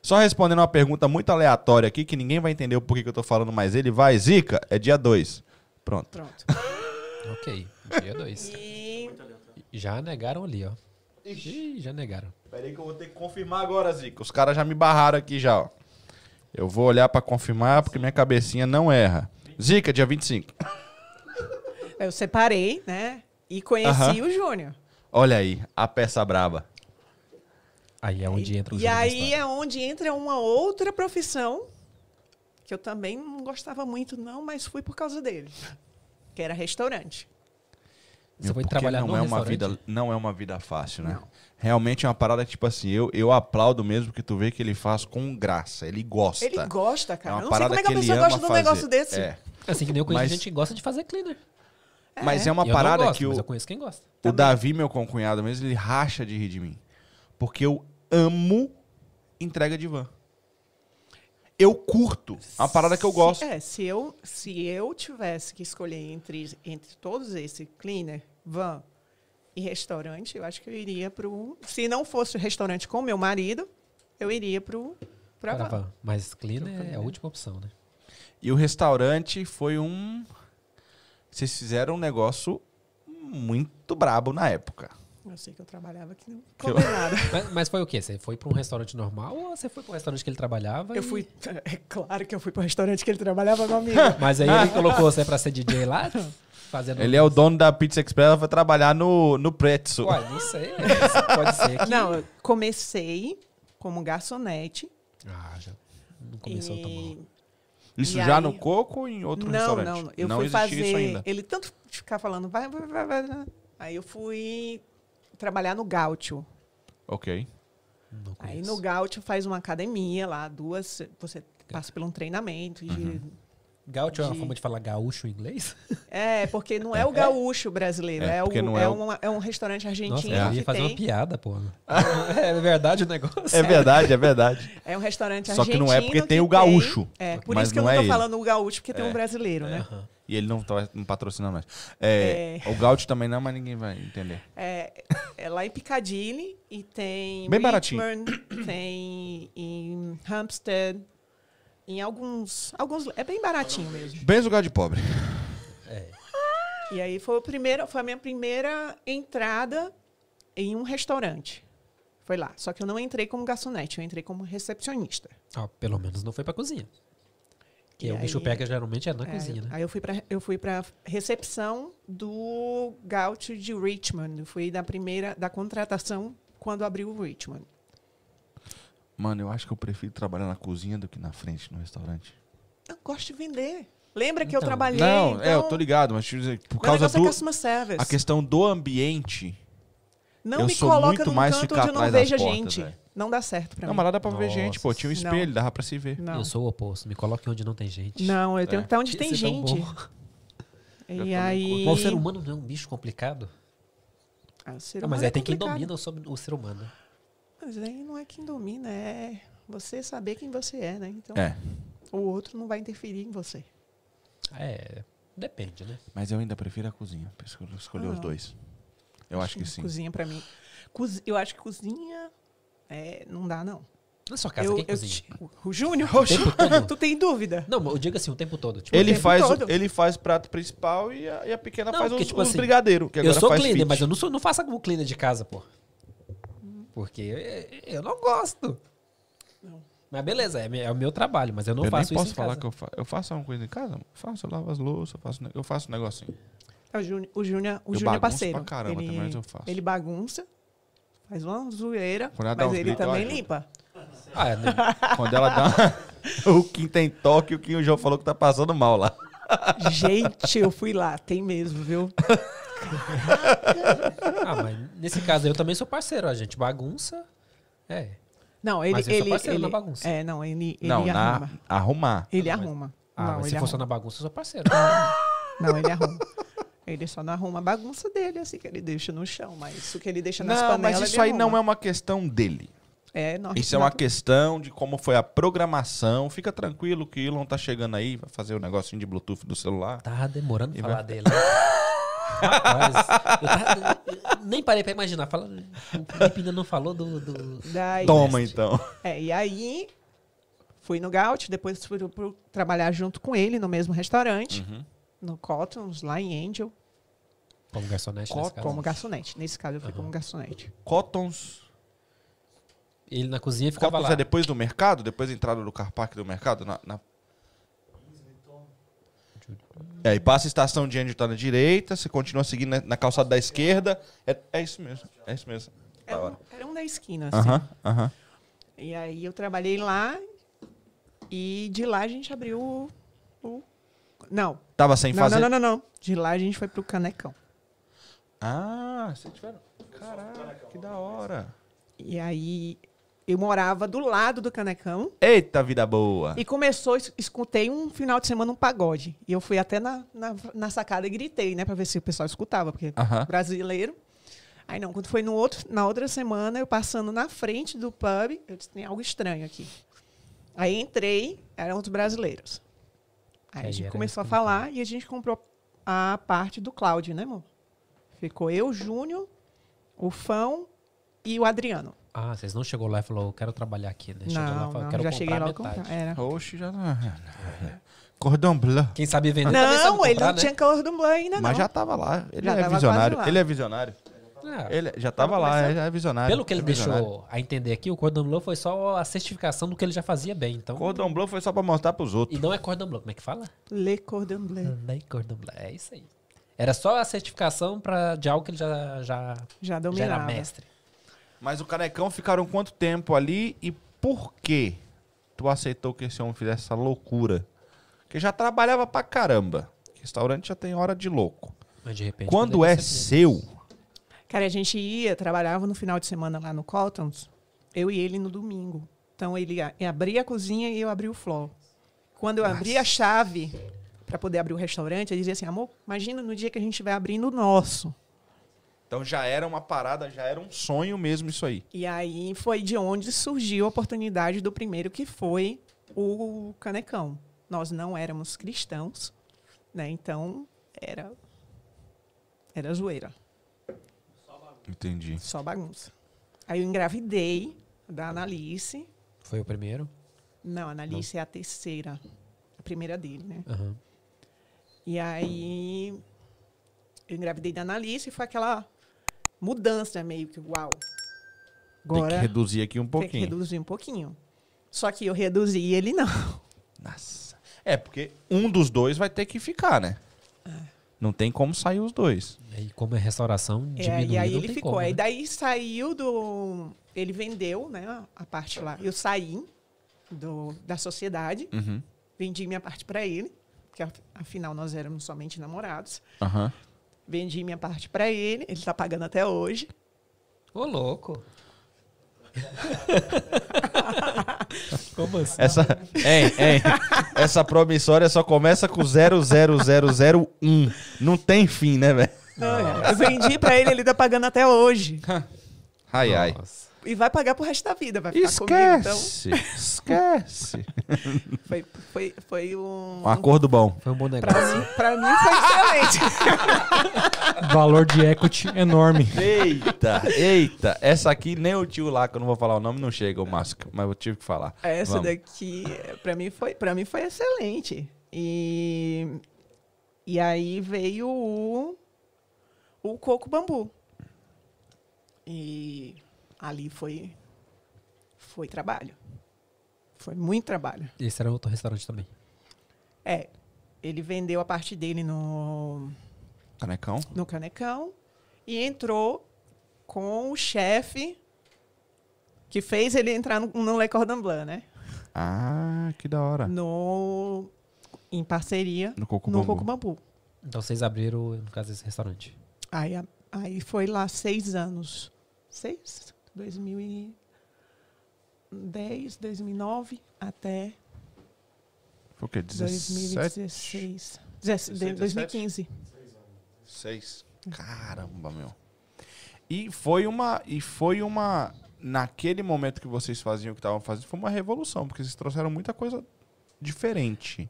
Só respondendo uma pergunta muito aleatória aqui, que ninguém vai entender o porquê que eu tô falando, mas ele vai, Zica, é dia 2. Pronto. Pronto. <laughs> Ok, dia 2. E Já negaram ali, ó. Ih, já negaram. Peraí que eu vou ter que confirmar agora, Zica. Os caras já me barraram aqui já, ó. Eu vou olhar pra confirmar, porque minha cabecinha não erra. Zica, dia 25. <laughs> eu separei, né? E conheci o Júnior. Olha aí, a peça braba. Aí é onde entra o E aí é onde entra uma outra profissão que eu também não gostava muito, não, mas fui por causa dele. Que era restaurante. Você foi Porque trabalhar não no é uma vida Não é uma vida fácil, né? Não. Realmente é uma parada que, tipo assim, eu, eu aplaudo mesmo que tu vê que ele faz com graça. Ele gosta. Ele gosta, É cara. uma Eu não sei parada como é que a que pessoa gosta de um fazer. negócio desse. É. Assim que nem eu conheço Mas- gente que gosta de fazer cleaner. Mas é uma Eu parada gosto, que o, mas eu conheço quem gosta. o Davi, meu concunhado mesmo, ele racha de rir de mim. Porque eu amo entrega de van. Eu curto. É uma parada que eu Se- gosto. É, se eu, se eu tivesse que escolher entre, entre todos esses, cleaner, van e restaurante, eu acho que eu iria pro... Se não fosse o restaurante com meu marido, eu iria pro, pra van. Caravana. Mas cleaner é a última opção, né? E o restaurante foi um. Vocês fizeram um negócio muito brabo na época. Eu sei que eu trabalhava aqui não Que eu- condenada. <laughs> Mas, mas foi o quê? Você foi pra um restaurante normal ou você foi pro restaurante que ele trabalhava? Eu e- fui... <laughs> É claro que eu fui pro restaurante que ele trabalhava comigo. <laughs> Mas aí ele colocou você pra ser DJ lá? Fazendo... Ele é o dono da Pizza Express, ela foi trabalhar no, no Pretzel. Ué, não sei. isso Pode ser que... Não, eu comecei como garçonete. Ah, já não começou tão mal. e... Isso E já aí- no Coco ou em outro não, restaurante? não, eu fui existia fazer. isso ainda. Ele tanto ficar falando, vai, vai, vai, vai. vai. Aí eu fui trabalhar no Gaúcho. Ok. Aí no Gaúcho faz uma academia lá, duas. Você passa por um treinamento. de- Uhum. Gaúcho é uma de- forma de falar gaúcho em inglês? É, porque não <laughs> é o gaúcho brasileiro, É, é, o, não é, é o- um, é um restaurante argentino Nossa, eu ia que fazer uma tem. piada, pô. <laughs> é verdade o negócio. É verdade, é verdade. É um restaurante Só que argentino. não é porque tem o gaúcho, É, por mas isso que eu não não é tô ele. falando o gaúcho, porque tem É. um brasileiro, né? E ele não tá não patrocina nós. É, O Gaúcho também não, mas ninguém vai entender. É, é lá em Piccadilly e tem Bem baratinho. Richmond, tem em Hampstead, em alguns, alguns é bem baratinho mesmo. Bem lugar de pobre. É. E aí foi o primeiro, foi a minha primeira entrada em um restaurante. Foi lá. Só que eu não entrei como garçonete, eu entrei como recepcionista. Ó, pelo menos não foi pra cozinha. Que E o bicho pega geralmente é na É, cozinha, né? Aí eu fui para eu fui para recepção do Gaúcho de Richmond. Eu fui da primeira da contratação quando abriu o Richmond. Mano, eu acho que eu prefiro trabalhar na cozinha do que na frente no restaurante. Eu gosto de vender. Lembra que eu Então. trabalhei? Não, então, é, eu tô ligado, mas deixa eu dizer, por meu causa negócio do. é customer service. A questão do ambiente. Não eu me sou coloca muito num mais canto ficar onde eu não vejo portas, gente. velho. Não dá certo pra Não, mim. mas lá dá pra ver gente, pô. Tinha um Não. espelho, dava pra se ver. Não. Eu sou o oposto. Me coloque onde não tem gente. Não, eu tenho É. que estar onde Isso tem é gente. E aí. Mas o ser humano não é um bicho complicado? Ah, o ser Não, mas humano aí tem quem complicado. domina o, sobre- o ser humano. Mas aí não é quem domina, é você saber quem você é, né? Então, É. o outro não vai interferir em você. É, depende, né? Mas eu ainda prefiro a cozinha. escolher- escolher os Ah. dois. Eu acho que sim. Cozinha pra mim. Cozi- Eu acho que cozinha é, não dá, não. Na sua casa, eu, quem eu cozinha? ti- o- o Júnior, O <laughs> tu tem dúvida? Não, mas eu digo assim, o tempo todo. Tipo, Ele tempo faz, o- todo. ele faz prato principal e a, e a pequena Não, faz porque, os, tipo os assim, brigadeiros. Eu sou faz cleaner, fit. mas eu não, sou, não faço o cleaner de casa, pô. Porque eu, não gosto. Não. Mas beleza, é, é o meu trabalho, mas eu não eu faço nem isso posso em falar casa. que eu faço. Eu faço alguma coisa em casa? Eu faço, eu lavo as louças, eu faço, eu faço um negocinho. É O Júnior, o Júnior, o Eu Júnior é parceiro. pra caramba ele, também, mas eu faço. ele bagunça, faz uma zoeira, Quando ela dá mas ele gritos, também limpa. Ah, é, né? <laughs> Quando ela dá. <laughs> o Kim tem toque, o Kim o João falou que tá passando mal lá. Gente, eu fui lá, tem mesmo, viu? <laughs> ah, mas nesse caso eu também sou parceiro, a gente bagunça. É. Não, ele. Mas eu sou ele, parceiro ele na bagunça. É, não, ele, ele não, na, arruma. arrumar. Ele Ah, mas- arruma. Ah, não, mas ele se for só na bagunça, eu sou parceiro. Não, ele arruma. Ele só não arruma a bagunça dele, assim, que ele deixa no chão. Mas o que ele deixa nas Não, panelas. mas isso ele aí não é uma questão dele. É, não, Isso é uma questão de como foi a programação. Fica tranquilo que o Elon tá chegando aí, vai fazer o negocinho de Bluetooth do celular. Tava demorando pra falar vai- dele. <laughs> Rapaz, eu, tava- eu nem parei pra imaginar. Fala, o Felipe ainda não falou do. do- Daí, Toma então. É, e aí fui no Gaut, depois fui pro- pro trabalhar junto com ele no mesmo restaurante, Uhum. no Cottons, lá em Angel, Como garçonete nesse caso. como garçonete. Nesse caso eu fui como garçonete. Cottons. Ele na cozinha ficava Cottons lá. é depois do mercado? Depois da entrada do car park do mercado? Na, na- É, e passa a estação de Angel tá na direita, você continua seguindo na, na calçada da esquerda. É, é isso mesmo. É isso mesmo. Era um, era um da esquina, assim. Aham, aham. E aí eu trabalhei lá e de lá a gente abriu o... o- Não, Tava sem não, fazer. não, não, não, não. De lá a gente foi pro Canecão. Ah, vocês tiveram. Caraca, que da hora. E aí eu morava do lado do Canecão Eita, vida boa. E começou, es- escutei um final de semana um pagode. E eu fui até na, na, na sacada e gritei, né? Pra ver se o pessoal escutava, porque Aham. brasileiro. Aí não, quando foi no outro, na outra semana, eu passando na frente do pub, eu disse, tem algo estranho aqui. Aí entrei, eram os brasileiros. Aí Aí a gente começou a falar e a gente comprou a parte do Cláudio, né, amor? Ficou eu, Júnior, o Fão e o Adriano. Ah, vocês não chegou lá e falou, quero trabalhar aqui, né? Chegou lá e Não, falou, não, quero já comprar cheguei lá comprar. Era. Oxe, já. <laughs> Cordão Bleu. Quem sabe vender também sabe Não, ele comprar, não né? tinha cordon bleu ainda, Mas não. já tava lá. Ele Já é tava visionário. Ele é visionário. Ah, Ele já tava Tava lá, ele é visionário. Pelo que ele é deixou a entender aqui, o Cordon Bleu foi só a certificação do que ele já fazia bem. Então, Cordão Bleu foi só pra mostrar pros outros. E não é Cordon Bleu, como é que fala? Le cordon bleu. Nem Cordon Bleu, é isso aí. Era só a certificação pra, de algo que ele já, já, Já já era dominava. mestre. Mas o Canecão ficaram quanto tempo ali e por que tu aceitou que esse homem fizesse essa loucura? Porque já trabalhava pra caramba. Restaurante já tem hora de louco. Mas de repente. Quando é seu, Cara, a gente ia, trabalhava no final de semana lá no Cottons, eu e ele no domingo. Então ele abria a cozinha e eu abria o floor. Quando eu abria a chave para poder abrir o restaurante, ele dizia assim: amor, imagina no dia que a gente vai abrindo o nosso. Então já era uma parada, já era um sonho mesmo isso aí. E aí foi de onde surgiu a oportunidade do primeiro, que foi o Canecão. Nós não éramos cristãos, né? Então era, era zoeira. Entendi. Só bagunça. Aí eu engravidei da Analice. Foi o primeiro? Não, a Analice é a terceira. A primeira dele, né? Aham. E aí eu engravidei da Analice e foi aquela mudança meio que uau. Tem que Agora reduzir aqui um tem que pouquinho. reduzir um pouquinho. Só que eu reduzi e ele não. <laughs> Nossa. É, porque um dos dois vai ter que ficar, né? Não tem como sair os dois. E como é restauração, É, diminuiu, e aí não ele tem ficou. como, Aí né? daí saiu do. Ele vendeu, né? A parte lá. Eu saí do, da sociedade, Uhum. vendi minha parte para ele. porque af- afinal nós éramos somente namorados. Aham. Vendi minha parte para ele, ele está pagando até hoje. Ô, louco. <laughs> Como assim? Essa, hein, hein, essa promissória só começa com 00001. Não tem fim, né, velho? Eu vendi para ele, ele está pagando até hoje. Ai, ai. Nossa. E vai pagar pro resto da vida, vai ficar comigo. Então, Esquece. Esquece. <laughs> foi, foi, foi um. Um acordo bom. Foi um bom Pra negócio. mim, pra mim foi excelente. <laughs> Valor de equity enorme. Eita, eita. Essa aqui, nem o tio lá, que eu não vou falar o nome, não chega, o Márcio. Mas eu tive que falar. Essa Vamos. daqui, pra mim, foi, pra mim foi excelente. E, e aí veio o, o coco bambu. E ali foi, foi trabalho. Foi muito trabalho. Esse era outro restaurante também. É, ele vendeu a parte dele no, Canecão? no Canecão e entrou com o chefe que fez ele entrar no, no Le Cordon Bleu, né? Ah, que da hora. No, em parceria No Coco no Bambu. Coco Bambu. Então vocês abriram, no caso, esse restaurante. Aí, aí foi lá seis anos. Seis? 2010, 2009 até Foi o quê? 17? 2016. 17, 2015. Seis. Caramba, meu. E foi uma. E foi uma. Naquele momento que vocês faziam o que estavam fazendo, foi uma revolução, porque vocês trouxeram muita coisa diferente.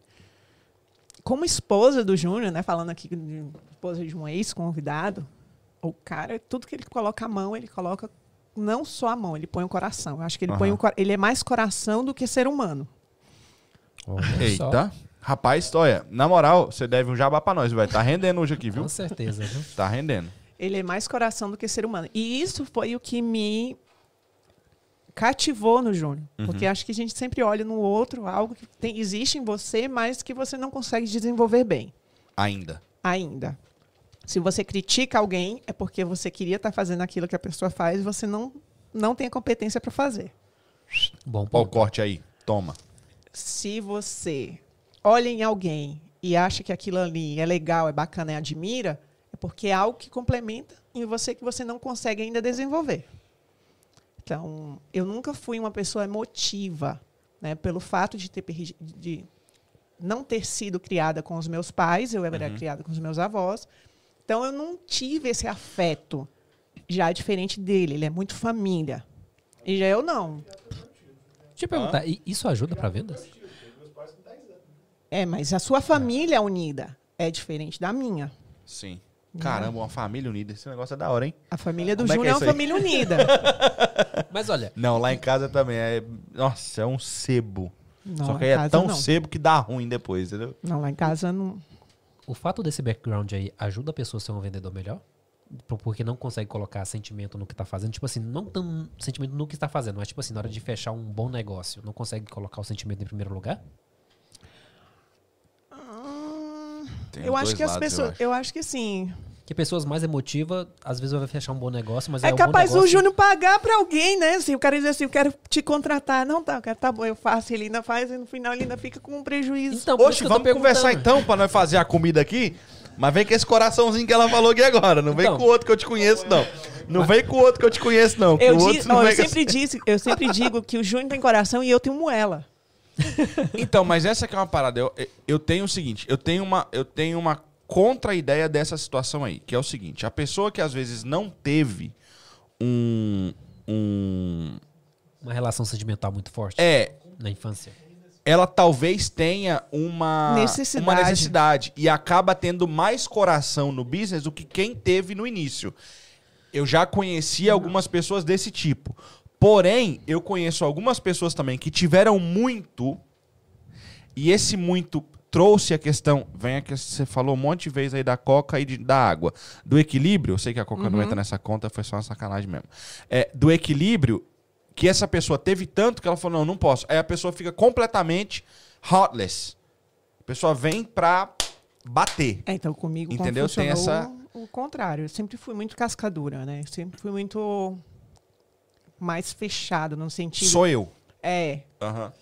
Como esposa do Júnior, né? Falando aqui de esposa de um ex-convidado, o cara, tudo que ele coloca a mão, ele coloca não só a mão, ele põe o coração. Eu acho que ele, põe Aham. o, ele é mais coração do que ser humano. Olha só. Eita. Rapaz, olha, na moral, você deve um jabá pra nós, vai. Tá rendendo hoje aqui, viu? Com certeza, viu? Tá rendendo. Ele é mais coração do que ser humano. E isso foi o que me cativou no Júnior. Porque acho que a gente sempre olha no outro algo que tem, existe em você, mas que você não consegue desenvolver bem Ainda. ainda. Se você critica alguém, é porque você queria estar fazendo aquilo que a pessoa faz e você não, não tem a competência para fazer. Bom Ó o ponto. corte aí. Toma. Se você olha em alguém e acha que aquilo ali é legal, é bacana, é admira, é porque é algo que complementa em você que você não consegue ainda desenvolver. Então, eu nunca fui uma pessoa emotiva, né? Pelo fato de ter de não ter sido criada com os meus pais, eu era criada com os meus avós. Então, eu não tive esse afeto já diferente dele. Ele é muito família. E já eu não. Deixa eu perguntar, e isso ajuda pra vendas? É, mas a sua família unida é diferente da minha. Sim. Caramba, uma família unida. Esse negócio é da hora, hein? A família do Como é Júnior é é, uma aí? família unida. <laughs> Mas olha, Não, lá em casa também é. Nossa, é um sebo. Não, Só que aí é tão não. sebo que dá ruim depois, entendeu? Não, lá em casa não. O fato desse background aí ajuda a pessoa a ser um vendedor melhor? Por- Porque não consegue colocar sentimento no que tá fazendo. Tipo assim, não tão sentimento no que está fazendo, mas tipo assim, na hora de fechar um bom negócio, não consegue colocar o sentimento em primeiro lugar? Tem eu acho que as lados, pessoas. eu acho. Eu acho que sim. Que pessoas mais emotivas, às vezes vai fechar um bom negócio, mas é, É um capaz bom o. Júnior pagar pra alguém, né? Assim, o cara diz assim, eu quero te contratar. Não, tá, eu quero, tá bom, eu faço. Ele ainda faz e no final ele ainda fica com um prejuízo. Então, Oxe, vamos conversar então pra nós fazer a comida aqui? Mas vem com esse coraçãozinho que ela falou aqui agora. Não vem Então. com o outro que eu te conheço, não. Não vem com o outro que eu te conheço, não. eu, o di- outro não ó, eu sempre disse, eu sempre digo que o Júnior tem coração e eu tenho moela. <laughs> <laughs> Então, mas essa que é uma parada. Eu, eu tenho o seguinte, eu tenho uma, eu tenho uma contra-ideia dessa situação aí, que é o seguinte, a pessoa que às vezes não teve um. um Uma relação sentimental muito forte é, na infância. ela talvez tenha uma Necessidade. uma necessidade e acaba tendo mais coração no business do que quem teve no início. Eu já conheci algumas pessoas desse tipo. Porém, eu conheço algumas pessoas também que tiveram muito e esse muito trouxe a questão, vem a que você falou um monte de vezes aí da coca e de- da água, do equilíbrio, eu sei que a coca não entra nessa conta, foi só uma sacanagem mesmo. É, do equilíbrio que essa pessoa teve tanto que ela falou, não, não posso. Aí a pessoa fica completamente heartless. A pessoa vem pra bater. É, então comigo Entendeu? Tem essa- o contrário. Eu sempre fui muito cascadura, né? Eu sempre fui muito mais fechado no sentido. Sou eu. É. Aham.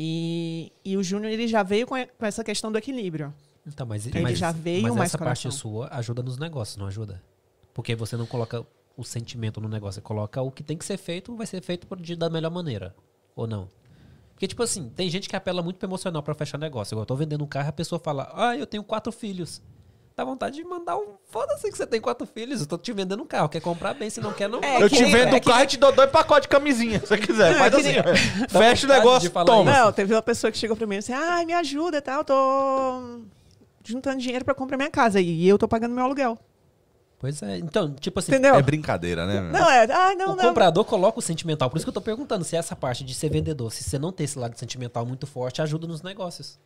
E, e o Júnior ele já veio com, a- com essa questão do equilíbrio. Então, mas, Ele mas, já veio mas mais essa parte coração. sua ajuda nos negócios, não ajuda? Porque você não coloca o sentimento no negócio, você coloca o que tem que ser feito, vai ser feito de, da melhor maneira. Ou não? Porque, tipo assim, tem gente que apela muito pro emocional pra fechar negócio. Igual eu tô vendendo um carro, a pessoa fala, ah, eu tenho quatro filhos. Dá vontade de mandar um. Foda-se que você tem quatro filhos. Eu tô te vendendo um carro. Quer comprar bem, se não quer, não. É eu que te nem- vendo é o carro e te dou dois pacotes de camisinha, se você quiser. Não, Faz é que assim, nem- <laughs> fecha o negócio, toma. Não, teve uma pessoa que chegou pra mim e disse, ai, me ajuda, tá? Eu tô juntando dinheiro pra comprar minha casa e eu tô pagando meu aluguel. Pois é. Então, tipo assim. Entendeu? É brincadeira, né? meu? Não, é, ah, não, o não. comprador coloca o sentimental. Por isso que eu tô perguntando se essa parte de ser vendedor, se você não ter esse lado sentimental muito forte, ajuda nos negócios.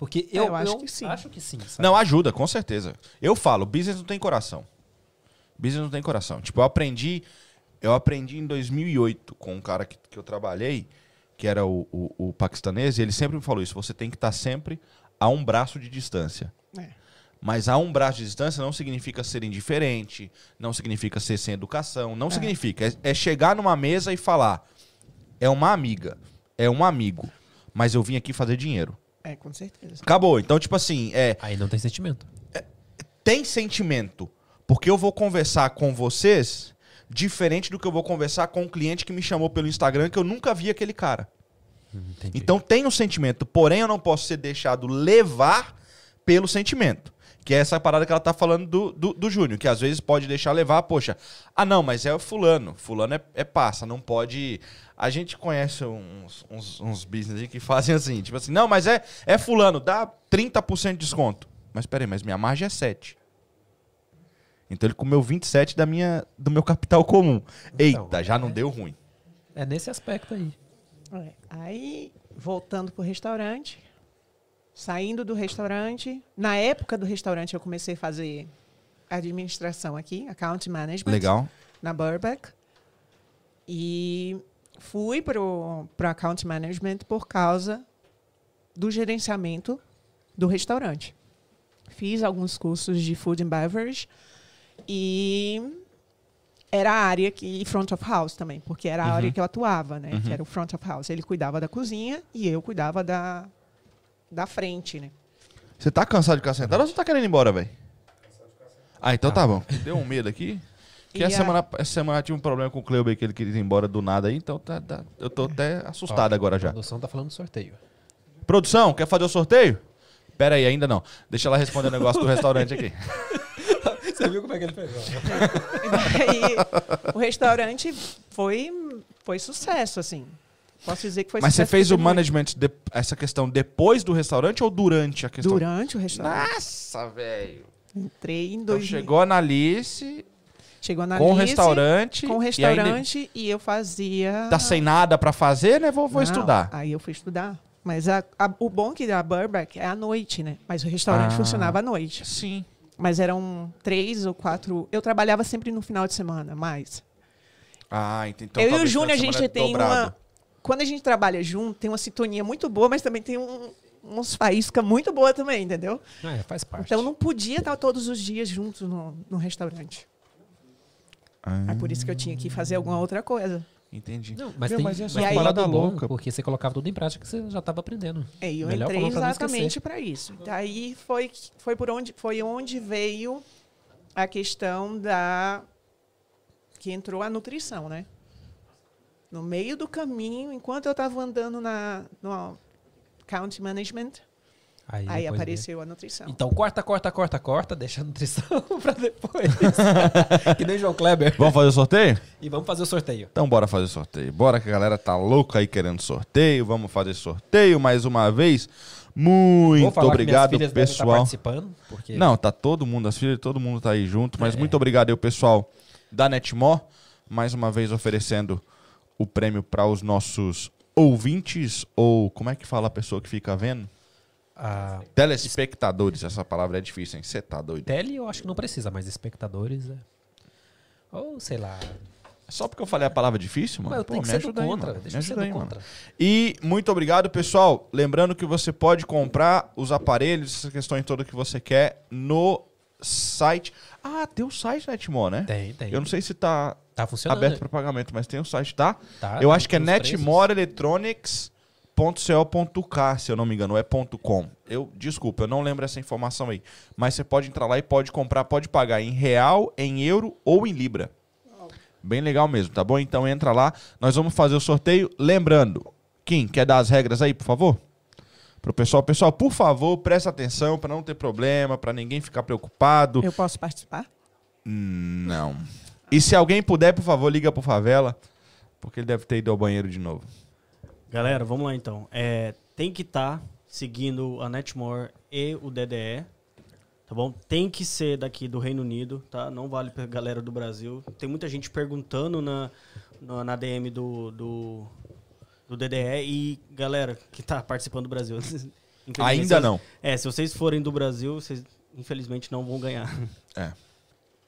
Porque eu, É, eu acho que sim. Acho que sim. sabe? Não, ajuda, com certeza. Eu falo, business não tem coração. Business não tem coração. Tipo, eu aprendi, eu aprendi em 2008 com um cara que, que eu trabalhei, que era o, o, o paquistanês, e ele sempre me falou isso, você tem que estar sempre a um braço de distância. É. Mas a um braço de distância não significa ser indiferente, não significa ser sem educação, não significa. É, é chegar numa mesa e falar, é uma amiga, é um amigo, mas eu vim aqui fazer dinheiro. É, com certeza. Acabou. Então, tipo assim, é, Aí não tem sentimento. tem sentimento. Porque eu vou conversar com vocês diferente do que eu vou conversar com um cliente que me chamou pelo Instagram que eu nunca vi aquele cara. Entendi. Então tem um sentimento, porém eu não posso ser deixado levar pelo sentimento. Que é essa parada que ela tá falando do, do, do Júnior, que às vezes pode deixar levar, poxa, ah não, mas é o fulano, fulano é, é passa, não pode... A gente conhece uns, uns, uns business aí que fazem assim, tipo assim, não, mas é, é fulano, dá 30% de desconto. Mas peraí, mas minha margem é 7. Então ele comeu 27 da minha, do meu capital comum. Eita, Então, já não deu ruim. É nesse aspecto aí. É. Aí, voltando pro restaurante, saindo do restaurante, na época do restaurante eu comecei a fazer administração aqui, account management, Legal. na Burbank. E fui pro, pro account management por causa do gerenciamento do restaurante. Fiz alguns cursos de food and beverage e era a área que front of house também, porque era a área que eu atuava, né? Que era o front of house. Ele cuidava da cozinha e eu cuidava da da frente, né? Você tá cansado de ficar sentado ou você tá querendo ir embora, velho? Ah, então tá bom. Deu um medo aqui. Que essa a- semana, essa semana tive um problema com o Cleuber que ele queria ir embora do nada aí, então tá, tá- eu tô até assustado Ó, agora A já. produção tá falando do sorteio. Produção, quer fazer o sorteio? Pera aí, ainda não. Deixa ela responder o negócio do restaurante aqui. <laughs> Você viu como é que ele fez? <laughs> E o restaurante foi foi sucesso assim. Posso dizer que foi Mas você fez o management, de- essa questão depois do restaurante ou durante a questão? durante o restaurante. Nossa, velho. Entrei em Então dois chegou a Analice chegou na com o Alice, restaurante. com o e restaurante e, eu fazia tá sem nada pra fazer, né? Vou, vou Não, estudar. Aí eu fui estudar. Mas a- a- o bom que da Burbank é à noite, né? Mas o restaurante Ah. funcionava à noite. Sim. Mas eram três ou quatro. Eu trabalhava sempre no final de semana, mais. Ah, ent- então eu e o Júnior, a gente tem dobrado. uma. Quando a gente trabalha junto, tem uma sintonia muito boa, mas também tem um, uns faísca muito boa também, entendeu? Ah, é, faz parte. Então não podia estar todos os dias juntos no, no restaurante. Ah, É por isso que eu tinha que fazer alguma outra coisa. entendi. Não, mas Meu, tem mas mas essa tem um parada louca. porque você colocava tudo em prática que você já estava aprendendo. É, e eu Melhor entrei exatamente para isso. Daí foi, foi por onde foi onde veio a questão da que entrou a nutrição, né? No meio do caminho, enquanto eu estava andando na no account management, Aí, aí apareceu a nutrição. Então corta, corta, corta, corta, deixa a nutrição <laughs> pra depois. <laughs> que nem João Kleber. Vamos fazer o sorteio? E vamos fazer o sorteio. Então bora fazer sorteio. Bora que a galera tá louca aí querendo sorteio. Vamos fazer sorteio mais uma vez. Vou Muito obrigado, estar pessoal. participando, porque Não, tá todo mundo, as filhas, todo mundo tá aí junto. Mas É. muito obrigado aí, o pessoal da Netmore. Mais uma vez oferecendo o prêmio para os nossos ouvintes, ou como é que fala a pessoa que fica vendo? a Telespectadores. Essa palavra é difícil, hein? Você tá doido. tele eu acho que não precisa, mas espectadores é. Ou sei lá. Só porque eu falei a palavra difícil, mano? Mas eu Pô, tenho que me do ajuda aí, contra. mano. Deixa Me ajuda aí, mano. E muito obrigado, pessoal. Lembrando que você pode comprar os aparelhos, essas questões todas que você quer no site. Ah, tem o site Netmore, né? Tem, tem. Eu não sei se tá Tá funcionando. aberto para pagamento, mas tem o site, tá? Tá, Eu acho que é os preços. netmoreelectronics.com.br. .co.k, se eu não me engano, é .com. Eu, desculpa, eu não lembro essa informação aí. Mas você pode entrar lá e pode comprar, pode pagar em real, em euro ou em libra. Bem legal mesmo, tá bom? Então entra lá, nós vamos fazer o sorteio. Lembrando, Kim, quer dar as regras aí, por favor? Pro pessoal, pessoal, por favor, presta atenção para não ter problema, para ninguém ficar preocupado. Eu posso participar? Hum, Não. E se alguém puder, por favor, liga pro Favela, porque ele deve ter ido ao banheiro de novo. Galera, vamos lá então. É, tem que estar seguindo a Netmore e o DDE. Tá bom? Tem que ser daqui do Reino Unido, tá? Não vale pra galera do Brasil. Tem muita gente perguntando na, na, na DM do, do, do DDE e galera que tá participando do Brasil. <laughs> Ainda não. É, se vocês forem do Brasil, vocês infelizmente não vão ganhar. <laughs> É.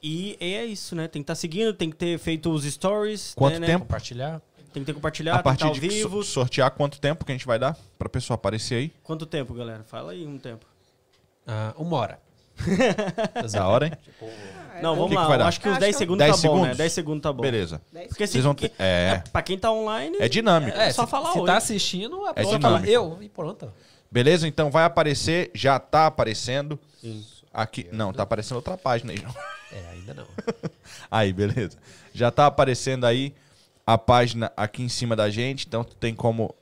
E é isso, né? Tem que estar seguindo, tem que ter feito os stories. Quanto né, tempo? Compartilhar. Tem que ter compartilhado, a partir tem que de vivo. so- sortear, quanto tempo que a gente vai dar pra pessoa aparecer aí? Quanto tempo, galera? Fala aí um tempo. Ah, uma hora. Da hora, hein? Não, vamos que que lá. dar? acho que uns Acho 10 que- segundos 10 tá bom, né? segundos? 10 segundos tá bom. Beleza. Porque Vocês vão que- ter- é. é, pra quem tá online, É dinâmico. É, só se, falar se oi. tá assistindo, a pessoa dinâmico. fala eu e pronto. Beleza? Então vai aparecer, já tá aparecendo. Aqui. Não, tá aparecendo outra página aí, João. É, ainda não. <laughs> Aí, beleza. Já tá aparecendo aí a página aqui em cima da gente, então tu tem como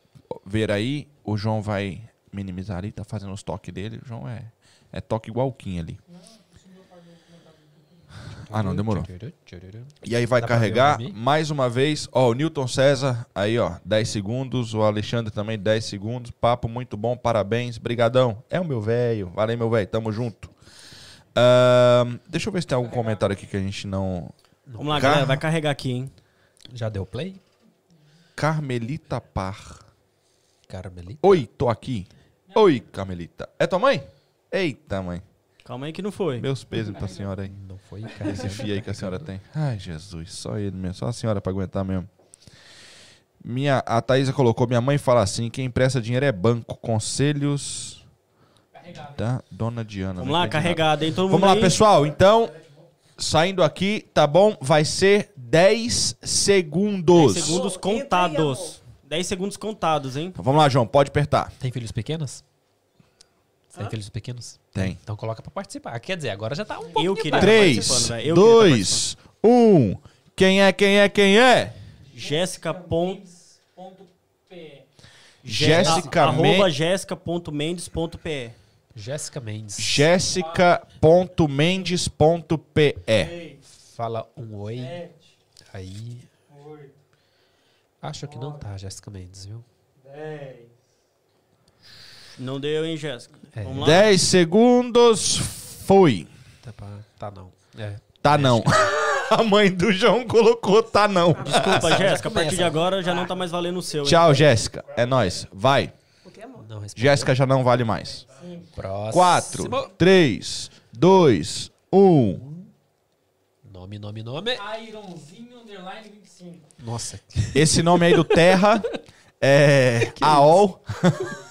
ver aí. O João vai minimizar ali, tá fazendo os toques dele. O João é, é toque igual o Kim ali. Ah, não, demorou. E aí vai Dá carregar mais uma vez. Ó, o Newton César, aí ó, 10 segundos. O Alexandre também, 10 segundos. Papo muito bom, parabéns. Brigadão. É o meu velho. Valeu, meu velho. Tamo junto. Ahn, deixa eu ver se tem algum comentário aqui que a gente não... vamos lá, Car- galera. Vai carregar aqui, hein? Já deu play? Carmelita Par. Carmelita. Oi, tô aqui. Oi, Carmelita. É tua mãe? Eita, mãe. Calma aí que não foi. Meus pesos pra senhora aí. Não foi, Esse cara. fio aí que a senhora tem. Ai, Jesus, só ele mesmo, só a senhora pra aguentar mesmo. Minha, a Thaisa colocou, minha mãe fala assim, quem empresta dinheiro é banco. Conselhos da dona Diana. Vamos Não lá, carregada, hein? Todo Vamos lá, aí? pessoal. Então, saindo aqui, tá bom? Vai ser 10 segundos. 10 segundos contados. 10 segundos contados, hein? Então, vamos lá, João, pode apertar. Tem filhos pequenos? Tem filhos pequenos? Tem. Então coloca pra participar. Quer dizer, agora já tá um pouco Eu queria tá 3, participando, velho. Eu queria tá 2, 1. Quem é, quem é, quem é? Jéssica. Pon... Jéssica Arroba Men- jéssica.mendes.pe. Jéssica Mendes. Jéssica.mendes.pe. Fala um oi. Aí. Acho que não tá, Jéssica Mendes, viu? Não deu, hein, Jéssica? É. Vamos lá? 10 segundos. Foi. Tá, pra... tá não. É. Tá não. <laughs> A mãe do João colocou tá não. Desculpa, Jéssica. A partir de agora já não tá mais valendo o seu, hein? Tchau, Jéssica. É nóis. Vai. Não responde. Jéssica já não vale mais. Próximo. 4, 3, 2, 1. Nome, nome, nome. Ironzinho underline 25. Nossa. Esse nome aí do Terra <laughs> é AOL <laughs>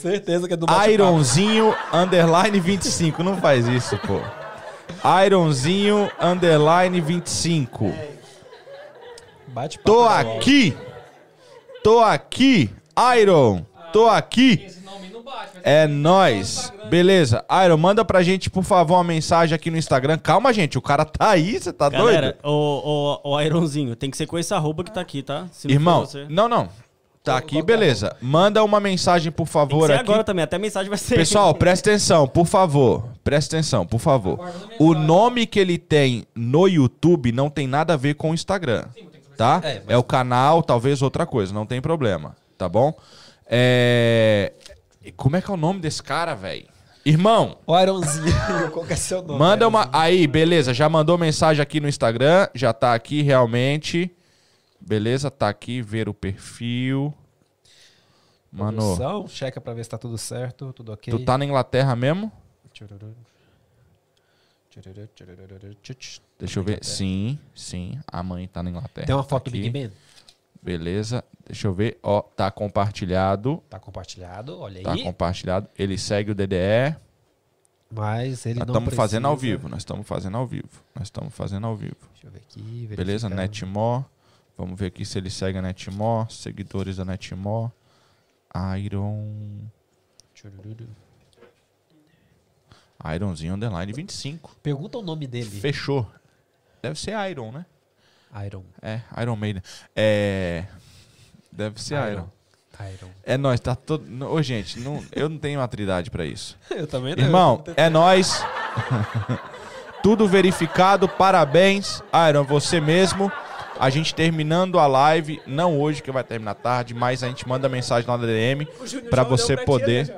Certeza que é do Ironzinho underline 25. Não faz isso, pô. Ironzinho underline 25. Bate Tô aqui. Tô aqui. Iron. Tô aqui. Esse nome não bate. vai É nóis. Beleza. Iron, manda pra gente, por favor, uma mensagem aqui no Instagram. Calma, gente. O cara tá aí, você tá Galera, doido? o, o, o Ironzinho, tem que ser com esse arroba que tá aqui, tá? Se não Irmão, você. não, não. Tá aqui, beleza. Manda uma mensagem, por favor, aqui. agora também, até a mensagem vai ser. Pessoal, <laughs> presta atenção, por favor. Presta atenção, por favor. O nome que ele tem no YouTube não tem nada a ver com o Instagram. Tá? É, mas- É o canal, talvez outra coisa, não tem problema. Tá bom? É... Como é que é o nome desse cara, velho? Irmão, O Ironzinho. <laughs> Qual que é seu nome? manda uma. Aí, beleza, já mandou mensagem aqui no Instagram, já tá aqui realmente. Beleza, tá aqui, ver o perfil. Mano, Produção, checa pra ver se tá tudo certo, tudo ok. tu tá na Inglaterra mesmo? Deixa eu ver. Sim, sim. A mãe tá na Inglaterra. Tem uma Tá foto do aqui. Big Ben? Beleza. Deixa eu ver. Ó, tá compartilhado. Tá compartilhado, olha Tá aí. compartilhado. Ele segue o DDE. Mas ele Nós não estamos fazendo ao vivo. Nós estamos fazendo ao vivo. Nós estamos fazendo ao vivo. Deixa eu ver aqui. Beleza? verificando. Netmore. Vamos ver aqui se ele segue a Netmore. Seguidores da Netmore. Iron. Ironzinho underline 25. Pergunta o nome dele. Fechou. Deve ser Iron, né? Iron. É, Iron Maiden. É. Deve ser Iron. Iron. Iron. É nóis, tá todo. Não, Ô, gente, não, eu não tenho maturidade pra isso. <laughs> Eu também Irmão, é nóis. <laughs> Tudo verificado, parabéns. Iron, você mesmo. A gente terminando a live, não hoje que vai terminar tarde, mas a gente manda mensagem lá na DM pra você poder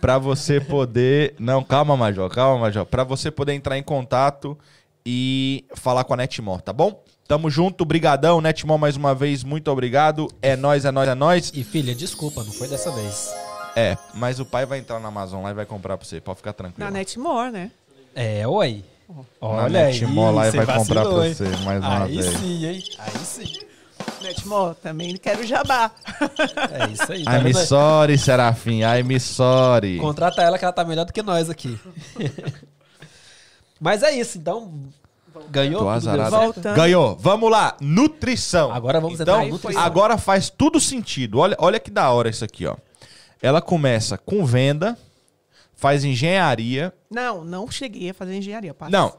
Pra você poder, não, calma, Major, calma, Major, Pra você poder entrar em contato e falar com a Netmore, tá bom? Tamo junto, brigadão, Netmore mais uma vez, muito obrigado. É nóis, é nóis, é nóis. E filha, desculpa, não foi dessa vez. É, mas o pai vai entrar na Amazon lá e vai comprar pra você, pode ficar tranquilo. Na Netmore, né? É, oi. Na Olha aí. Netmore lá e vai comprar pra vacilou, hein? você mais uma Aí vez. sim, hein? Aí sim. Netmore, também quero jabá. É isso aí. Tá vendo? sorry, Serafim, ai, me sorry. Contrata ela que ela tá melhor do que nós aqui. <laughs> Mas é isso, então. Ganhou. Ganhou. Vamos lá, nutrição. Agora vamos então, entrar em nutrição. Agora faz tudo sentido. Olha, olha que da hora isso aqui, ó. Ela começa com venda, faz engenharia. Não, não cheguei a fazer engenharia. Não.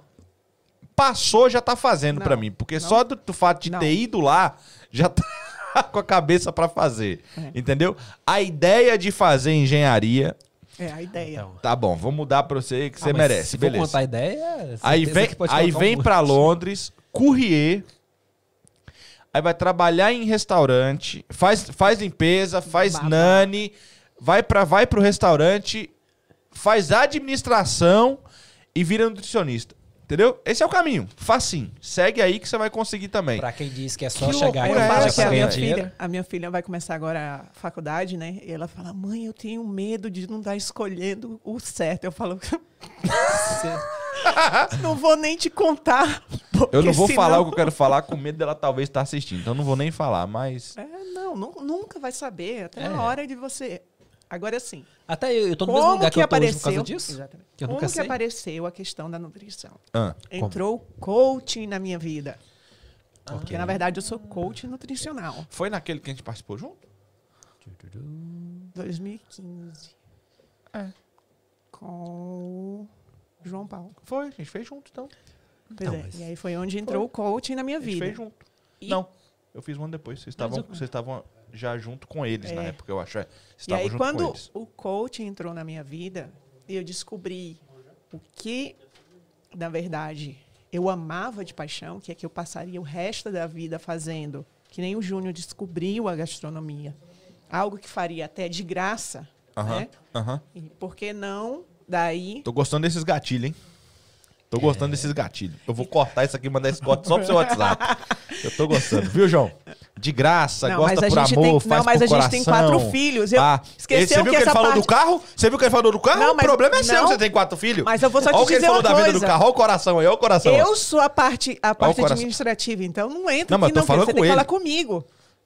Passou, já tá fazendo Não, pra mim. Porque não. só do, do fato de Não. ter ido lá, já tá <laughs> com a cabeça pra fazer. É. Entendeu? A ideia de fazer engenharia. É a ideia. Então. Tá bom, vou mudar pra você que Ah, você merece. Se beleza. contar a ideia. Aí certeza vem, que pode aí um vem monte. pra Londres, courrier. Aí vai trabalhar em restaurante, faz, faz limpeza, faz Babá. nani, vai para vai pro restaurante, faz administração e vira nutricionista. Entendeu? Esse é o caminho. Facinho. Segue aí que você vai conseguir também. Pra quem diz que é só Que chegar e loucura é essa, a minha dinheiro. filha, a minha filha vai começar agora a faculdade, né? E ela fala: "Mãe, eu tenho medo de não estar escolhendo o certo". Eu falo: <laughs> "Não vou nem te contar". Eu não vou senão- falar o que eu quero falar com medo dela talvez estar assistindo. Então eu não vou nem falar, mas É, não, nu- nunca vai saber até É. a hora de você. Agora sim. Até eu, eu tô no mesmo Como lugar que que eu tô hoje apareceu? por causa disso. Exatamente. Que eu Como nunca que sei. apareceu a questão da nutrição? ah, Entrou coaching na minha vida. Ok. Porque na verdade eu sou coach nutricional. foi naquele que a gente participou junto? 2015. É. Com o João Paulo. Foi, a gente fez junto então. Pois Então, é. E aí foi onde entrou o coaching na minha A gente vida. fez junto. E- Não, eu fiz um ano depois. Vocês estavam, eu- vocês estavam já junto com eles na É. época, eu acho. É. E aí, quando o coaching entrou na minha vida, eu descobri o que, na verdade, eu amava de paixão, que é que eu passaria o resto da vida fazendo, que nem o Júnior descobriu a gastronomia. Algo que faria até de graça, Aham, né? aham. E por que não, daí... Tô gostando desses gatilhos, hein? Tô gostando desses gatilhos. Eu vou cortar isso aqui e mandar esse corte só pro seu WhatsApp. Eu tô gostando, viu, João? De graça, Não, gosta por amor, tem- faz não, mas por a gente tem coração. quatro filhos. Eu- Ah, esqueceu você viu que que ele essa falou parte- do carro? Você viu que ele falou do carro? Não, o problema é seu, não. você tem quatro filhos. Mas eu vou só te Olha o que ele dizer falou da vida do carro. Olha o coração aí, olha o coração. Eu sou a parte, a parte coração. administrativa, então não entra Não, mas aqui eu tô não, falando você com tem que ele. falar comigo.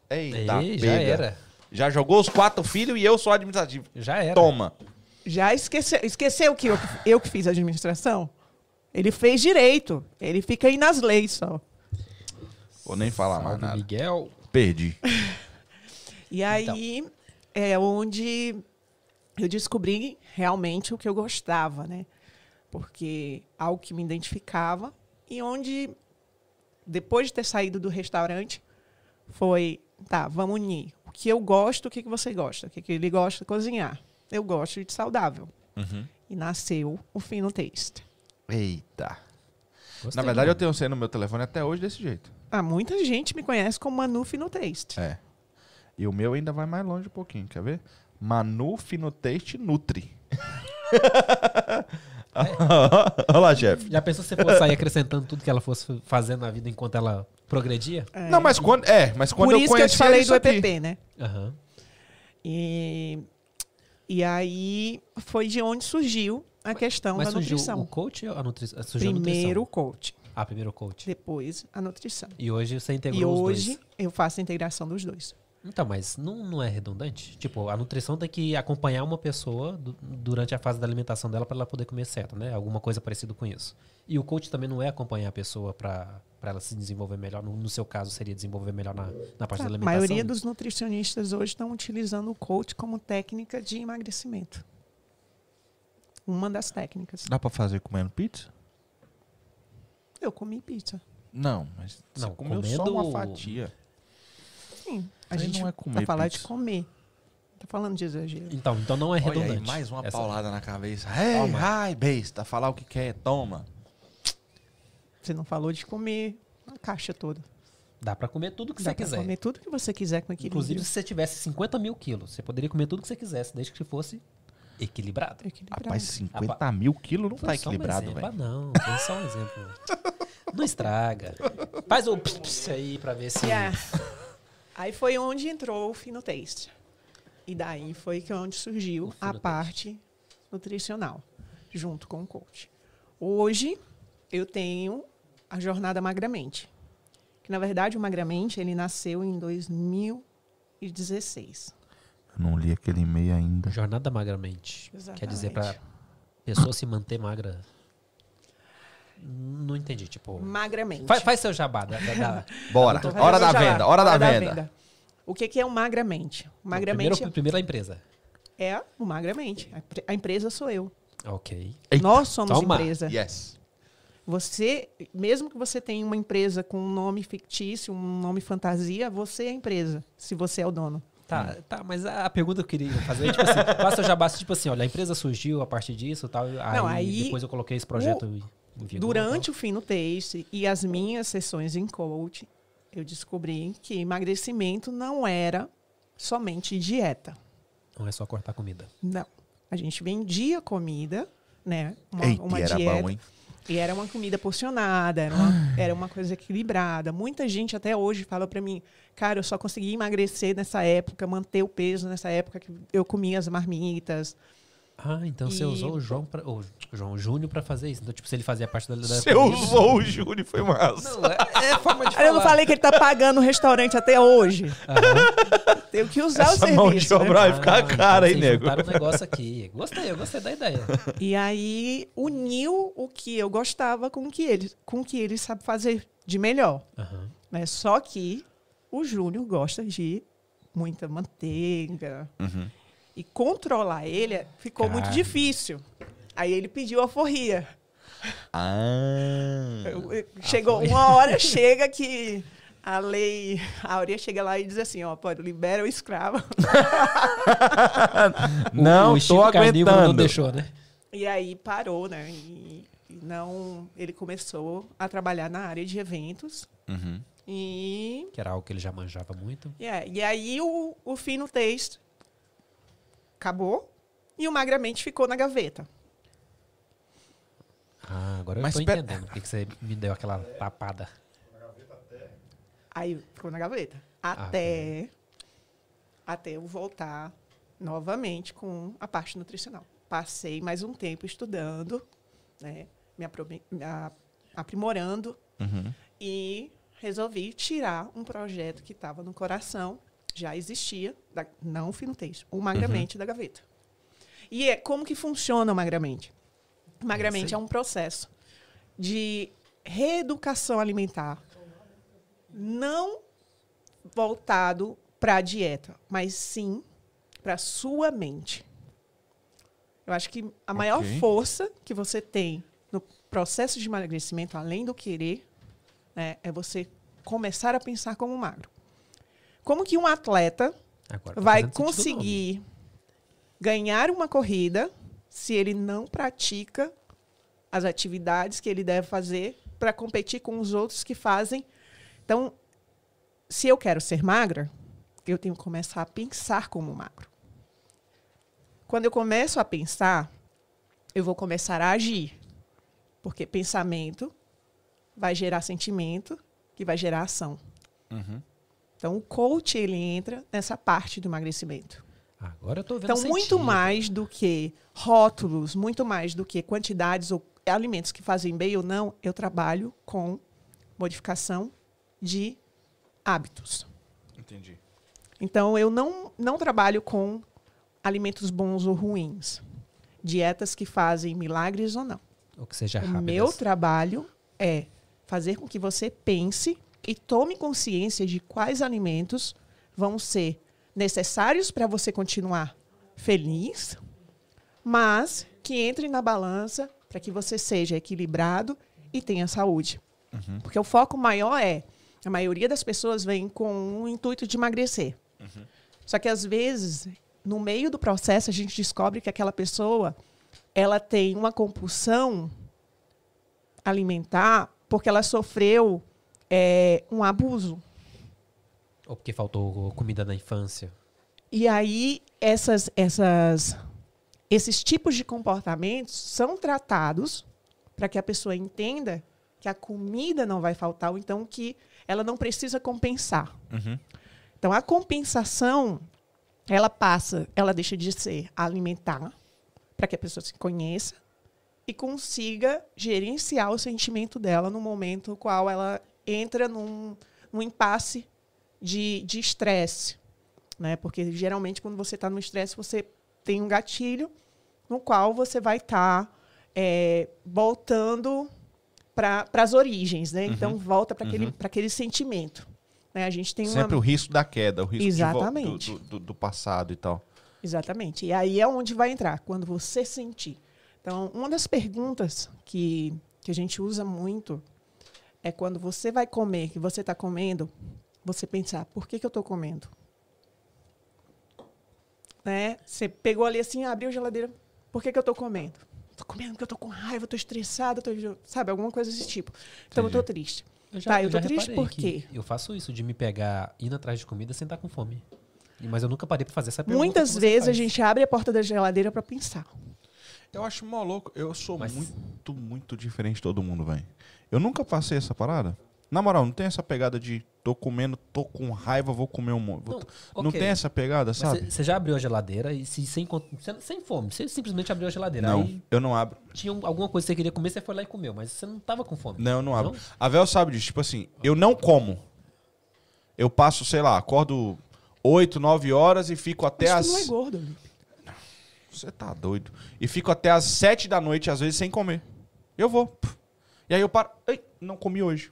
Eita, Ei, já pega. era. Já jogou os quatro filhos e eu sou administrativo. Já era. Toma. Já esqueceu, esqueceu que eu, eu que fiz a administração? Ele fez direito. Ele fica aí nas leis só. Vou nem falar mais Salve, nada. Miguel. Perdi. <laughs> E aí é onde eu descobri realmente o que eu gostava, né? Porque algo que me identificava e onde depois de ter saído do restaurante foi, tá, vamos unir. O que eu gosto, o que, que você gosta? O que, que ele gosta de cozinhar? Eu gosto de saudável. Uhum. E nasceu o Fino Taste. Eita. Gostei Na verdade, eu do tenho você no meu telefone até hoje desse jeito. Ah, muita gente me conhece como Manu Fino Taste. É. E o meu ainda vai mais longe um pouquinho, quer ver? Manu Finoteste Nutri. <laughs> <laughs> Olha lá, chefe. nome. Já pensou se você fosse sair acrescentando tudo que ela fosse fazendo na vida enquanto ela progredia? É. Não, mas quando. É, mas quando Por eu isso que eu conheci te falei do aqui- EPP, né? Aham. E, e aí foi de onde surgiu a questão Mas da nutrição. o coach ou a nutrição? A Primeiro o coach, Ah, primeiro o coach. depois a nutrição. E hoje você integrou E os hoje dois. eu faço a integração dos dois. Então, mas não, não é redundante? Tipo, a nutrição tem que acompanhar uma pessoa du- durante a fase da alimentação dela para ela poder comer certo, né? Alguma coisa parecida com isso. E o coach também não é acompanhar a pessoa pra ela se desenvolver melhor. No, no seu caso, seria desenvolver melhor na, na parte da A alimentação. maioria dos nutricionistas hoje estão utilizando o coach como técnica de emagrecimento. Uma das técnicas. Dá pra fazer comendo pizza? Eu comi pizza. Não, mas você Não, comeu só comendo- uma fatia. Sim. A Aí gente não é comer tá falando de comer. Tá falando de exagero. Então, então não é Olha redundante. aí, mais uma Essa- paulada na cabeça. Ei, Toma. ai, besta, falar o que quer, toma. Você não falou de comer a caixa toda. Dá pra comer tudo que Dá você pra quiser. comer tudo que você quiser com equilíbrio. Inclusive, se você tivesse 50 mil quilos, você poderia comer tudo que você quisesse, desde que fosse equilibrado. equilibrado. Rapaz, 50 mil quilos não tá um equilibrado, exemplo. velho. Ah, não, foi só um exemplo. <laughs> não estraga. Faz o ps, ps aí pra ver se. Yeah. Aí foi onde entrou o Fino Taste. E daí foi que onde surgiu a parte nutricional, junto com o coach. Hoje, eu tenho a Jornada Magramente. Que, na verdade, o Magramente, ele nasceu em 2016. Não li aquele e-mail ainda. Jornada magramente. Quer dizer pra Exatamente. pessoa se manter magra. Não entendi, tipo. Magramente. Faz, faz seu jabá. Da, da- da- <laughs> Bora, hora da venda, hora da venda. O que, que é o Magramente? O Magramente Primeiro, primeiro a empresa. é o Magramente. A empresa sou eu. Ok. Eita. Nós somos Toma. empresa. Yes. Você, mesmo que você tenha uma empresa com um nome fictício, um nome fantasia, você é a empresa, se você é o dono. Tá, tá, mas a, pergunta que eu queria fazer é, tipo assim, faça o jabá, tipo assim, olha, a empresa surgiu a partir disso e tal. Aí, Não, aí depois eu coloquei esse projeto em vigor, Durante o fim no taste e as minhas sessões em coach, eu descobri que emagrecimento não era somente dieta. tal. Não é só cortar comida. Não. A gente vendia comida, né? Uma, Eita, uma e era dieta. bom, hein? E era uma comida porcionada, era uma, era uma coisa equilibrada. Muita gente até hoje fala pra mim, cara, eu só consegui emagrecer nessa época, manter o peso nessa época que eu comia as marmitas. Ah, então você E- usou o João, pra, o João Júnior pra fazer isso. Então, tipo, se ele fazia parte da... da Você usou o Júnior, foi massa. Não, é, é forma de Aí eu não falar. falei que ele tá pagando o restaurante até hoje. Aham. Tenho que usar o Essa mão de serviço. né? obra vai ficar Ah, cara, hein, então nego? juntaram um negócio aqui. Gostei, eu gostei da ideia. E aí uniu o que eu gostava com o que ele, com o que ele sabe fazer de melhor. Aham. Né? Só que o Júnior gosta de muita manteiga. Uhum. E controlar ele ficou muito difícil. Aí ele pediu alforria. Ah. Chegou uma hora, <laughs> chega que a lei Áurea chega lá e diz assim, ó, pode libera o escravo. <laughs> Não, o tô instinto carnívoro não aguentando. deixou, né? E aí parou, né? E, e não, ele começou a trabalhar na área de eventos Uhum. E Que era algo que ele já manjava muito. é, e aí o, o fino taste acabou e o magramente ficou na gaveta. Ah, agora Mas eu tô pera- entendendo porque que você me deu aquela tapada. Aí ficou na gaveta. Até, até eu voltar novamente com a parte nutricional. Passei mais um tempo estudando, né, me, aprimorando Uhum. e resolvi tirar um projeto que estava no coração, já existia, da, não o Finutez, o Magramente da gaveta. E é como que funciona o Magramente? O Magramente é um processo de reeducação alimentar, não voltado para a dieta, mas sim para sua mente. Eu acho que a maior Ok. força que você tem no processo de emagrecimento, além do querer, né, é você começar a pensar como magro. Como que um atleta Agora vai conseguir ganhar uma corrida se ele não pratica as atividades que ele deve fazer para competir com os outros que fazem. Então, se eu quero ser magra, eu tenho que começar a pensar como magro. Quando eu começo a pensar, eu vou começar a agir. Porque pensamento vai gerar sentimento, que vai gerar ação. Uhum. Então, o coach ele entra nessa parte do emagrecimento. Agora eu tô vendo Então, muito sentido. mais do que rótulos, muito mais do que quantidades ou alimentos que fazem bem ou não, eu trabalho com modificação de hábitos. Entendi. Então, eu não, não trabalho com alimentos bons ou ruins. Dietas que fazem milagres ou não. Ou que seja O rápido. meu trabalho é fazer com que você pense e tome consciência de quais alimentos vão ser necessários para você continuar feliz, mas que entre na balança para que você seja equilibrado e tenha saúde. Porque o foco maior é, a maioria das pessoas vem com o intuito de emagrecer. Só que às vezes, no meio do processo, a gente descobre que aquela pessoa ela tem uma compulsão alimentar porque ela sofreu é, um abuso. Ou porque faltou comida na infância. E aí essas, essas, esses tipos de comportamentos são tratados para que a pessoa entenda que a comida não vai faltar, ou então que ela não precisa compensar. Uhum. Então a compensação ela passa, ela deixa de ser alimentar para que a pessoa se conheça e consiga gerenciar o sentimento dela no momento no qual ela entra num, num impasse de de estresse, né? Porque geralmente quando você está no estresse você tem um gatilho no qual você vai estar voltando para as origens, né? Então volta para aquele para aquele sentimento. Né? A gente tem uma Sempre o risco da queda, o risco de Exatamente. do, do, do passado e tal. Exatamente. E aí é onde vai entrar, quando você sentir. Então, uma das perguntas que, que a gente usa muito é quando você vai comer, que você está comendo, você pensar, por que, que eu estou comendo? Né? Você pegou ali assim, abriu a geladeira, por que, que eu estou comendo? Estou comendo porque eu estou com raiva, estou estressada, tô, sabe, alguma coisa desse tipo. Então, eu estou triste. Eu Tá, eu tô já triste por quê? Eu faço isso de me pegar, indo atrás de comida sem estar com fome. Mas eu nunca parei pra fazer essa pergunta. Muitas vezes a faz. gente abre a porta da geladeira para pensar. Eu acho mó louco. Eu sou Mas- muito, muito diferente de todo mundo, velho. Eu nunca passei essa parada. Na moral, não tem essa pegada de tô comendo, tô com raiva, vou comer um monte. Vou- Não, Não ok. tem essa pegada, sabe? Você já abriu a geladeira e se, sem, sem, fome, você simplesmente abriu a geladeira. Não, Aí eu não abro. tinha um- alguma coisa que você queria comer, você foi lá e comeu, mas você não tava com fome. Não, eu não abro. Não? A Vel sabe disso. Tipo assim, eu não como. Eu passo, sei lá, acordo 8, 9 horas e fico até Isso as. não é gordo. Você tá doido. E fico até as 7 da noite, às vezes, sem comer. Eu vou. E aí eu paro. Ei, não comi hoje.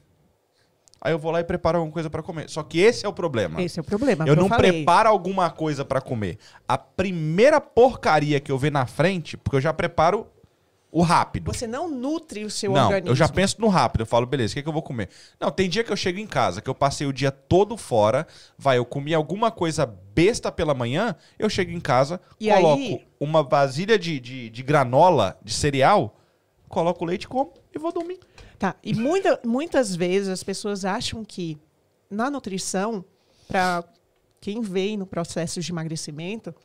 Aí eu vou lá e preparo alguma coisa pra comer. Só que esse é o problema. Esse é o problema. eu não falei. preparo alguma coisa pra comer. A primeira porcaria que eu ver na frente, porque eu já preparo o rápido. Você não nutre o seu não, organismo. eu já penso no rápido. Eu falo, beleza, o que, é que eu vou comer? Não, tem dia que eu chego em casa, que eu passei o dia todo fora, vai, eu comi alguma coisa besta pela manhã, eu chego em casa, E coloco aí- uma vasilha de, de, de granola, de cereal, coloco o leite, como e vou dormir. Tá. E muita, muitas vezes as pessoas acham que na nutrição, para quem vem no processo de emagrecimento,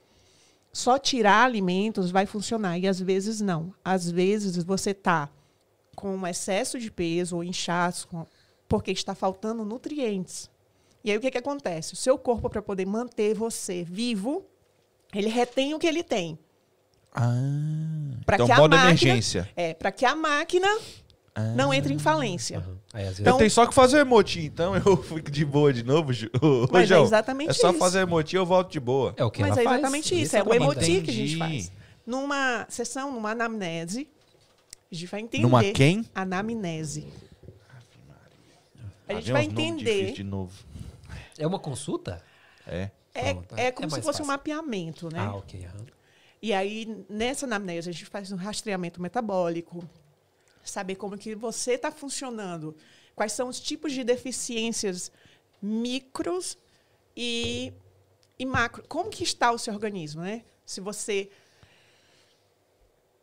só tirar alimentos vai funcionar. E às vezes não. Às vezes você tá com um excesso de peso ou inchaço porque está faltando nutrientes. E aí o que, que acontece? O seu corpo, para poder manter você vivo, ele retém o que ele tem. Pra então, que modo máquina- emergência. É, para que a máquina não entre em falência. Aí, vezes, Então- eu tenho só que fazer emotinho, então <laughs> eu fico de boa de novo, Ju. Ô, Mas é João, exatamente É só isso. fazer emotinho eu volto de boa. É o que Mas ela é faz. exatamente Esse isso. É o trabalho emoji que a gente faz. Numa sessão, numa anamnese, a gente vai entender. Numa quem? Anamnese. A Ah, gente vai entender. de novo. É uma consulta? É. É, Pronto, é é como se mais fosse um fácil. mapeamento, né? Ah, ok. aham. E aí, nessa anamnese, a gente faz um rastreamento metabólico, saber como que você está funcionando, quais são os tipos de deficiências micros e, e macro. Como que está o seu organismo, né? Se você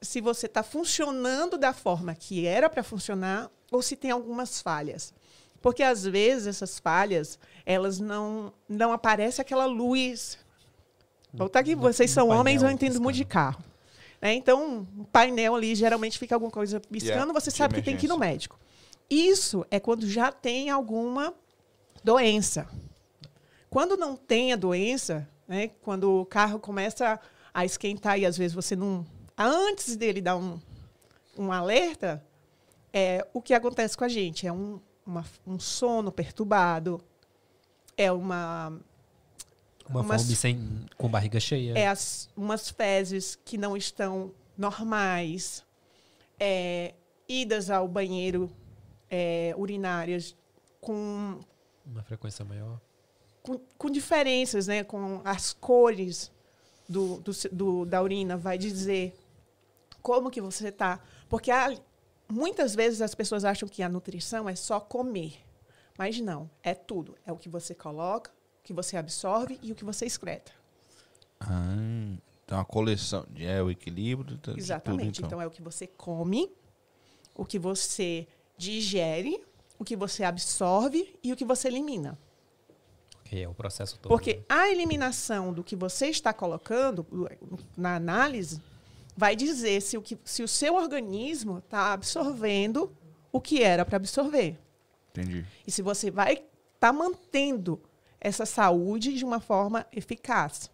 se você está funcionando da forma que era para funcionar ou se tem algumas falhas. Porque às vezes essas falhas, elas não não aparece aquela luz Voltar aqui, No- vocês são homens, eu entendo muito de carro. Né? Então, um painel ali geralmente fica alguma coisa piscando, Yeah, você sabe que tem que ir no médico. Isso é quando já tem alguma doença. Quando não tem a doença, né, quando o carro começa a esquentar e às vezes você não. Antes dele dar um, um alerta, é o que acontece com a gente. É um, uma- um sono perturbado, é uma Uma Umas- fome sem, com barriga cheia. é as, umas fezes que não estão normais, é idas ao banheiro é, urinárias com, Uma frequência maior. com, com diferenças, né? Com as cores do, do, do- da urina, vai dizer como que você está. Porque há- muitas vezes as pessoas acham que a nutrição é só comer. Mas não, é tudo. É o que você coloca, que você absorve e o que você excreta. Ah, então a coleção. de- É o equilíbrio. de- Exatamente. Tudo, então. então. é o que você come, o que você digere, o que você absorve e o que você elimina. É o processo todo. Porque né? a eliminação do que você está colocando na análise vai dizer se o, que, se o seu organismo está absorvendo o que era para absorver. Entendi. E se você vai estar mantendo essa saúde de uma forma eficaz.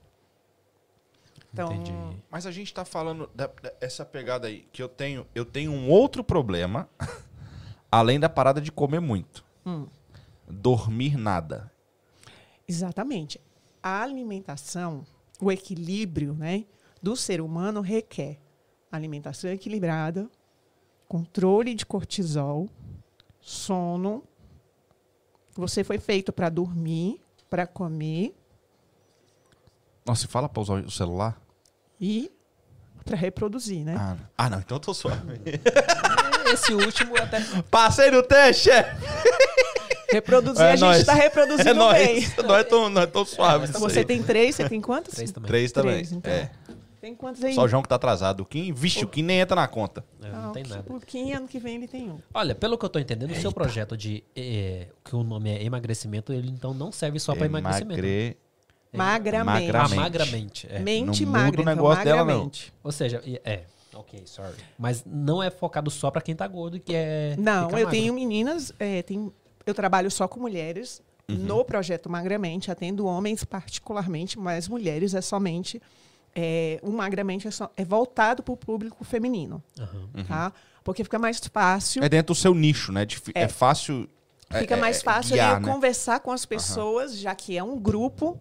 Então, Entendi. Mas a gente tá falando da- da- essa pegada aí, que eu tenho, eu tenho um outro problema, <laughs> além da parada de comer muito. Hum. Dormir nada. Exatamente. A alimentação, o equilíbrio né, do ser humano requer alimentação equilibrada, controle de cortisol, sono. Você foi feito para dormir, para comer Nossa, fala pra usar o celular? e para reproduzir, né? Ah, não. ah, não, então eu tô suave. <laughs> Esse último até. Passei no teste! Reproduzir, É a gente está reproduzindo É nóis. bem. Nós tão, nós tão suaves. nisso Você aí. tem três, você tem quantos? Três também. Três também. Três, então. É. Tem quantos aí? Só o João que tá atrasado. O Kim, vixe, o Kim nem entra na conta. É, Ah, não tem o Ki- nada. O Kim, ano que vem, ele tem um. Olha, pelo que eu tô entendendo, o seu projeto de. eh, que o nome é emagrecimento, ele então não serve só pra emagrecimento. Emagre- Magramente. Magra- Ah, magramente. É. Mente Não muda magra, o então, negócio dela, não. magramente. Ou seja, é. Ok, sorry. Mas não é focado só pra quem tá gordo e que é. Não, eu magro. tenho meninas, é, tem- eu trabalho só com mulheres Uhum. no projeto Magramente, atendo homens particularmente, mas mulheres é somente. É, o Magramente é, só- é voltado para o público feminino, Aham. tá? Porque fica mais fácil. É dentro do seu nicho, né? É, É. fácil. é- Fica é- mais é fácil guiar, eu né? conversar com as pessoas, já que é um grupo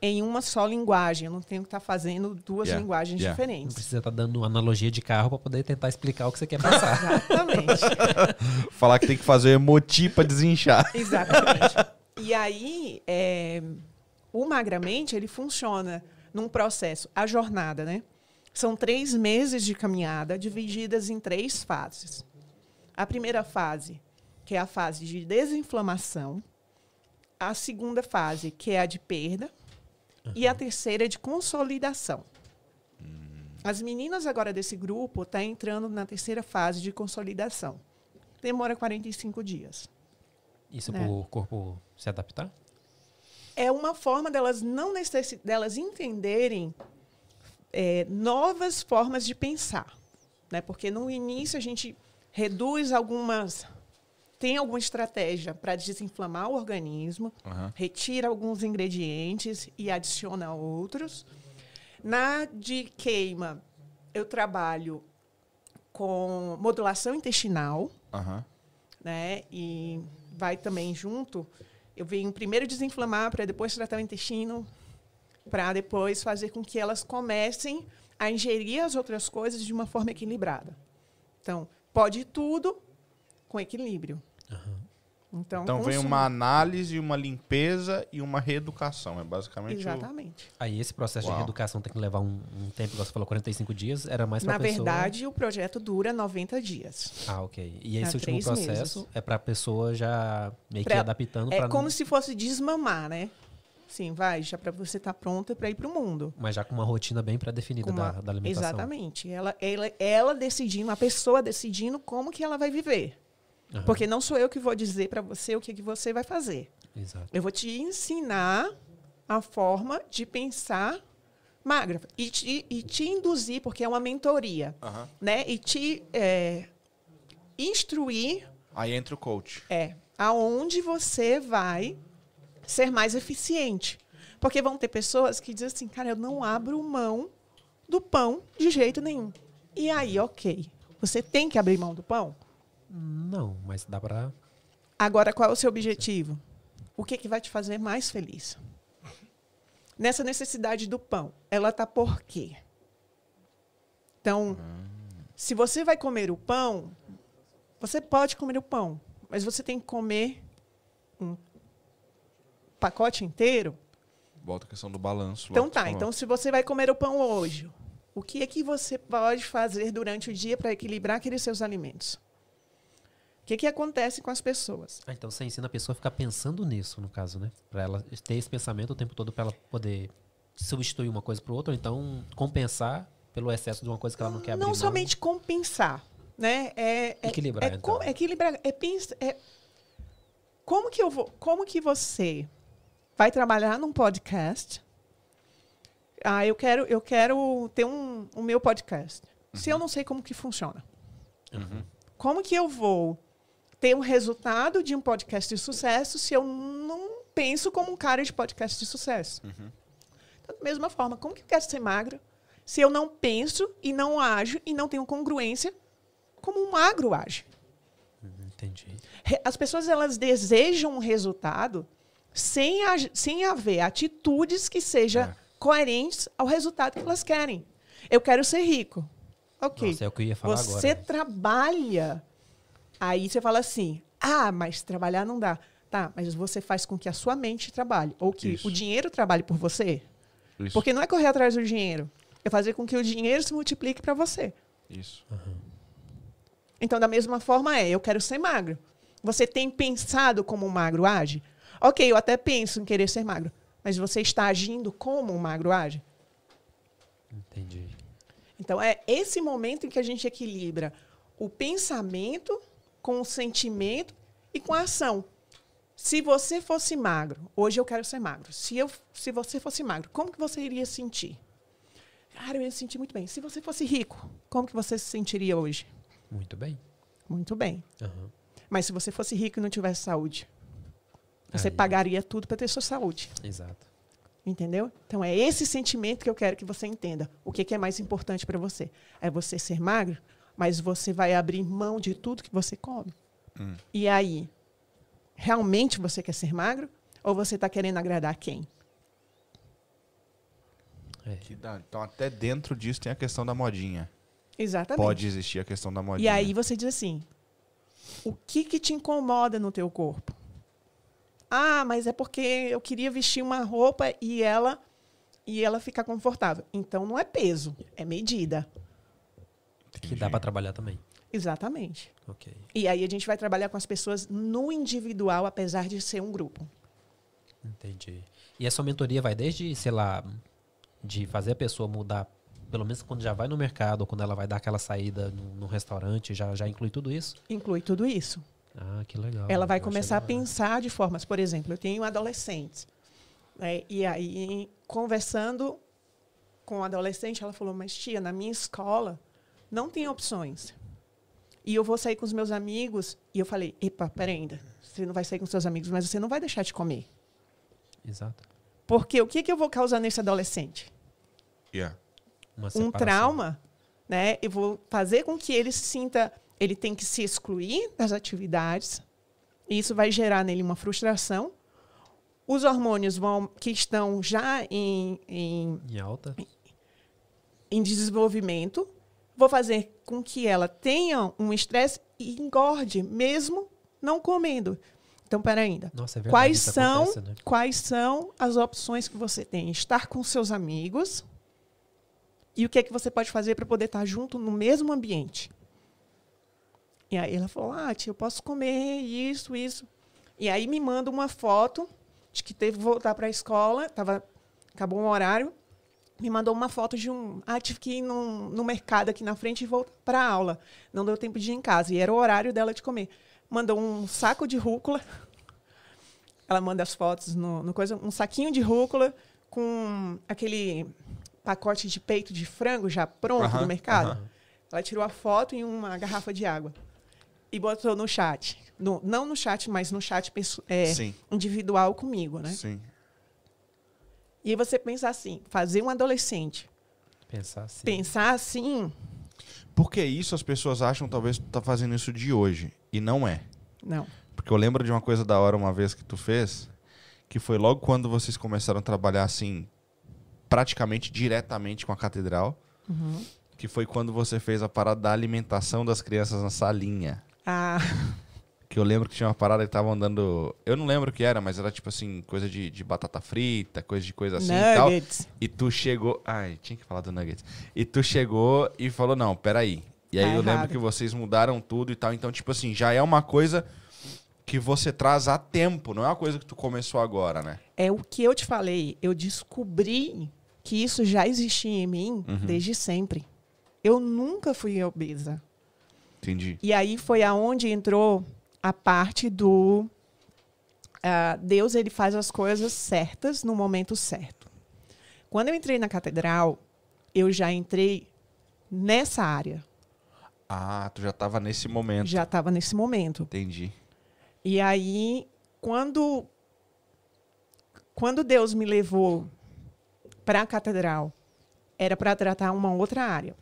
em uma só linguagem. Eu não tenho que estar fazendo duas Yeah, linguagens yeah. Não diferentes. precisa estar dando analogia de carro pra poder tentar explicar o que você quer passar. Exatamente. <laughs> Falar que tem que fazer emoti pra desinchar. <laughs> Exatamente. E aí, é, o Magramente, ele funciona num processo, a jornada, né? São três meses de caminhada divididas em três fases. A primeira fase, que é a fase de desinflamação. A segunda fase, que é a de perda. E a terceira é de consolidação. As meninas agora desse grupo estão entrando na terceira fase de consolidação. Demora 45 dias. Isso É. pro corpo se adaptar? É uma forma delas não necessi delas entenderem é, novas formas de pensar, né? Porque no início a gente reduz algumas tem alguma estratégia para desinflamar o organismo, Aham. retira alguns ingredientes e adiciona outros. Na de queima, eu trabalho com modulação intestinal, Aham. né? E vai também junto. Eu venho primeiro desinflamar para depois tratar o intestino, para depois fazer com que elas comecem a ingerir as outras coisas de uma forma equilibrada. Então, pode tudo com equilíbrio. Então, Então vem uma análise, uma limpeza e uma reeducação. É basicamente o... Exatamente. Aí esse processo Uau. de reeducação tem que levar um, um tempo, igual você falou, 45 dias, era mais pra Na pessoa... verdade, o projeto dura 90 dias. Ah, ok. E esse É, último processo meses. é pra pessoa já meio que Pra- adaptando É pra... como se fosse desmamar, né? Sim, vai, já para você estar pronta para ir para o mundo. Mas já com uma rotina bem pré-definida uma- da, da alimentação. Exatamente. Ela, ela, ela decidindo, a pessoa decidindo como que ela vai viver. Aham. Porque não sou eu que vou dizer para você o que, que você vai fazer. Exato. Eu vou te ensinar a forma de pensar magra. E te, e te induzir, porque é uma mentoria, Aham. né? E te é, instruir Aí entra o coach. é aonde você vai ser mais eficiente. Porque vão ter pessoas que dizem assim, cara, eu não abro mão do pão de jeito nenhum. E aí, ok. Você tem que abrir mão do pão? Não, mas dá pra... Agora, qual é o seu objetivo? O que, que vai te fazer mais feliz? Nessa necessidade do pão, ela está por quê? Então, se você vai comer o pão, Você pode comer o pão, mas você tem que comer um pacote inteiro. Volta a questão do balanço. lá Então tá, então se você vai comer o pão hoje, o que é que você pode fazer durante o dia para equilibrar aqueles seus alimentos? O que, que acontece com as pessoas? Ah, então você ensina a pessoa a ficar pensando nisso, no caso, né? Pra ela ter esse pensamento o tempo todo pra ela poder substituir uma coisa por outra, ou então compensar pelo excesso de uma coisa que ela não quer abrir não mão. somente compensar, né? É, é- Equilibrar, é, então. é equilibrar, é pensa, é como que eu vou, como que você vai trabalhar num podcast? Ah, eu quero, eu quero ter um, o meu podcast. Se eu não sei como que funciona, como que eu vou ter um resultado de um podcast de sucesso se eu não penso como um cara de podcast de sucesso? Então, da mesma forma, como que eu quero ser magra se eu não penso e não ajo e não tenho congruência como um magro age? Entendi. As pessoas elas desejam um resultado sem, sem haver atitudes que sejam É. coerentes ao resultado que elas querem. Eu quero ser rico. Ok. Nossa, é o que eu ia falar você agora. trabalha. Aí você fala assim: ah, mas trabalhar não dá. Tá, mas você faz com que a sua mente trabalhe. Ou que Isso. o dinheiro trabalhe por você. Isso. Porque não é correr atrás do dinheiro. É fazer com que o dinheiro se multiplique para você. Isso. Então, da mesma forma é, eu quero ser magro. Você tem pensado como um magro age? Ok, eu até penso em querer ser magro. Mas você está agindo como um magro age? Entendi. Então, é esse momento em que a gente equilibra o pensamento com o sentimento e com a ação. Se você fosse magro, hoje eu quero ser magro. Se, eu, se você fosse magro, como que você iria sentir? Cara, eu ia sentir muito bem. Se você fosse rico, como que você se sentiria hoje? Muito bem. Muito bem. Aham. Mas se você fosse rico e não tivesse saúde, você Aí. pagaria tudo para ter sua saúde. Exato. Entendeu? Então é esse sentimento que eu quero que você entenda. O que, que é mais importante para você? É você ser magro, mas você vai abrir mão de tudo que você come. Hum. E aí, realmente você quer ser magro? Ou você está querendo agradar quem? É. Que dá- Então, até dentro disso tem a questão da modinha. Exatamente. Pode existir a questão da modinha. E aí você diz assim: o que, que te incomoda no teu corpo? Ah, mas é porque eu queria vestir uma roupa e ela e ela ficar confortável. Então não é peso, é medida. Que dá pra trabalhar também. Exatamente. Ok. E aí a gente vai trabalhar com as pessoas no individual, apesar de ser um grupo. Entendi. E essa mentoria vai desde, sei lá, de fazer a pessoa mudar, pelo menos quando já vai no mercado ou quando ela vai dar aquela saída no, no restaurante, já, já inclui tudo isso? Inclui tudo isso. Ah, que legal. Ela vai começar a pensar de formas. Por exemplo, eu tenho adolescentes. né, e aí, conversando com a adolescente, ela falou: Mas, tia, na minha escola não tem opções. E eu vou sair com os meus amigos. E eu falei: Epa, pera ainda. Você não vai sair com seus amigos, mas você não vai deixar de comer. Exato. Porque o que, que eu vou causar nesse adolescente? Yeah. Uma um trauma, né? Eu vou fazer com que ele se sinta, ele tem que se excluir das atividades. E isso vai gerar nele uma frustração. Os hormônios vão que estão já em, em, Em alta. em desenvolvimento, vou fazer com que ela tenha um estresse e engorde, mesmo não comendo. Então, pera ainda. Nossa, é verdade. Quais são, acontece, né? quais são as opções que você tem? Estar com seus amigos e o que é que você pode fazer para poder estar junto no mesmo ambiente. E aí ela falou, ah, tia, eu posso comer isso, isso. E aí me manda uma foto de que teve que voltar para a escola, tava, acabou um horário, me mandou uma foto de um, ah, tive que ir num, no mercado aqui na frente e voltar para a aula. Não deu tempo de ir em casa, e era o horário dela de comer. Mandou um saco de rúcula, <laughs> ela manda as fotos no, no coisa, um saquinho de rúcula com aquele pacote de peito de frango já pronto Aham, do mercado. aham. Ela tirou a foto em uma garrafa de água e botou no chat. No- não no chat, mas no chat é, individual comigo, né? Sim. E aí você pensa assim, fazer um adolescente Pensar assim. pensar assim, Porque isso as pessoas acham talvez tu tá fazendo isso de hoje. E não é. não. Porque eu lembro de uma coisa da hora uma vez que tu fez, que foi logo quando vocês começaram a trabalhar assim, praticamente diretamente com a catedral, Uhum. que foi quando você fez a parada da alimentação das crianças na salinha. Ah, <laughs> Que eu lembro que tinha uma parada que tava andando. Eu não lembro o que era, mas era tipo assim, coisa de, de batata frita, coisa de coisa assim e tal. nuggets. E tu chegou. Ai, tinha que falar do Nuggets. E tu chegou e falou: não, peraí. E aí Tá eu lembro errado. que vocês mudaram tudo e tal. Então, tipo assim, já é uma coisa que você traz há tempo, não é uma coisa que tu começou agora, né? É o que eu te falei. Eu descobri que isso já existia em mim Uhum. desde sempre. Eu nunca fui obesa. Entendi. E aí foi aonde entrou a parte do ah, Deus ele faz as coisas certas no momento certo. Quando eu entrei na catedral, eu já entrei nessa área, Ah, tu já tava nesse momento. já estava nesse momento. Entendi. E aí, quando quando Deus me levou para a catedral, era para tratar uma outra área.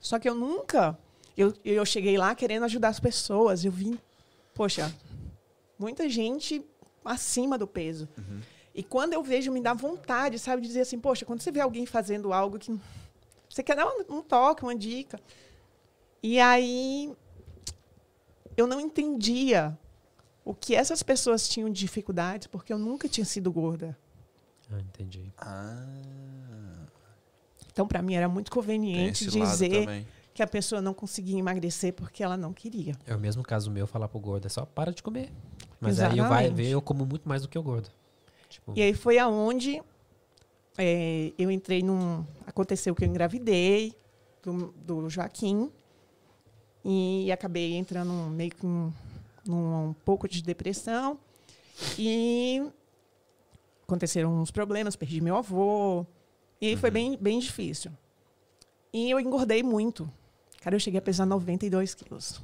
Só que eu nunca eu, eu cheguei lá querendo ajudar as pessoas. Eu vim, poxa, muita gente acima do peso. E quando eu vejo, me dá vontade, sabe, de dizer assim, poxa, quando você vê alguém fazendo algo que você quer dar um, um toque, uma dica. E aí eu não entendia o que essas pessoas tinham de dificuldades, porque eu nunca tinha sido gorda. Ah, entendi. Então, para mim, era muito conveniente dizer também. Que a pessoa não conseguia emagrecer porque ela não queria. É o mesmo caso meu falar pro gordo, é só para de comer. Mas aí eu vai Exatamente. ver, eu como muito mais do que o gordo. Tipo, E aí foi aonde é, eu entrei num. Aconteceu que eu engravidei do, do Joaquim e acabei entrando meio que num, num um pouco de depressão. E aconteceram uns problemas, perdi meu avô. E aí foi bem, bem difícil. E eu engordei muito. Cara, eu cheguei a pesar 92 quilos.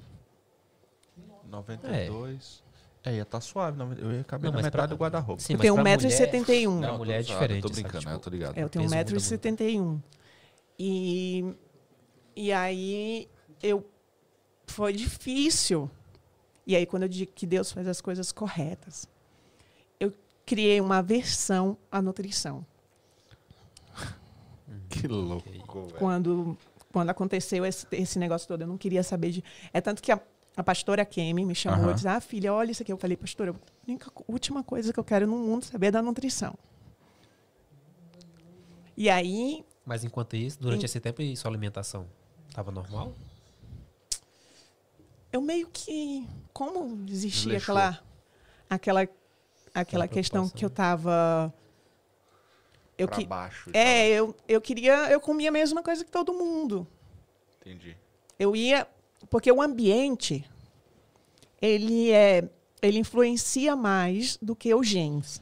92. É, ia tá suave. Eu ia caber Não, na metade pra- do guarda-roupa. Eu tenho pra mulher- 1,71m. Pra Não, mulher é tô zoado, diferente. Tô sabe? brincando, Tipo, eu tô ligado. É, eu tenho peso muda 1,71m. E, e aí eu foi difícil. E aí, quando eu digo que Deus faz as coisas corretas, eu criei uma aversão à nutrição. <laughs> Que louco, velho. Quando, aconteceu esse, esse negócio todo, eu não queria saber de. É tanto que a, a pastora Kemi me chamou Aham. e disse: Ah, filha, olha isso aqui. Eu falei, pastora, a única, última coisa que eu quero no mundo saber é da nutrição. E aí, Mas enquanto isso, durante Em- esse tempo, e sua alimentação tava normal? eu meio que como existia aquela aquela aquela questão que eu preocupação. Eu pra que baixo. e é eu, eu queria eu comia a mesma coisa que todo mundo tal. Entendi. eu ia porque o ambiente ele é ele influencia mais do que os genes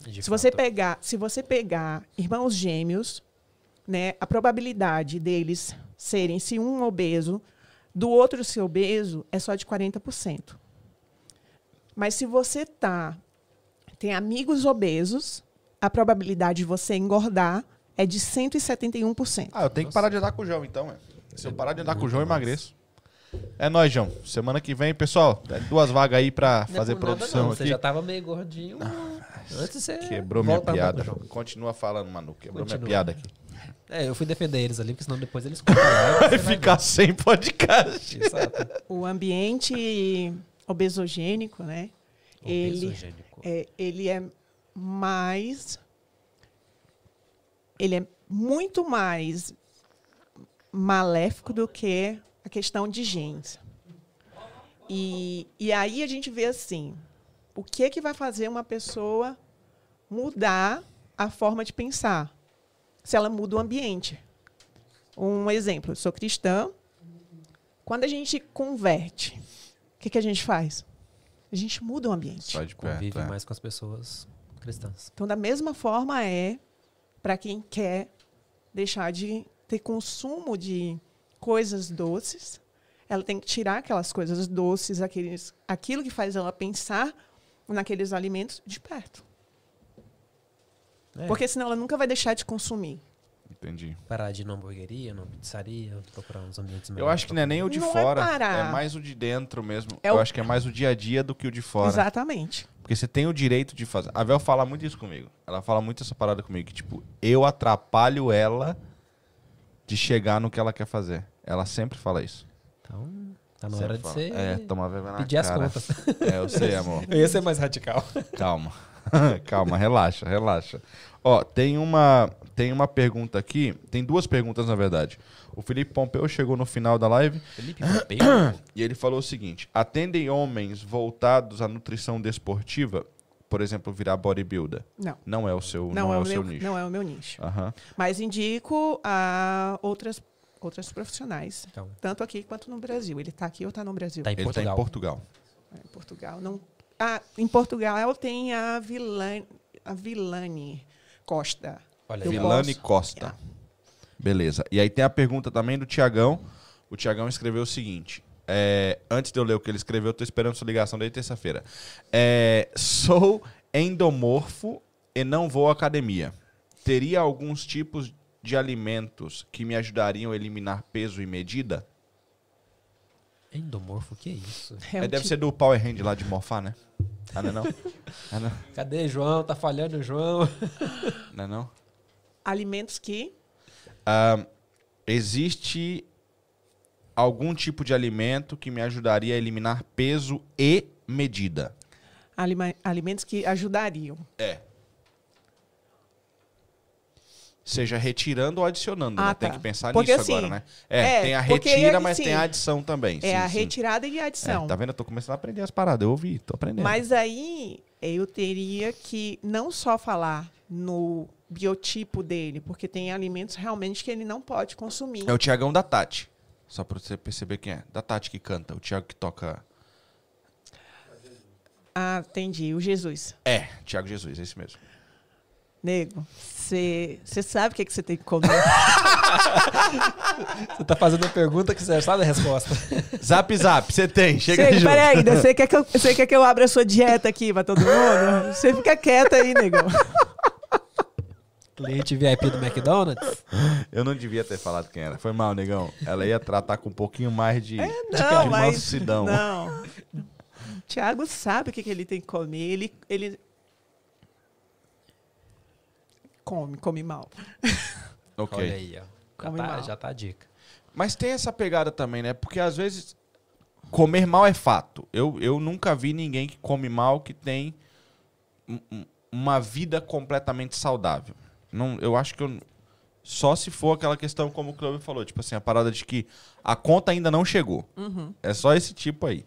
De se você fato. pegar se você pegar irmãos gêmeos né a probabilidade deles serem se um obeso do outro ser obeso é só de 40%. Mas se você tá tem amigos obesos, a probabilidade de você engordar é de 171%. Ah, eu tenho que parar de andar com o João, então, é. Se eu parar de andar com o João, eu emagreço. É nóis, João. Semana que vem, pessoal, tem duas vagas aí pra Não é fazer produção não, aqui. Você já tava meio gordinho. Antes de você. Quebrou minha piada. Continua falando, Manu. Quebrou minha Continua. piada aqui. É, eu fui defender eles ali, porque senão depois eles e <laughs> Vai ficar sem podcast. Exato. O ambiente obesogênico, né? Ele Obesogênico. é, ele é mais ele é muito mais maléfico do que a questão de genes. E, e aí a gente vê assim, o que que vai fazer uma pessoa mudar a forma de pensar? Se ela muda o ambiente. Um exemplo, eu sou cristã. Quando a gente converte, o que, que a gente faz? A gente muda o ambiente. Só de Convive perto, é. mais com as pessoas cristãs. Então, da mesma forma é para quem quer deixar de ter consumo de coisas doces, ela tem que tirar aquelas coisas doces, aqueles, aquilo que faz ela pensar naqueles alimentos de perto. É, Porque senão ela nunca vai deixar de consumir. Entendi. Parar de ir numa hamburgueria, numa pizzaria, procurar uns ambientes Eu melhores acho que não é nem o de Não é fora, é, parar. mais o de dentro mesmo. É eu o- acho que é mais o dia a dia do que o de fora. Exatamente. Porque você tem o direito de fazer. A Vel fala muito isso comigo. Ela fala muito essa parada comigo, que tipo, eu atrapalho ela de chegar no que ela quer fazer. Ela sempre fala isso. Então, Tá na hora de fala. você É, tomar vergonha na pedir as cara. contas. É, eu sei, amor. Eu ia ser mais radical. Calma. <laughs> Calma, relaxa, relaxa. Ó, tem uma, tem uma pergunta aqui. Tem duas perguntas, na verdade. O Felipe Pompeu chegou no final da live Felipe Pompeu. e ele falou o seguinte: atendem homens voltados à nutrição desportiva, por exemplo, virar bodybuilder. Não. Não é o seu, Não, não é, é o seu meu, nicho. não é o meu nicho. Aham. Mas indico a outras, outras profissionais. Então, Tanto aqui quanto no Brasil. Ele está aqui ou está no Brasil? tá em Ele está em Portugal. É, Em Portugal. Não... Ah, em Portugal tem a Vilane, a Vilane Costa. Olha. Vilane Costa. Beleza. E aí tem a pergunta também do Tiagão. O Tiagão escreveu o seguinte. é, antes de eu ler o que ele escreveu, eu tô esperando sua ligação desde terça-feira. É, sou endomorfo e não vou à academia. Teria alguns tipos de alimentos que me ajudariam a eliminar peso e medida? Endomorfo, que é isso? É É, um deve tipo- ser do Power Hand lá de morfar, né? Ah, não é não? Ah, não? Cadê João? Tá falhando o João. Não é não? alimentos que Ah, existe algum tipo de alimento que me ajudaria a eliminar peso e medida? alima- alimentos que ajudariam. É. Seja retirando ou adicionando, Ah, né? Tem tá. que pensar Porque nisso assim, agora, né? É, é, tem a retira, é- mas sim. tem a adição também. é Sim, a sim. retirada e a adição. É, tá vendo? Eu tô começando a aprender as paradas. Eu ouvi, tô aprendendo. Mas aí eu teria que não só falar no biotipo dele, porque tem alimentos realmente que ele não pode consumir. É o Tiagão da Tati. Só pra você perceber quem é. Da Tati que canta. O Tiago que toca. Ah, entendi. O Jesus. É, Tiago Jesus, é esse mesmo. Nego, você sabe o que que você tem que comer. <laughs> Você tá fazendo a pergunta que você já sabe a resposta. <laughs> Zap Zap, você tem. Chega Cê, aí, junto. peraí, você quer, que eu- quer que eu abra a sua dieta aqui pra todo mundo? Você fica quieta aí, negão. Cliente VIP do McDonald's. Eu não devia ter falado quem era. Foi mal, negão. Ela ia tratar com um pouquinho mais de, Não, de mas... mansidão. Não. Tiago sabe o que, que ele tem que comer. Ele, ele... Come, come mal. <laughs> Ok. Olha aí, ó. Já Come tá, mal. já tá a dica. Mas tem essa pegada também, né? Porque às vezes comer mal é fato. Eu, eu nunca vi ninguém que come mal que tem um- um- uma vida completamente saudável. Não, eu acho que eu, só se for aquela questão como o Clóvis falou, tipo assim, a parada de que a conta ainda não chegou. É só esse tipo aí.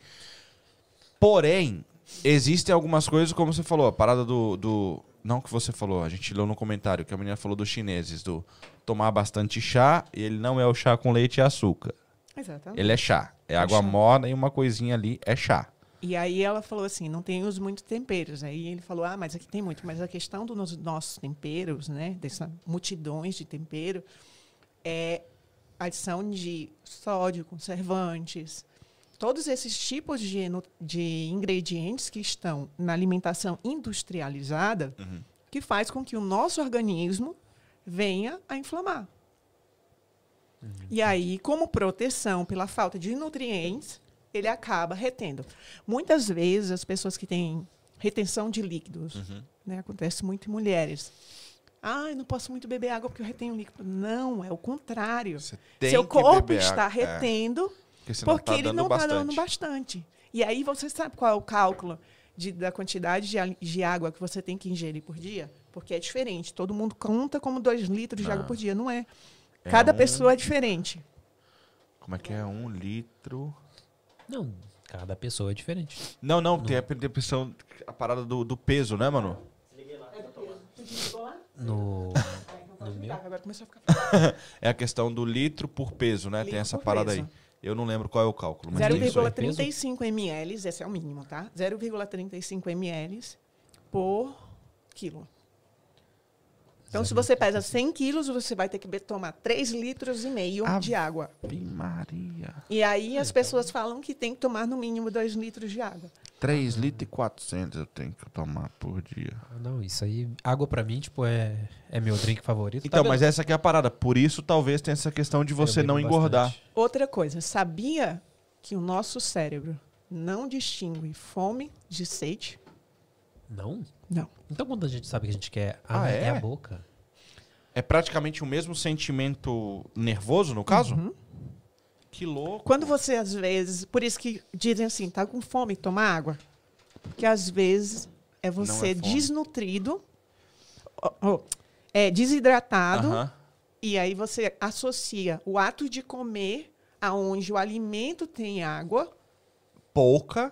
Porém, existem algumas coisas, como você falou, a parada do, do. Não que você falou, a gente leu no comentário que a menina falou dos chineses, do tomar bastante chá, e ele não é o chá com leite e açúcar. Exatamente. Ele é chá. É água chá. morna e uma coisinha ali é chá. E aí ela falou assim, não tem uso muito temperos. Aí ele falou, ah, mas aqui tem muito. Mas a questão dos nos- nossos temperos, né, dessas multidões de tempero, é adição de sódio, conservantes, todos esses tipos de, de ingredientes que estão na alimentação industrializada, que faz com que o nosso organismo venha a inflamar. E aí, como proteção pela falta de nutrientes, ele acaba retendo. Muitas vezes, as pessoas que têm retenção de líquidos, né, acontece muito em mulheres. Ah, eu não posso muito beber água porque eu retenho líquido. Não, é o contrário. Seu corpo está. É, retendo porque porque tá ele dando não está dando bastante. E aí você sabe qual é o cálculo de- da quantidade de, de água que você tem que ingerir por dia? Porque é diferente. Todo mundo conta como 2 litros de água por dia. Não é. É Cada um- pessoa é diferente. Como é que é? Um litro. Não, cada pessoa é diferente. Não, não, tem a percepção, a parada do, do peso, né, mano? No, no meu. Agora começou a ficar <laughs> É a questão do litro por peso, né? tem Litro essa por parada peso. aí. Eu não lembro qual é o cálculo, mas tem isso aí. 0,35 ml, esse é o mínimo, tá? 0,35 ml por quilo. Então, se você pesa 100 quilos, você vai ter que tomar 3 litros e meio Ave de água. Ave Maria. E aí as pessoas falam que tem que tomar no mínimo 2 litros de água. 3 litros e 400 eu tenho que tomar por dia. Ah, Não, isso aí. Água pra mim, tipo, é, é meu drink favorito. Então, Tá mas essa aqui é a parada. Por isso, talvez tenha essa questão de você não engordar. bastante. Outra coisa, sabia que o nosso cérebro não distingue fome de sede? Não? Não. Então quando a gente sabe que a gente quer. Ah, Ah, é? é? a boca. É praticamente o mesmo sentimento nervoso, no caso? Uhum. Que louco. Quando você, às vezes, por isso que dizem assim, tá com fome, toma água. Porque às vezes é você fome. desnutrido, é desidratado, Aham. e aí você associa o ato de comer aonde o alimento tem água, Pouca.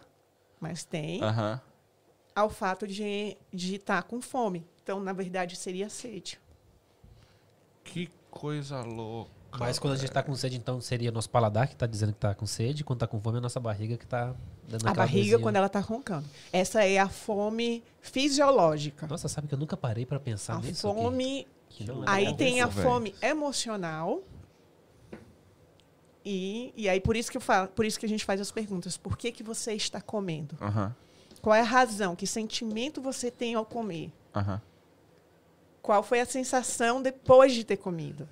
mas tem, Aham. ao fato de estar com fome. Então, na verdade, seria sede. Que coisa louca. Mas quando a gente tá com sede, então seria nosso paladar que tá dizendo que tá com sede. Quando tá com fome, é a nossa barriga que tá dando A aquela barriga, quando ela está roncando. Essa é a fome fisiológica. Nossa, sabe que eu nunca parei pra pensar A nisso? aqui? fome é Aí tem a velho. fome emocional. E, e aí por isso que eu falo, por isso que a gente faz as perguntas. Por que, que você está comendo? Aham. Qual é a razão? Que sentimento você tem ao comer? Aham. Qual foi a sensação depois de ter comido?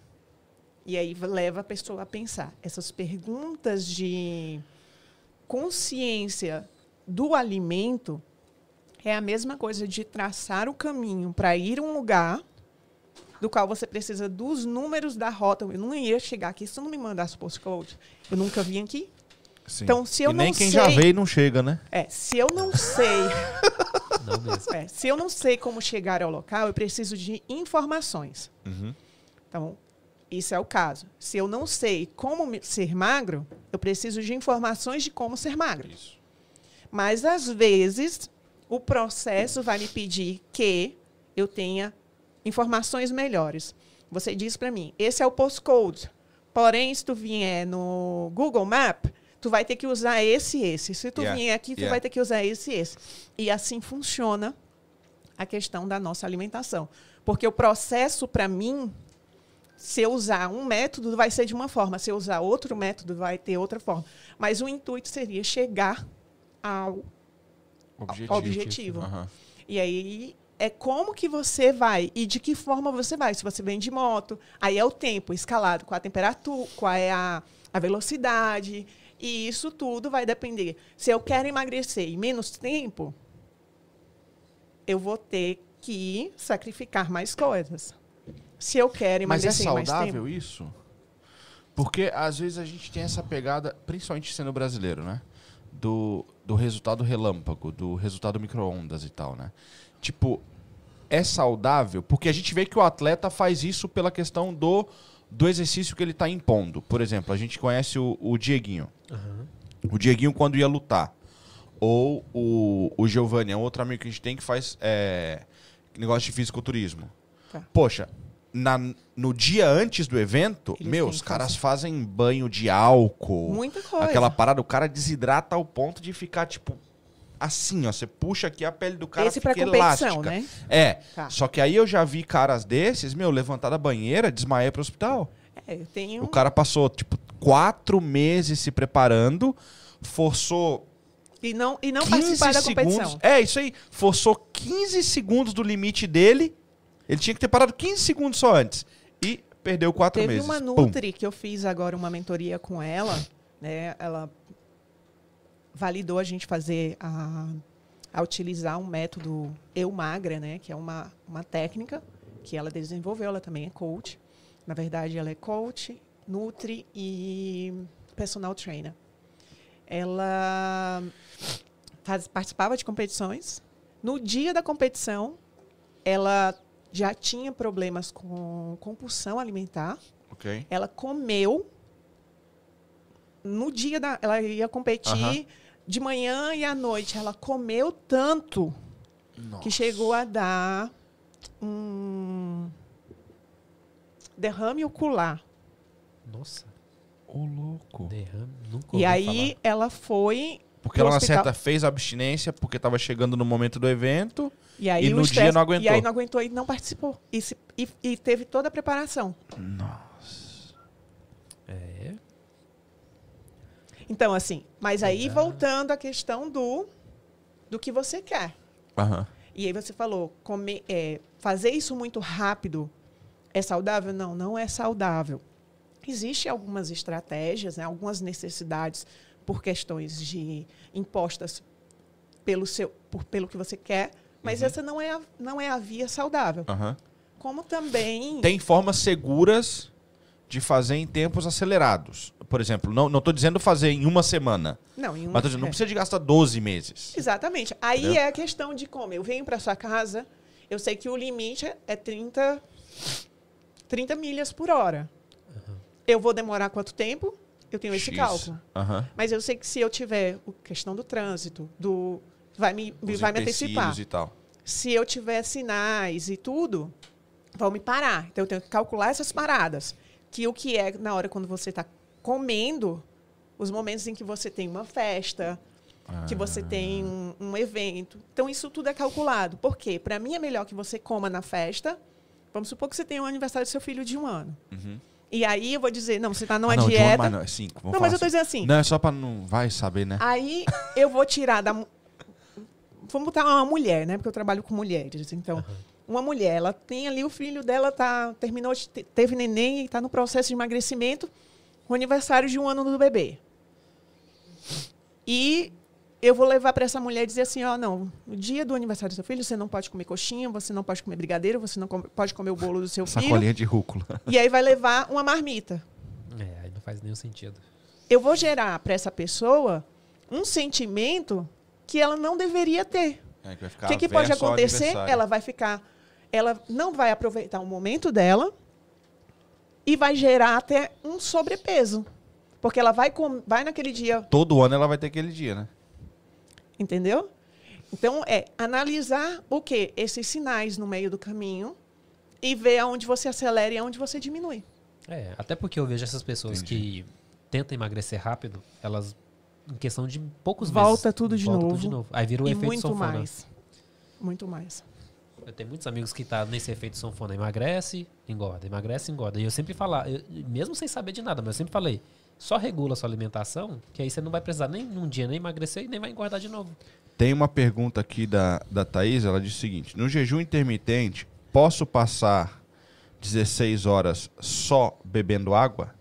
E aí leva a pessoa a pensar. Essas perguntas de consciência do alimento é a mesma coisa de traçar o caminho para ir a um lugar do qual você precisa dos números da rota. Eu não ia chegar aqui se eu não me mandasse postcode. Eu nunca vim aqui. Sim. Então, se eu e nem não quem sei- já veio não chega, né? É, se eu não sei <laughs> Não mesmo. É, se eu não sei como chegar ao local, eu preciso de informações. Uhum. Então, isso é o caso. Se eu não sei como ser magro, eu preciso de informações de como ser magro. Isso. Mas, às vezes, o processo vai me pedir que eu tenha informações melhores. Você diz para mim, esse é o postcode. Porém, se tu vier no Google Map, tu vai ter que usar esse e esse. Se tu Yeah, vier aqui, tu yeah. vai ter que usar esse e esse. E assim funciona a questão da nossa alimentação. Porque o processo, para mim, se eu usar um método, vai ser de uma forma. Se eu usar outro método, vai ter outra forma. Mas o intuito seria chegar ao Objetivo. objetivo. Aham. e aí é como que você vai e de que forma você vai. Se você vem de moto, aí é o tempo escalado com a temperatura, qual é a, a velocidade. E isso tudo vai depender. Se eu quero emagrecer em menos tempo, eu vou ter que sacrificar mais coisas. Se eu quero Mas é emagrecer em mais saudável tempo. isso? Porque às vezes a gente tem essa pegada, principalmente sendo brasileiro, né? Do, do resultado relâmpago, do resultado micro-ondas e tal, né? Tipo, é saudável? Porque a gente vê que o atleta faz isso pela questão do, do exercício que ele está impondo. Por exemplo, a gente conhece o, o Dieguinho. O Dieguinho quando ia lutar. Ou o, o Giovanni, é um outro amigo que a gente tem que faz é, negócio de fisiculturismo. Tá. Poxa, na, no dia antes do evento, Eles meu, os caras fazem banho de álcool. Muita coisa. Aquela parada, o cara desidrata ao ponto de ficar, tipo, assim, ó. Você puxa aqui a pele do cara Esse fica elástica. né? É. Tá. Só que aí eu já vi caras desses, meu, levantar da banheira, desmaiar pro hospital. É, eu tenho O cara passou, tipo, quatro meses se preparando, forçou e não e não 15 participar da segundos. competição. É, isso aí. Forçou 15 segundos do limite dele. Ele tinha que ter parado 15 segundos só antes. E perdeu quatro Teve meses. uma Pum. Nutri que eu fiz agora uma mentoria com ela, né? Ela validou a gente fazer a, a utilizar um método Eu Magra, né? Que é uma, uma técnica que ela desenvolveu. Ela também é coach. Na verdade, ela é coach, Nutri e personal trainer. Ela faz- participava de competições. No dia da competição, ela já tinha problemas com compulsão alimentar. Ok. Ela comeu no dia da. Ela ia competir Aham. De manhã e à noite. Ela comeu tanto que chegou a dar um derrame ocular. Nossa, Ô, louco. derrame. Nunca E aí ela foi. Porque ela na certa fez abstinência porque tava chegando no momento do evento. E aí E no estresse- dia não aguentou. E aí não aguentou e não participou. E, se- e- e teve toda a preparação. falar. É. Então, assim, mas aí voltando à questão do, do que você quer. Aham. E aí você falou, comer, é, fazer isso muito rápido é saudável? Não, não é saudável. Existem algumas estratégias, né, algumas necessidades por questões de impostas pelo, seu, por, pelo que você quer, mas essa não é, a, não é a via saudável. Aham. Como também... Tem formas seguras de fazer em tempos acelerados. Por exemplo, não, não tô dizendo fazer em uma semana. Não, em uma, Mas dizendo, não é. precisa de gastar 12 meses. Exatamente. Aí Entendeu? é a questão de como. Eu venho para sua casa, eu sei que o limite é 30, 30 milhas por hora. Eu vou demorar quanto tempo? Eu tenho esse X. cálculo. Aham. Mas eu sei que se eu tiver a questão do trânsito, do vai me, Os vai me antecipar. e tal. Se eu tiver sinais e tudo, vão me parar. Então eu tenho que calcular essas paradas. Que o que é na hora quando você está comendo, os momentos em que você tem uma festa, que você tem um, um evento. Então isso tudo é calculado. Por quê? Para mim é melhor que você coma na festa. Vamos supor que você tem o aniversário do seu filho de um ano. E aí eu vou dizer, não, você está numa Ah, não, de uma, dieta. mas não, é Não, mas eu tô dizendo assim. Não, é só pra não... Vai saber, né? Aí eu vou tirar da. Vamos botar uma mulher, né? Porque eu trabalho com mulheres. Então, uma mulher, ela tem ali o filho dela, tá, terminou, teve neném e está no processo de emagrecimento, o aniversário de um ano do bebê. E eu vou levar para essa mulher e dizer assim: ó, não, no dia do aniversário do seu filho, você não pode comer coxinha, você não pode comer brigadeiro, você não come- pode comer o bolo do seu filho. Sacolinha de rúcula. <laughs> E aí vai levar uma marmita. É, aí não faz nenhum sentido. eu vou gerar para essa pessoa um sentimento que ela não deveria ter. É, que vai O que, que pode acontecer? Ela vai ficar. Ela não vai aproveitar o momento dela e vai gerar até um sobrepeso. Porque ela vai, com, vai naquele dia, Todo ano ela vai ter aquele dia, né? entendeu? Então, é analisar o quê? Esses sinais no meio do caminho e ver aonde você acelera e aonde você diminui. É, até porque eu vejo essas pessoas que tentam emagrecer rápido, elas, em questão de poucos Volta meses, tudo de volta novo. tudo de novo. Aí vira o efeito muito sanfona. mais. Muito mais. Eu tenho muitos amigos que tá nesse efeito sanfona. Emagrece, engorda, emagrece, engorda. E eu sempre falar, mesmo sem saber de nada, mas eu sempre falei, só regula a sua alimentação, que aí você não vai precisar nem num dia nem emagrecer e nem vai engordar de novo. Tem uma pergunta aqui da, da Thaís, ela diz o seguinte: no jejum intermitente, posso passar 16 horas só bebendo água?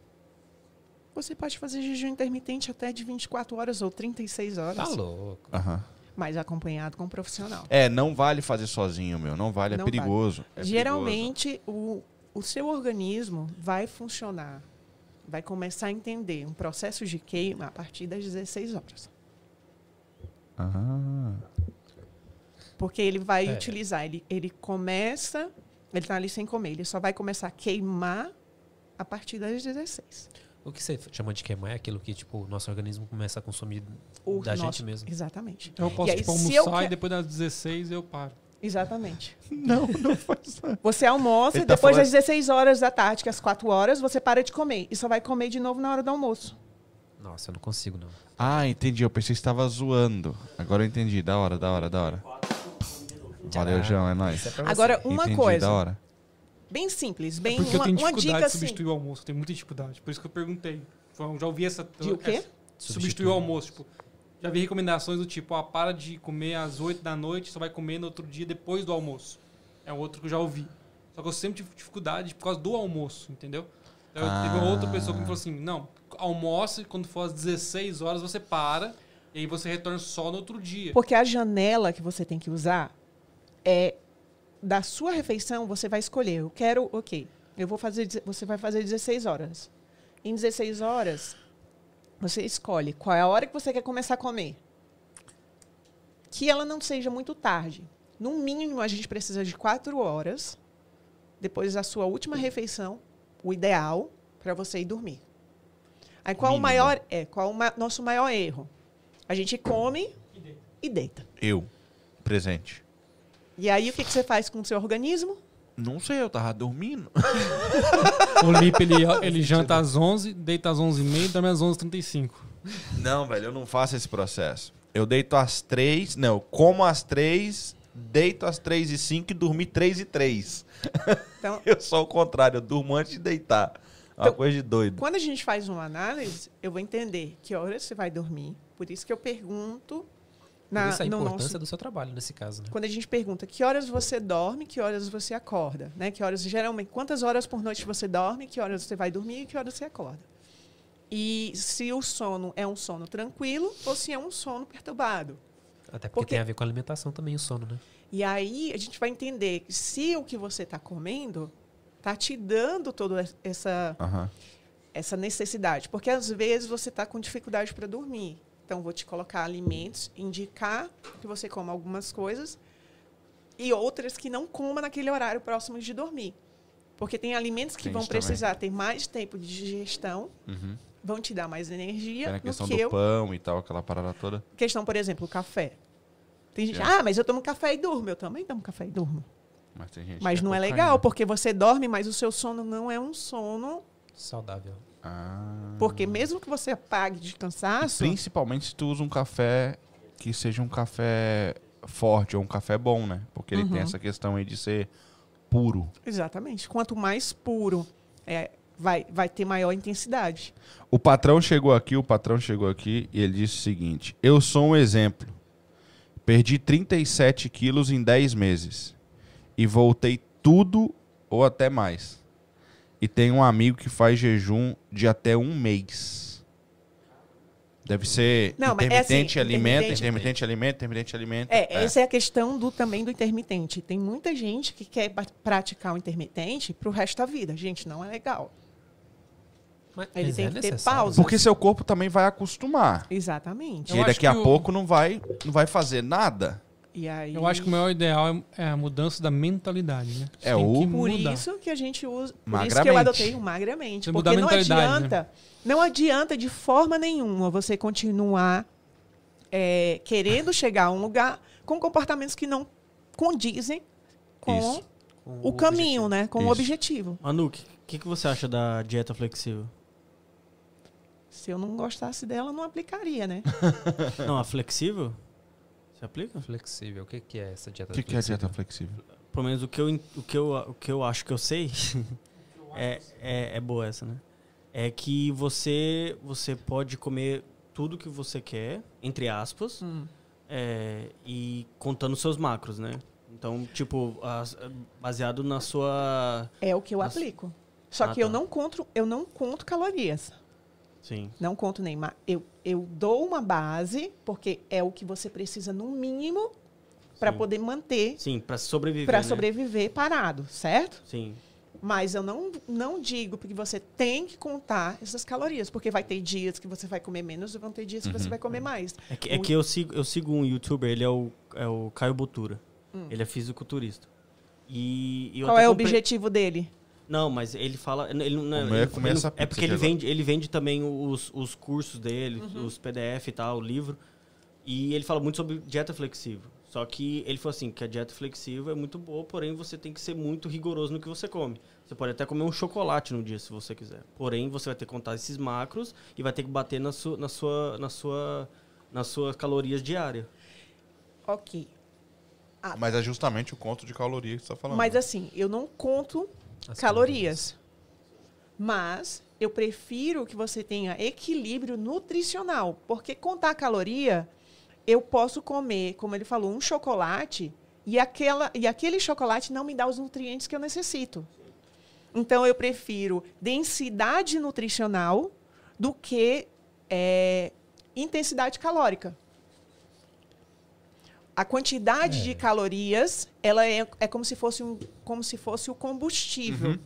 Você pode fazer jejum intermitente até de 24 horas ou 36 horas. Tá louco. Aham. Mas acompanhado com um profissional. É, não vale fazer sozinho, meu. Não vale, é Não perigoso. É Geralmente, o, o seu organismo vai funcionar, vai começar a entender um processo de queima a partir das 16 horas. perigoso. Ah. Porque ele vai É. utilizar, ele, ele começa, ele está ali sem comer, ele só vai começar a queimar a partir das 16. O que você chama de queimar é aquilo que, tipo, o nosso organismo começa a consumir O da nosso- gente mesmo. Exatamente. Eu posso, E aí, tipo, se eu almoçar e depois das 16 eu paro. Exatamente. <laughs> Não, não faz Você almoça, Ele tá depois falando- das 16 horas da tarde, que é as 4 horas, você para de comer. E só vai comer de novo na hora do almoço. Nossa, eu não consigo, não. Ah, entendi. Eu pensei que estava zoando. Agora eu entendi. Da hora, da hora, da hora. Valeu, João. É nóis. É. Agora, uma entendi, coisa, da hora. Bem simples, bem Porque eu uma, tenho uma dificuldade dica de assim. substituir o almoço. Eu tenho muita dificuldade. Por isso que eu perguntei. Já ouvi essa... De o quê? essa- Substituir o almoço. Tipo, já vi recomendações do tipo, ah, para de comer às 8 da noite, só vai comer no outro dia depois do almoço. É um outro que eu já ouvi. Só que eu sempre tive dificuldade por causa do almoço, entendeu? Eu teve uma outra pessoa que me falou assim, não, almoce quando for às 16 horas você para e aí você retorna só no outro dia. Porque a janela que você tem que usar é da sua refeição, você vai escolher. Eu quero, ok, eu vou fazer, você vai fazer 16 horas. Em 16 horas, você escolhe qual é a hora que você quer começar a comer. Que ela não seja muito tarde. No mínimo, a gente precisa de 4 horas depois da sua última refeição, o ideal para você ir dormir. Aí qual o Mínimo. maior é, qual o ma- nosso maior erro? A gente come e deita. Eu, presente. E aí o que, que você faz com o seu organismo? Não sei, eu tava dormindo. O Lipe, ele, <laughs> ele janta às 11, deita às 11h30 e dorme às 11h35. Não, velho, eu não faço esse processo. Eu deito às três, não, eu como às três, deito às três e cinco e dormi três e três. Então, <laughs> Eu sou o contrário, eu durmo antes de deitar. É uma Então, coisa de doido. quando a gente faz uma análise, eu vou entender que horas você vai dormir. Por isso que eu pergunto na, isso a no importância nosso do seu trabalho nesse caso, né? quando a gente pergunta que horas você dorme, que horas você acorda, né? Que horas geralmente quantas horas por noite você dorme, que horas você vai dormir e que horas você acorda. E se o sono é um sono tranquilo ou se é um sono perturbado. Até porque, Porque- tem a ver com a alimentação também, o sono, né? E aí a gente vai entender que se o que você está comendo está te dando toda essa Aham. essa necessidade. Porque às vezes você está com dificuldade para dormir. Então, vou te colocar alimentos, indicar que você coma algumas coisas e outras que não coma naquele horário próximo de dormir. Porque tem alimentos que Tem vão isso também. precisar ter mais tempo de digestão, Uhum. vão te dar mais energia Tem a no questão que do eu pão e tal, aquela parada toda. Questão, por exemplo, o café. Tem gente, É. ah, mas eu tomo café e durmo. Eu também tomo café e durmo. Mas tem gente Mas que não é legal, porque você dorme, mas o seu sono não é um sono. Saudável. Ah. Porque mesmo que você apague de cansaço. Principalmente se tu usa um café que seja um café forte ou um café bom, né? Porque ele tem Uhum. essa questão aí de ser puro. Exatamente. Quanto mais puro, é, vai, vai ter maior intensidade. O patrão chegou aqui, o patrão chegou aqui e ele disse o seguinte: Eu sou um exemplo. Perdi 37 quilos em 10 meses. E voltei tudo ou até mais. E tenho um amigo que faz jejum de até um mês. Deve ser Não, mas é intermitente assim, alimento, intermitente- intermitente alimento, intermitente alimento. É, essa é a questão do, também do intermitente. Tem muita gente que quer praticar o intermitente para o resto da vida. Gente, não é legal. Mas, Ele mas tem é que ter pausa. Porque seu corpo também vai acostumar. Exatamente. E daqui a o- pouco não vai, não vai fazer nada. E aí, Eu acho que o maior ideal é- é a mudança da mentalidade, né? É tem o- que Por mudar. isso que a gente usa. Por isso que eu adotei o magramente. Mudar Porque não né? adianta. Não adianta de forma nenhuma você continuar é, querendo chegar a um lugar com comportamentos que não condizem com Isso. Com o caminho, objetivo. né? Com Isso. o objetivo. Manu, o que, que, que você acha da dieta flexível? Se eu não gostasse dela, eu não aplicaria, né? <laughs> Não, a flexível? Você aplica? Flexível. O que, que é essa dieta O que, que é flexível? dieta flexível? Pelo menos o que eu, o que eu, o que eu acho que eu sei <laughs> é, é, é boa essa, né? É que você, você pode comer tudo que você quer, entre aspas, Hum. é, e contando seus macros, né? Então, tipo, as- baseado na sua. É o que eu aplico. Só Ah, que eu tá. não conto, eu não conto calorias. Sim. Não conto nem eu eu dou uma base porque é o que você precisa no mínimo para poder manter, Sim, pra sobreviver. para né? sobreviver parado, certo? Sim. Mas eu não, não digo porque você tem que contar essas calorias, porque vai ter dias que você vai comer menos e vão ter dias que Uhum. você vai comer mais. É que, é que eu, sigo, eu sigo um youtuber, ele é o, é o Caio Botura. Ele é fisiculturista. E, e Hum. Qual é o objetivo dele? Não, mas ele fala. Ele, não- é ele- ele- essa é porque ele vende, ele vende também os, os cursos dele, Uhum. os PDF e tal, o livro. E ele fala muito sobre dieta flexível. Só que ele falou assim, que a dieta flexível é muito boa, porém você tem que ser muito rigoroso no que você come. Você pode até comer um chocolate no dia, se você quiser. Porém, você vai ter que contar esses macros e vai ter que bater na sua, na sua, na sua, nas suas calorias diárias. Ok. Mas é justamente o conto de calorias que você tá falando. Mas assim, eu não conto As calorias. Mas eu prefiro que você tenha equilíbrio nutricional. Porque contar caloria, eu posso comer, como ele falou, um chocolate e, aquela, e aquele chocolate não me dá os nutrientes que eu necessito. Então eu prefiro densidade nutricional do que é, intensidade calórica. A quantidade de calorias, ela é, é como, se fosse um, como se fosse o combustível.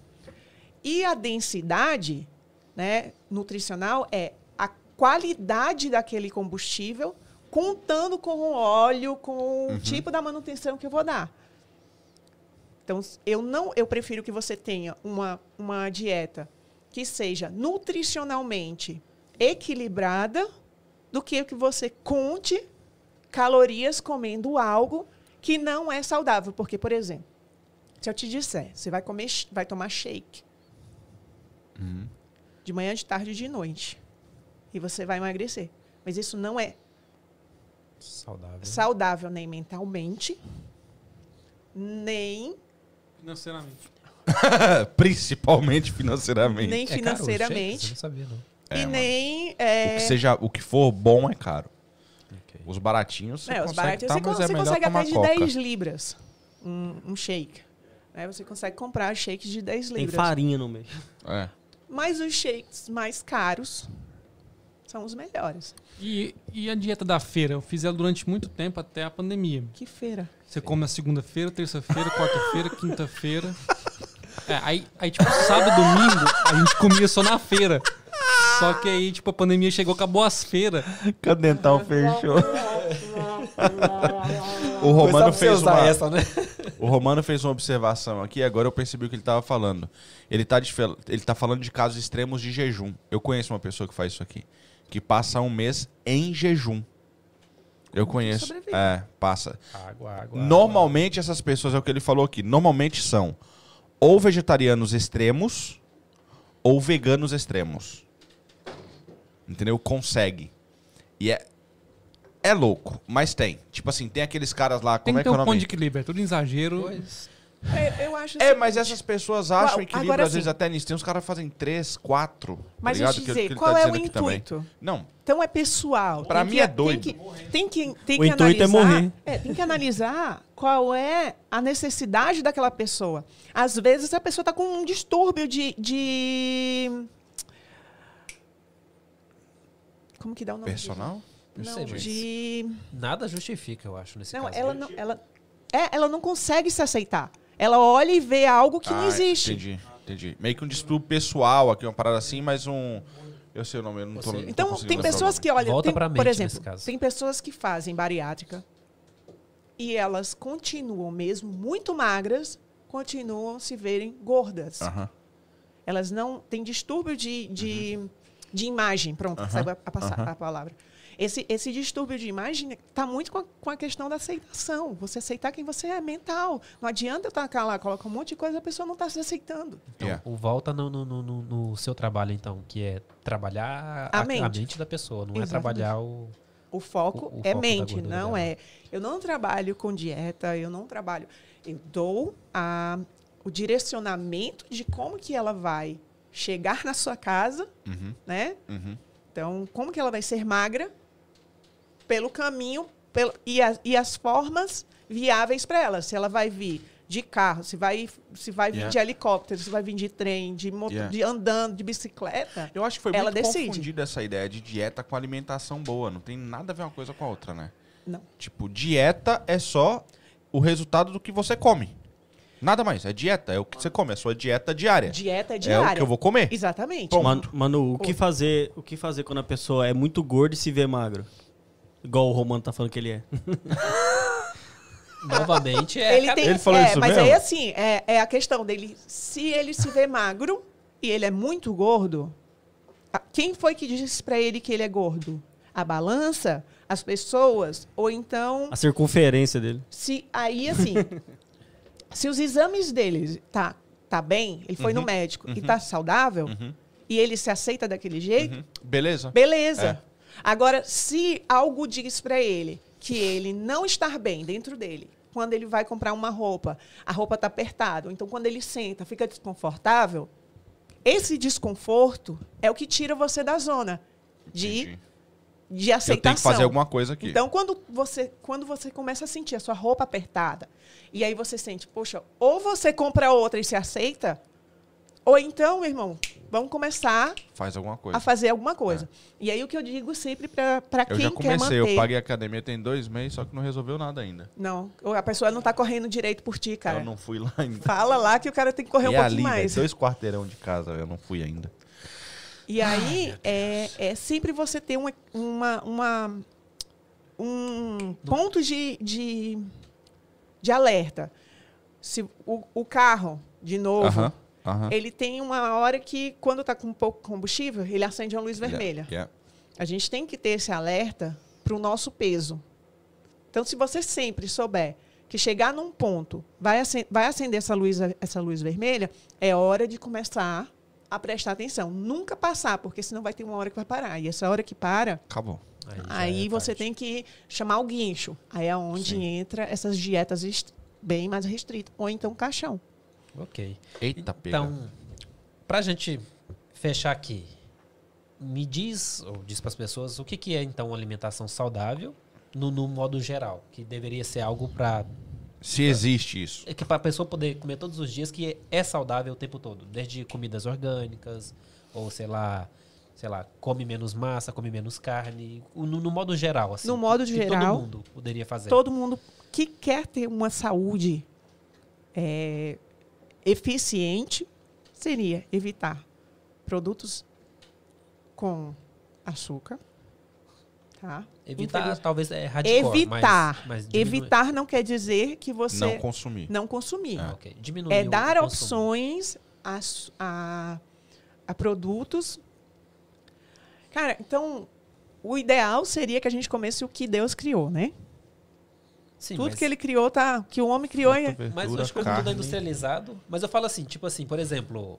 E a densidade né, nutricional é a qualidade daquele combustível, contando com o óleo, com o tipo da manutenção que eu vou dar. Então, eu não, eu prefiro que você tenha uma, uma dieta que seja nutricionalmente equilibrada do que que você conte calorias comendo algo que não é saudável. Porque, por exemplo, se eu te disser, você vai comer, vai tomar shake de manhã, de tarde e de noite, e você vai emagrecer. Mas isso não é Saudável. saudável nem mentalmente, nem, Financeiramente. <laughs> Principalmente financeiramente. nem É caro o financeiramente shake? Você não sabia, não. É, e nem. O é, que seja, o que for bom é caro. Os baratinhos você É, os consegue baratinhos tá, você, mas é você consegue tomar até de coca. 10 libras um, um shake. Né? Você consegue comprar shakes de 10 Tem libras. farinha no meio. É. Mas os shakes mais caros são os melhores. E, e a dieta da feira? Eu fiz ela durante muito tempo, até a pandemia. Que feira. Você come na segunda-feira, terça-feira, quarta-feira, <laughs> quinta-feira. É, aí, aí, tipo, sábado e domingo, a gente comia só na feira. Só que aí, tipo, a pandemia chegou, acabou as feiras. Que o dental fechou. o Romano fez uma, essa, né? O Romano fez uma observação aqui, agora eu percebi o que ele estava falando. Ele está ele tá falando de casos extremos de jejum. Eu conheço uma pessoa que faz isso aqui. Que passa um mês em jejum. Eu conheço. É, passa. Água, água. Normalmente essas pessoas, é o que ele falou aqui, normalmente são ou vegetarianos extremos ou veganos extremos. Entendeu? Consegue. E é é louco, mas tem. Tipo assim, tem aqueles caras lá, Tem como que é que é o um nome? ponto de equilíbrio, é tudo exagero. Pois. É, eu acho É, assim, mas essas pessoas acham Qual- equilíbrio, agora às vezes até nisso. Tem uns caras que fazem três, quatro. Mas tá deixa ligado? eu Que- dizer, que qual tá é o aqui também. intuito? Não, Então é pessoal. Pra Tem mim que- é doido. Tem que, tem que, tem O que intuito é analisar, morrer. É, tem que analisar qual é a necessidade daquela pessoa. Às vezes a pessoa está com um distúrbio de, de- Como que dá o nome? disso? personal? Não, sei, mas- de... Nada justifica, eu acho, nesse Não, caso. ela não, ela, é, ela não consegue se aceitar. Ela olha e vê algo que não Ah, existe. Entendi, entendi. Meio que um distúrbio pessoal aqui, uma parada assim, mas um... Eu sei o nome, eu não tô, Você- não tô Então, tem pessoas que, olha, Volta tem, pra mente por nesse exemplo, caso. tem pessoas que fazem bariátrica e elas continuam, mesmo muito magras, continuam se verem gordas. Elas não têm distúrbio de, de, de imagem. Pronto, Aham, saiu a, a a palavra. Esse, esse distúrbio de imagem está muito com a, com a questão da aceitação. Você aceitar quem você é, mental. Não adianta eu tacar lá, colocar um monte de coisa, a pessoa não está se aceitando. Então, Yeah. o volta no, no, no, no- seu trabalho, então, que é trabalhar A a, a mente. mente. da pessoa, não é Exatamente. trabalhar o. O foco O- o é foco mente, não dela. é. Eu não trabalho com dieta, eu não trabalho. Eu dou a, o direcionamento de como que ela vai chegar na sua casa, Uhum, né? uhum. Então, como que ela vai ser magra pelo caminho pelo, e, as, e as formas viáveis para ela. Se ela vai vir de carro, se vai, se vai vir Yeah. de helicóptero, se vai vir de trem, de, moto, Yeah. de andando, de bicicleta. Eu acho que foi Ela muito decide. confundida essa ideia de dieta com alimentação boa. Não tem nada a ver uma coisa com a outra, né? Não. Tipo, dieta é só o resultado do que você come. Nada mais. É dieta, é o que você come, é a sua dieta diária. Dieta é É diária. o que eu vou comer. Exatamente. Mano, mano, o que fazer, o que fazer quando a pessoa é muito gorda e se vê magro? Igual o Romano tá falando que ele é. <laughs> Novamente, é. ele tem, Ele falou é, isso mas mesmo? aí assim, é, é a questão dele, se ele se vê magro e ele é muito gordo, quem foi que disse pra ele que ele é gordo? A balança, as pessoas, ou então A circunferência dele. se aí assim, <laughs> se os exames dele tá tá bem, ele foi no médico e tá saudável Uhum, e ele se aceita daquele jeito, uhum. Beleza. Beleza. Agora, se algo diz para ele que ele não está bem dentro dele, quando ele vai comprar uma roupa, a roupa está apertada, então quando ele senta, fica desconfortável, esse desconforto é o que tira você da zona de, Entendi. de Eu aceitação. tenho que fazer alguma coisa aqui. Então, quando você, quando você começa a sentir a sua roupa apertada, e aí você sente, poxa, ou você compra outra e se aceita, ou então, meu irmão, vamos começar Faz alguma coisa. a fazer alguma coisa. E aí o que eu digo sempre para quem já quer comecei, manter. eu paguei a academia tem dois meses, só que não resolveu nada ainda. Não, a pessoa não tá correndo direito por ti, cara. Eu não fui lá ainda. Fala lá que o cara tem que correr um e pouquinho ali, mais. velho, dois quarteirão de casa, eu não fui ainda. E aí é, é sempre você ter uma, uma, uma- um ponto de, de, de alerta. Se o, o carro, de novo, Aham, aham. ele tem uma hora que, quando está com pouco combustível, ele acende uma luz vermelha. Yeah, yeah. A gente tem que ter esse alerta para o nosso peso. Então, se você sempre souber que chegar num ponto vai, acen- vai acender essa luz, essa luz vermelha, é hora de começar a prestar atenção. Nunca passar, porque senão vai ter uma hora que vai parar. E essa hora que para, Acabou. Aí, aí é você tarde. tem que chamar o guincho. Aí é onde Sim. entra essas dietas bem mais restritas. Ou então caixão. Ok. Eita, pega. Então, pra gente fechar aqui, me diz, ou diz para as pessoas, o que, que é então uma alimentação saudável no, no modo geral? Que deveria ser algo para Se existe isso. que para a pessoa poder comer todos os dias, que é saudável o tempo todo. Desde comidas orgânicas, ou sei lá, sei lá, come menos massa, come menos carne. No, no modo geral, assim. No modo que geral, todo mundo poderia fazer. todo mundo que quer ter uma saúde é, eficiente seria evitar produtos com açúcar. Tá? Evitar, Infeliz- talvez é hardcore. Evitar. Mas, mas diminui- Evitar não quer dizer que você Não não, consumir. consumir. Ah, ok. Diminuir É dar opções a, a, a produtos. Cara, então, o ideal seria que a gente comesse o que Deus criou, né? Sim, Tudo mas- que ele criou, tá? Que o homem criou. é- Mas hoje, como tudo é industrializado. Mas eu falo assim, tipo assim, por exemplo.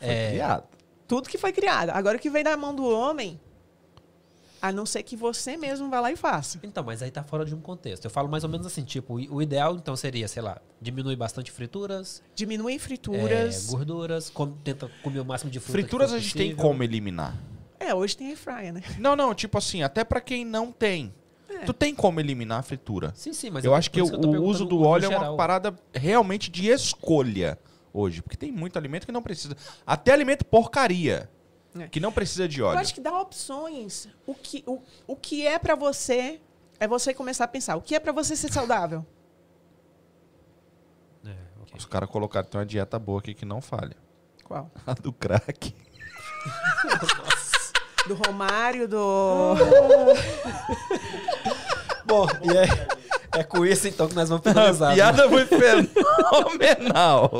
Foi é, criado. Tudo que foi criado. Agora, o que vem da mão do homem, a não ser que você mesmo vá lá e faça. Então, mas aí tá fora de um contexto. Eu falo mais ou menos assim, tipo, o ideal então seria, sei lá, diminuir bastante frituras, Diminui é, frituras. gorduras, com- tenta comer o máximo de fruta Frituras que for a gente tem possível. como eliminar. É, hoje tem air fryer, né? Não, não, tipo assim, até pra quem não tem. É. Tu tem como eliminar a fritura. Sim, sim, mas eu acho que isso eu o uso do óleo é uma parada realmente de escolha hoje. Porque tem muito alimento que não precisa. Até alimento porcaria. É. Que não precisa de Eu óleo. acho que dá opções. O que, o, o que é pra você é você começar a pensar. O que é pra você ser saudável? É. Os caras colocaram tem uma dieta boa aqui que não falha. Qual? <laughs> A do crack. <laughs> Do Romário, do. <laughs> Bom, e é, é com isso então que nós vamos finalizar. né? Piada foi fenomenal.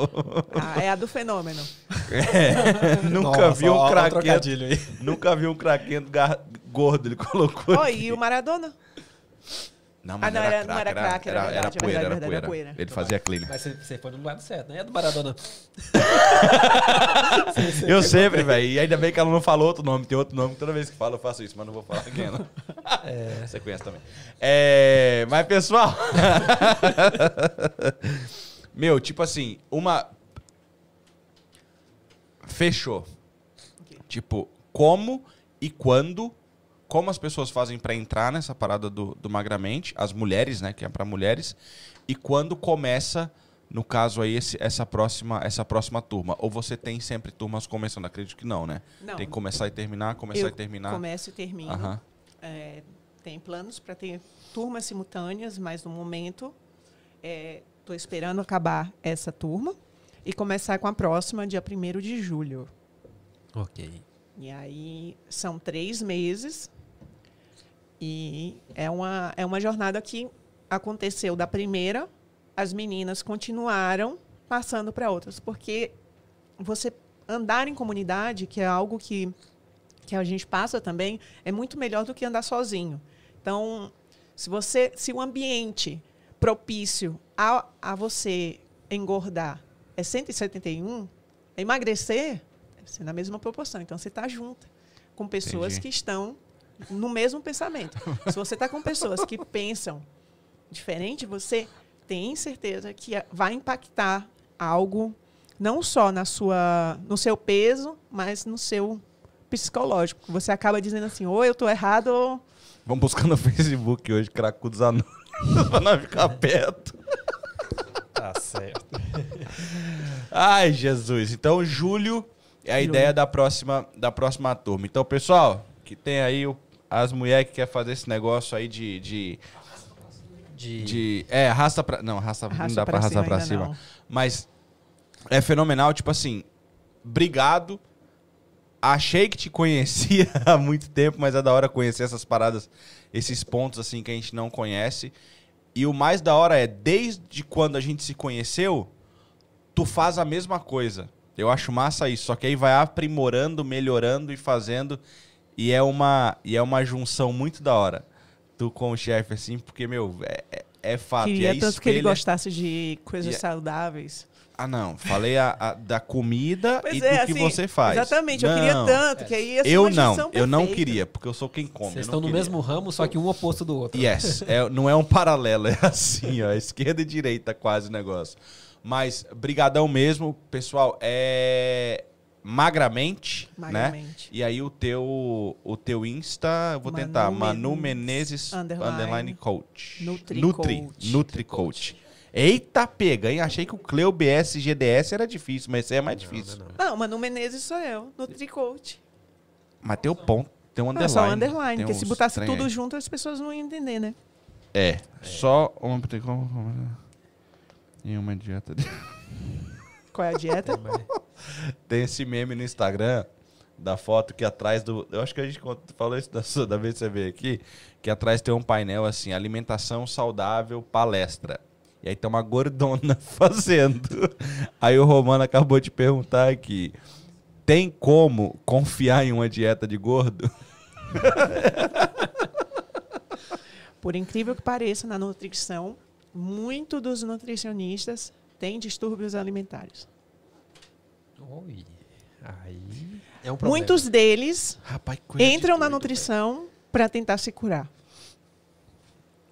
Ah, é a do fenômeno. nunca Nossa, vi um ó, craquento. aí. Nunca vi um craquento gordo, ele colocou. Aqui. e o Maradona? Não, Ah, não, era, era- não era crack, era era, era, verdade, é poeira, verdade, era verdade, poeira. era poeira. Ele fazia clínica. Mas você, foi no lugar certo, né? É do Maradona. <laughs> Eu sempre, velho. E ainda bem que ela não falou outro nome. Tem outro nome. Toda vez que falo, eu faço isso, mas não vou falar quem não. <laughs> Você conhece também. É, mas, pessoal. <laughs> Meu, tipo assim, uma. Fechou. Tipo, como e quando. Como as pessoas fazem pra entrar nessa parada do, do Magramente, as mulheres, né, que é pra mulheres, e quando começa, no caso aí, esse- essa, próxima, essa próxima turma. Ou você tem sempre turmas começando? Acredito que não, né? Não. Tem que começar e terminar, começar Eu e terminar. Começo e termino. Aham. É, tem planos para ter turmas simultâneas, mas no momento estou esperando acabar essa turma e começar com a próxima, dia 1 de julho. Ok. E aí são três meses e é uma, é uma jornada que aconteceu da primeira, as meninas continuaram passando para outras, porque você andar em comunidade, que é algo que, que a gente passa também, é muito melhor do que andar sozinho. Então, se você, se o ambiente propício a, a você engordar é 171, emagrecer deve ser na mesma proporção. Então, você está junto com pessoas Entendi. que estão no mesmo pensamento. Se você está com pessoas que pensam diferente, você tem certeza que vai impactar algo não só na sua, no seu peso, mas no seu psicológico. Você acaba dizendo assim, ou eu estou errado, ou Vamos buscar no <laughs> Facebook hoje, Cracudos Anônimos, <laughs> pra não ficar perto. Tá certo. Ai, Jesus. Então, julho é a Julho. ideia da próxima, da próxima turma. Então, pessoal, que tem aí o- as mulheres que querem fazer esse negócio aí de. de, De, de- é, arrasta pra. Não, arrasta, não dá pra arrastar cima pra cima. não. Mas é fenomenal, tipo assim. Obrigado. Achei que te conhecia <laughs> há muito tempo, mas é da hora conhecer essas paradas, esses pontos assim que a gente não conhece. E o mais da hora é, desde quando a gente se conheceu, tu faz a mesma coisa. Eu acho massa isso, só que aí vai aprimorando, melhorando e fazendo. E é uma, e é uma junção muito da hora. Tu com o chefe, assim, porque, meu, é, é, é fato. e queria aí tanto que ele espelha- gostasse de coisas E é- saudáveis. Ah, não. Falei a, a- da comida <laughs> Pois e do é, que assim, você faz. Exatamente, eu Não. queria tanto, que aí ia ser Eu uma não, junção eu não perfeita. queria, porque eu sou quem come. Vocês eu estão no queria. mesmo ramo, só que um oposto do outro. Yes, é, não é um paralelo, <laughs> é assim, ó, esquerda e direita quase o negócio. Mas brigadão mesmo, pessoal, é magramente, né? Magramente. E aí o teu o teu Insta, eu vou Manu tentar, Manu Menezes, underline, underline coach. Nutri Nutri, Coach. Nutri Coach. Eita pega, hein? Achei que o Cleo BS GDS era difícil, mas esse aí é mais difícil. Não, Manu Menezes sou eu, Nutricoach. Mas tem o ponto, tem um Ah, underline. só underline, porque se botasse tudo aí. junto, as pessoas não iam entender, né? É, só uma como- E uma dieta de... <laughs> Qual é a dieta? <laughs> Tem esse meme no Instagram da foto que atrás do. Eu acho que a gente falou isso da, sua- da vez que você veio aqui. Que atrás tem um painel assim: alimentação saudável, palestra. E aí tem uma gordona <laughs> fazendo. Aí o Romano acabou de perguntar aqui: tem como confiar em uma dieta de gordo? Por incrível que pareça, na nutrição, muito dos nutricionistas têm distúrbios alimentares. Oi. Aí. É um problema. Muitos deles Rapaz, coisa de entram na nutrição para tentar se curar.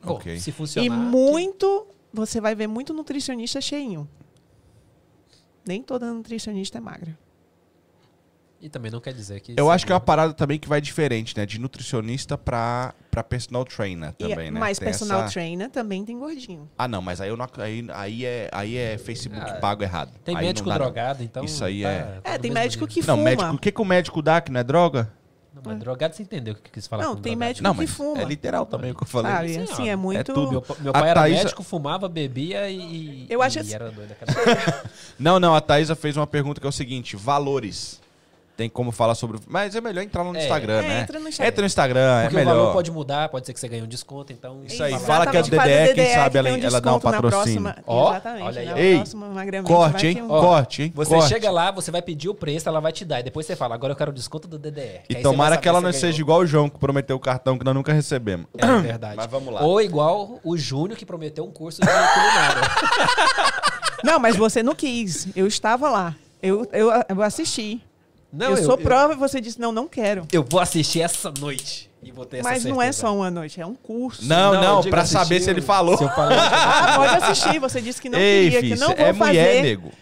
Bom, Ok. Se funcionar. E muito, você vai ver muito nutricionista cheinho. Nem toda nutricionista é magra. E também não quer dizer que. Eu acho que é uma parada também que vai diferente, né? De nutricionista pra, pra personal trainer E- também, né? mas Tem personal essa- trainer também tem gordinho. Ah, não, mas aí, eu não, aí, aí, é, aí é Facebook Ah, pago errado. Tem Aí médico não dá, não. drogado, então. Isso aí tá- é- tá É, tem médico nível. que Não, fuma. médico, o que, que o médico dá que não é droga? Não, mas drogado você entendeu o que quis falar Não, tem drogado. médico Não, que fuma. é literal também o que eu falei. Sim, assim, ó, é muito. tudo. Meu, meu A pai era Thaísa- médico, fumava, bebia e. Eu acho e assim- era doido. <laughs> <laughs> Não, não, a Thaisa fez uma pergunta que é o seguinte: valores. Tem como falar sobre. Mas é melhor entrar no É. Instagram, É, né? entra no Instagram. Entra no Instagram, é Porque o valor melhor. pode mudar, pode ser que você ganhe um desconto, então. Isso aí, fala- fala que é o Exatamente, faz DDE, quem DDE, sabe que ela- um ela dá um patrocínio. próxima- Ó, Exatamente. olha aí. Ei, próxima Corte, hein? um- Corte, hein? Você Corte. chega lá, você vai pedir o preço, ela vai te dar. E depois você fala, agora eu quero o desconto do DDR. E tomara que ela não se seja igual o João, que prometeu o cartão que nós nunca recebemos. É verdade. Mas vamos lá. Ou igual o Júnior que prometeu um curso de culinária. <laughs> Não, mas você não quis. Eu estava lá. Eu, eu, eu assisti. Não, eu, sou prova e você disse, não, não quero. Eu vou assistir essa noite. E vou ter essa Mas não é certeza. só uma noite, é um curso. Não, Não, não, eu pra saber se ele eu- falou. Se eu falei, Ah, pode assistir. Você disse que não Ei, queria, filho, que não cê vou é fazer. mulher, nego.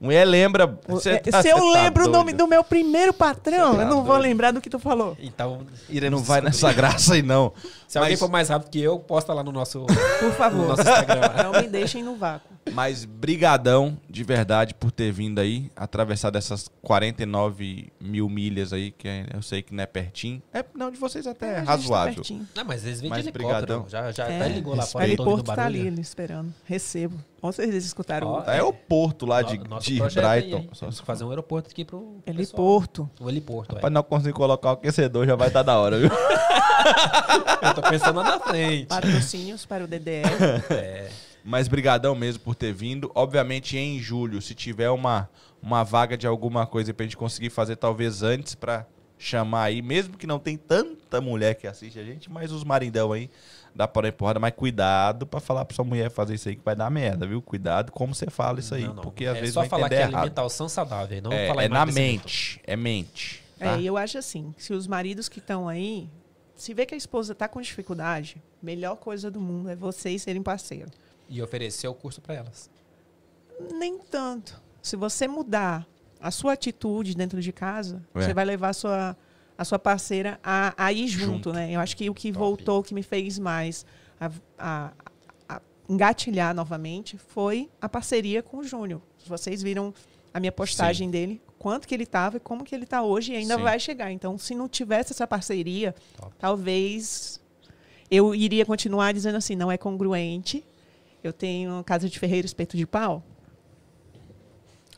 Mulher lembra. Cê é, tá- se eu cê tá lembro o nome do meu primeiro patrão, tá eu não vou doido. lembrar do que tu falou. então, iremos não vai descobrir. nessa graça aí, não. Se alguém Mas- for mais rápido que eu, posta lá no nosso, Por no favor. nosso Instagram. Não me deixem no vácuo. Mas brigadão de verdade por ter vindo aí, atravessar dessas 49 mil milhas aí, que é- eu sei que não é pertinho. É, não, de vocês até é, gente tá razoável. pertinho. Não, mas eles vêm de Mas helicóptero. brigadão. Já, já É, até ligou lá O fora. eu tô ouvindo heliporto tá ali, ele esperando. Recebo. Com certeza escutaram Ó, o É o porto lá de, No- de aí, Brighton. hein? Temos que fazer um aeroporto aqui pro pessoal. heliporto. O heliporto, é. Pra não conseguir colocar o aquecedor, já vai estar da hora, viu? <laughs> Eu tô pensando lá na frente. Patrocínios para o DDR. <laughs> É. Mas brigadão mesmo por ter vindo. Obviamente, em julho, se tiver uma, uma vaga de alguma coisa pra gente conseguir fazer, talvez antes pra chamar aí, mesmo que não tem tanta mulher que assiste a gente, mas os marindão aí dá para empurrada, mas cuidado pra falar pra sua mulher fazer isso aí que vai dar merda, viu? Cuidado como você fala isso aí, Não, não. porque às é vezes só vai falar que é errado. alimentação saudável, não É, falar é na mente, é mente. Tá? É, e eu acho assim, se os maridos que estão aí, se vê que a esposa tá com dificuldade, melhor coisa do mundo é vocês serem parceiros. E oferecer o curso pra elas. Nem tanto. Se você mudar a sua atitude dentro de casa, É. você vai levar a sua, a sua parceira a, a ir junto, Junto. né? Eu acho que o que Top. voltou, o que me fez mais a, a- a engatilhar novamente foi a parceria com o Júnior. Vocês viram a minha postagem dele, quanto que ele estava e como que ele está hoje e ainda Sim. vai chegar. Então, se não tivesse essa parceria, Top. talvez eu iria continuar dizendo assim, não é congruente. Eu tenho casa de ferreiro, espeto de pau.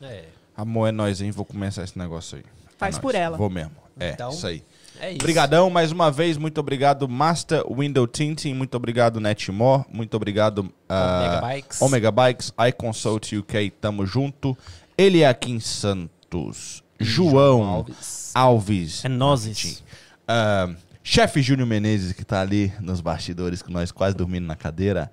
É. Amor, é nóis, hein? Vou começar esse negócio aí. Faz É por ela. Vou mesmo. É, Então, isso aí. É isso. Obrigadão mais uma vez, muito obrigado Master Window Tinting, muito obrigado Netmore, muito obrigado ah, Omega Bikes. Omega Bikes, iConsult UK, tamo junto. Ele é aqui em Santos, João Alves. Alves, É nozes. Ah, chefe Júnior Menezes que tá ali nos bastidores com nós quase dormindo na cadeira,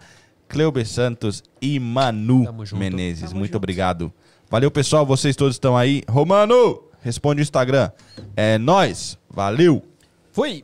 Cleuber Santos e Manu. Menezes, Tamo muito junto. obrigado. Valeu pessoal, vocês todos estão aí. Romano, responde o Instagram. É nós. Valeu. Fui!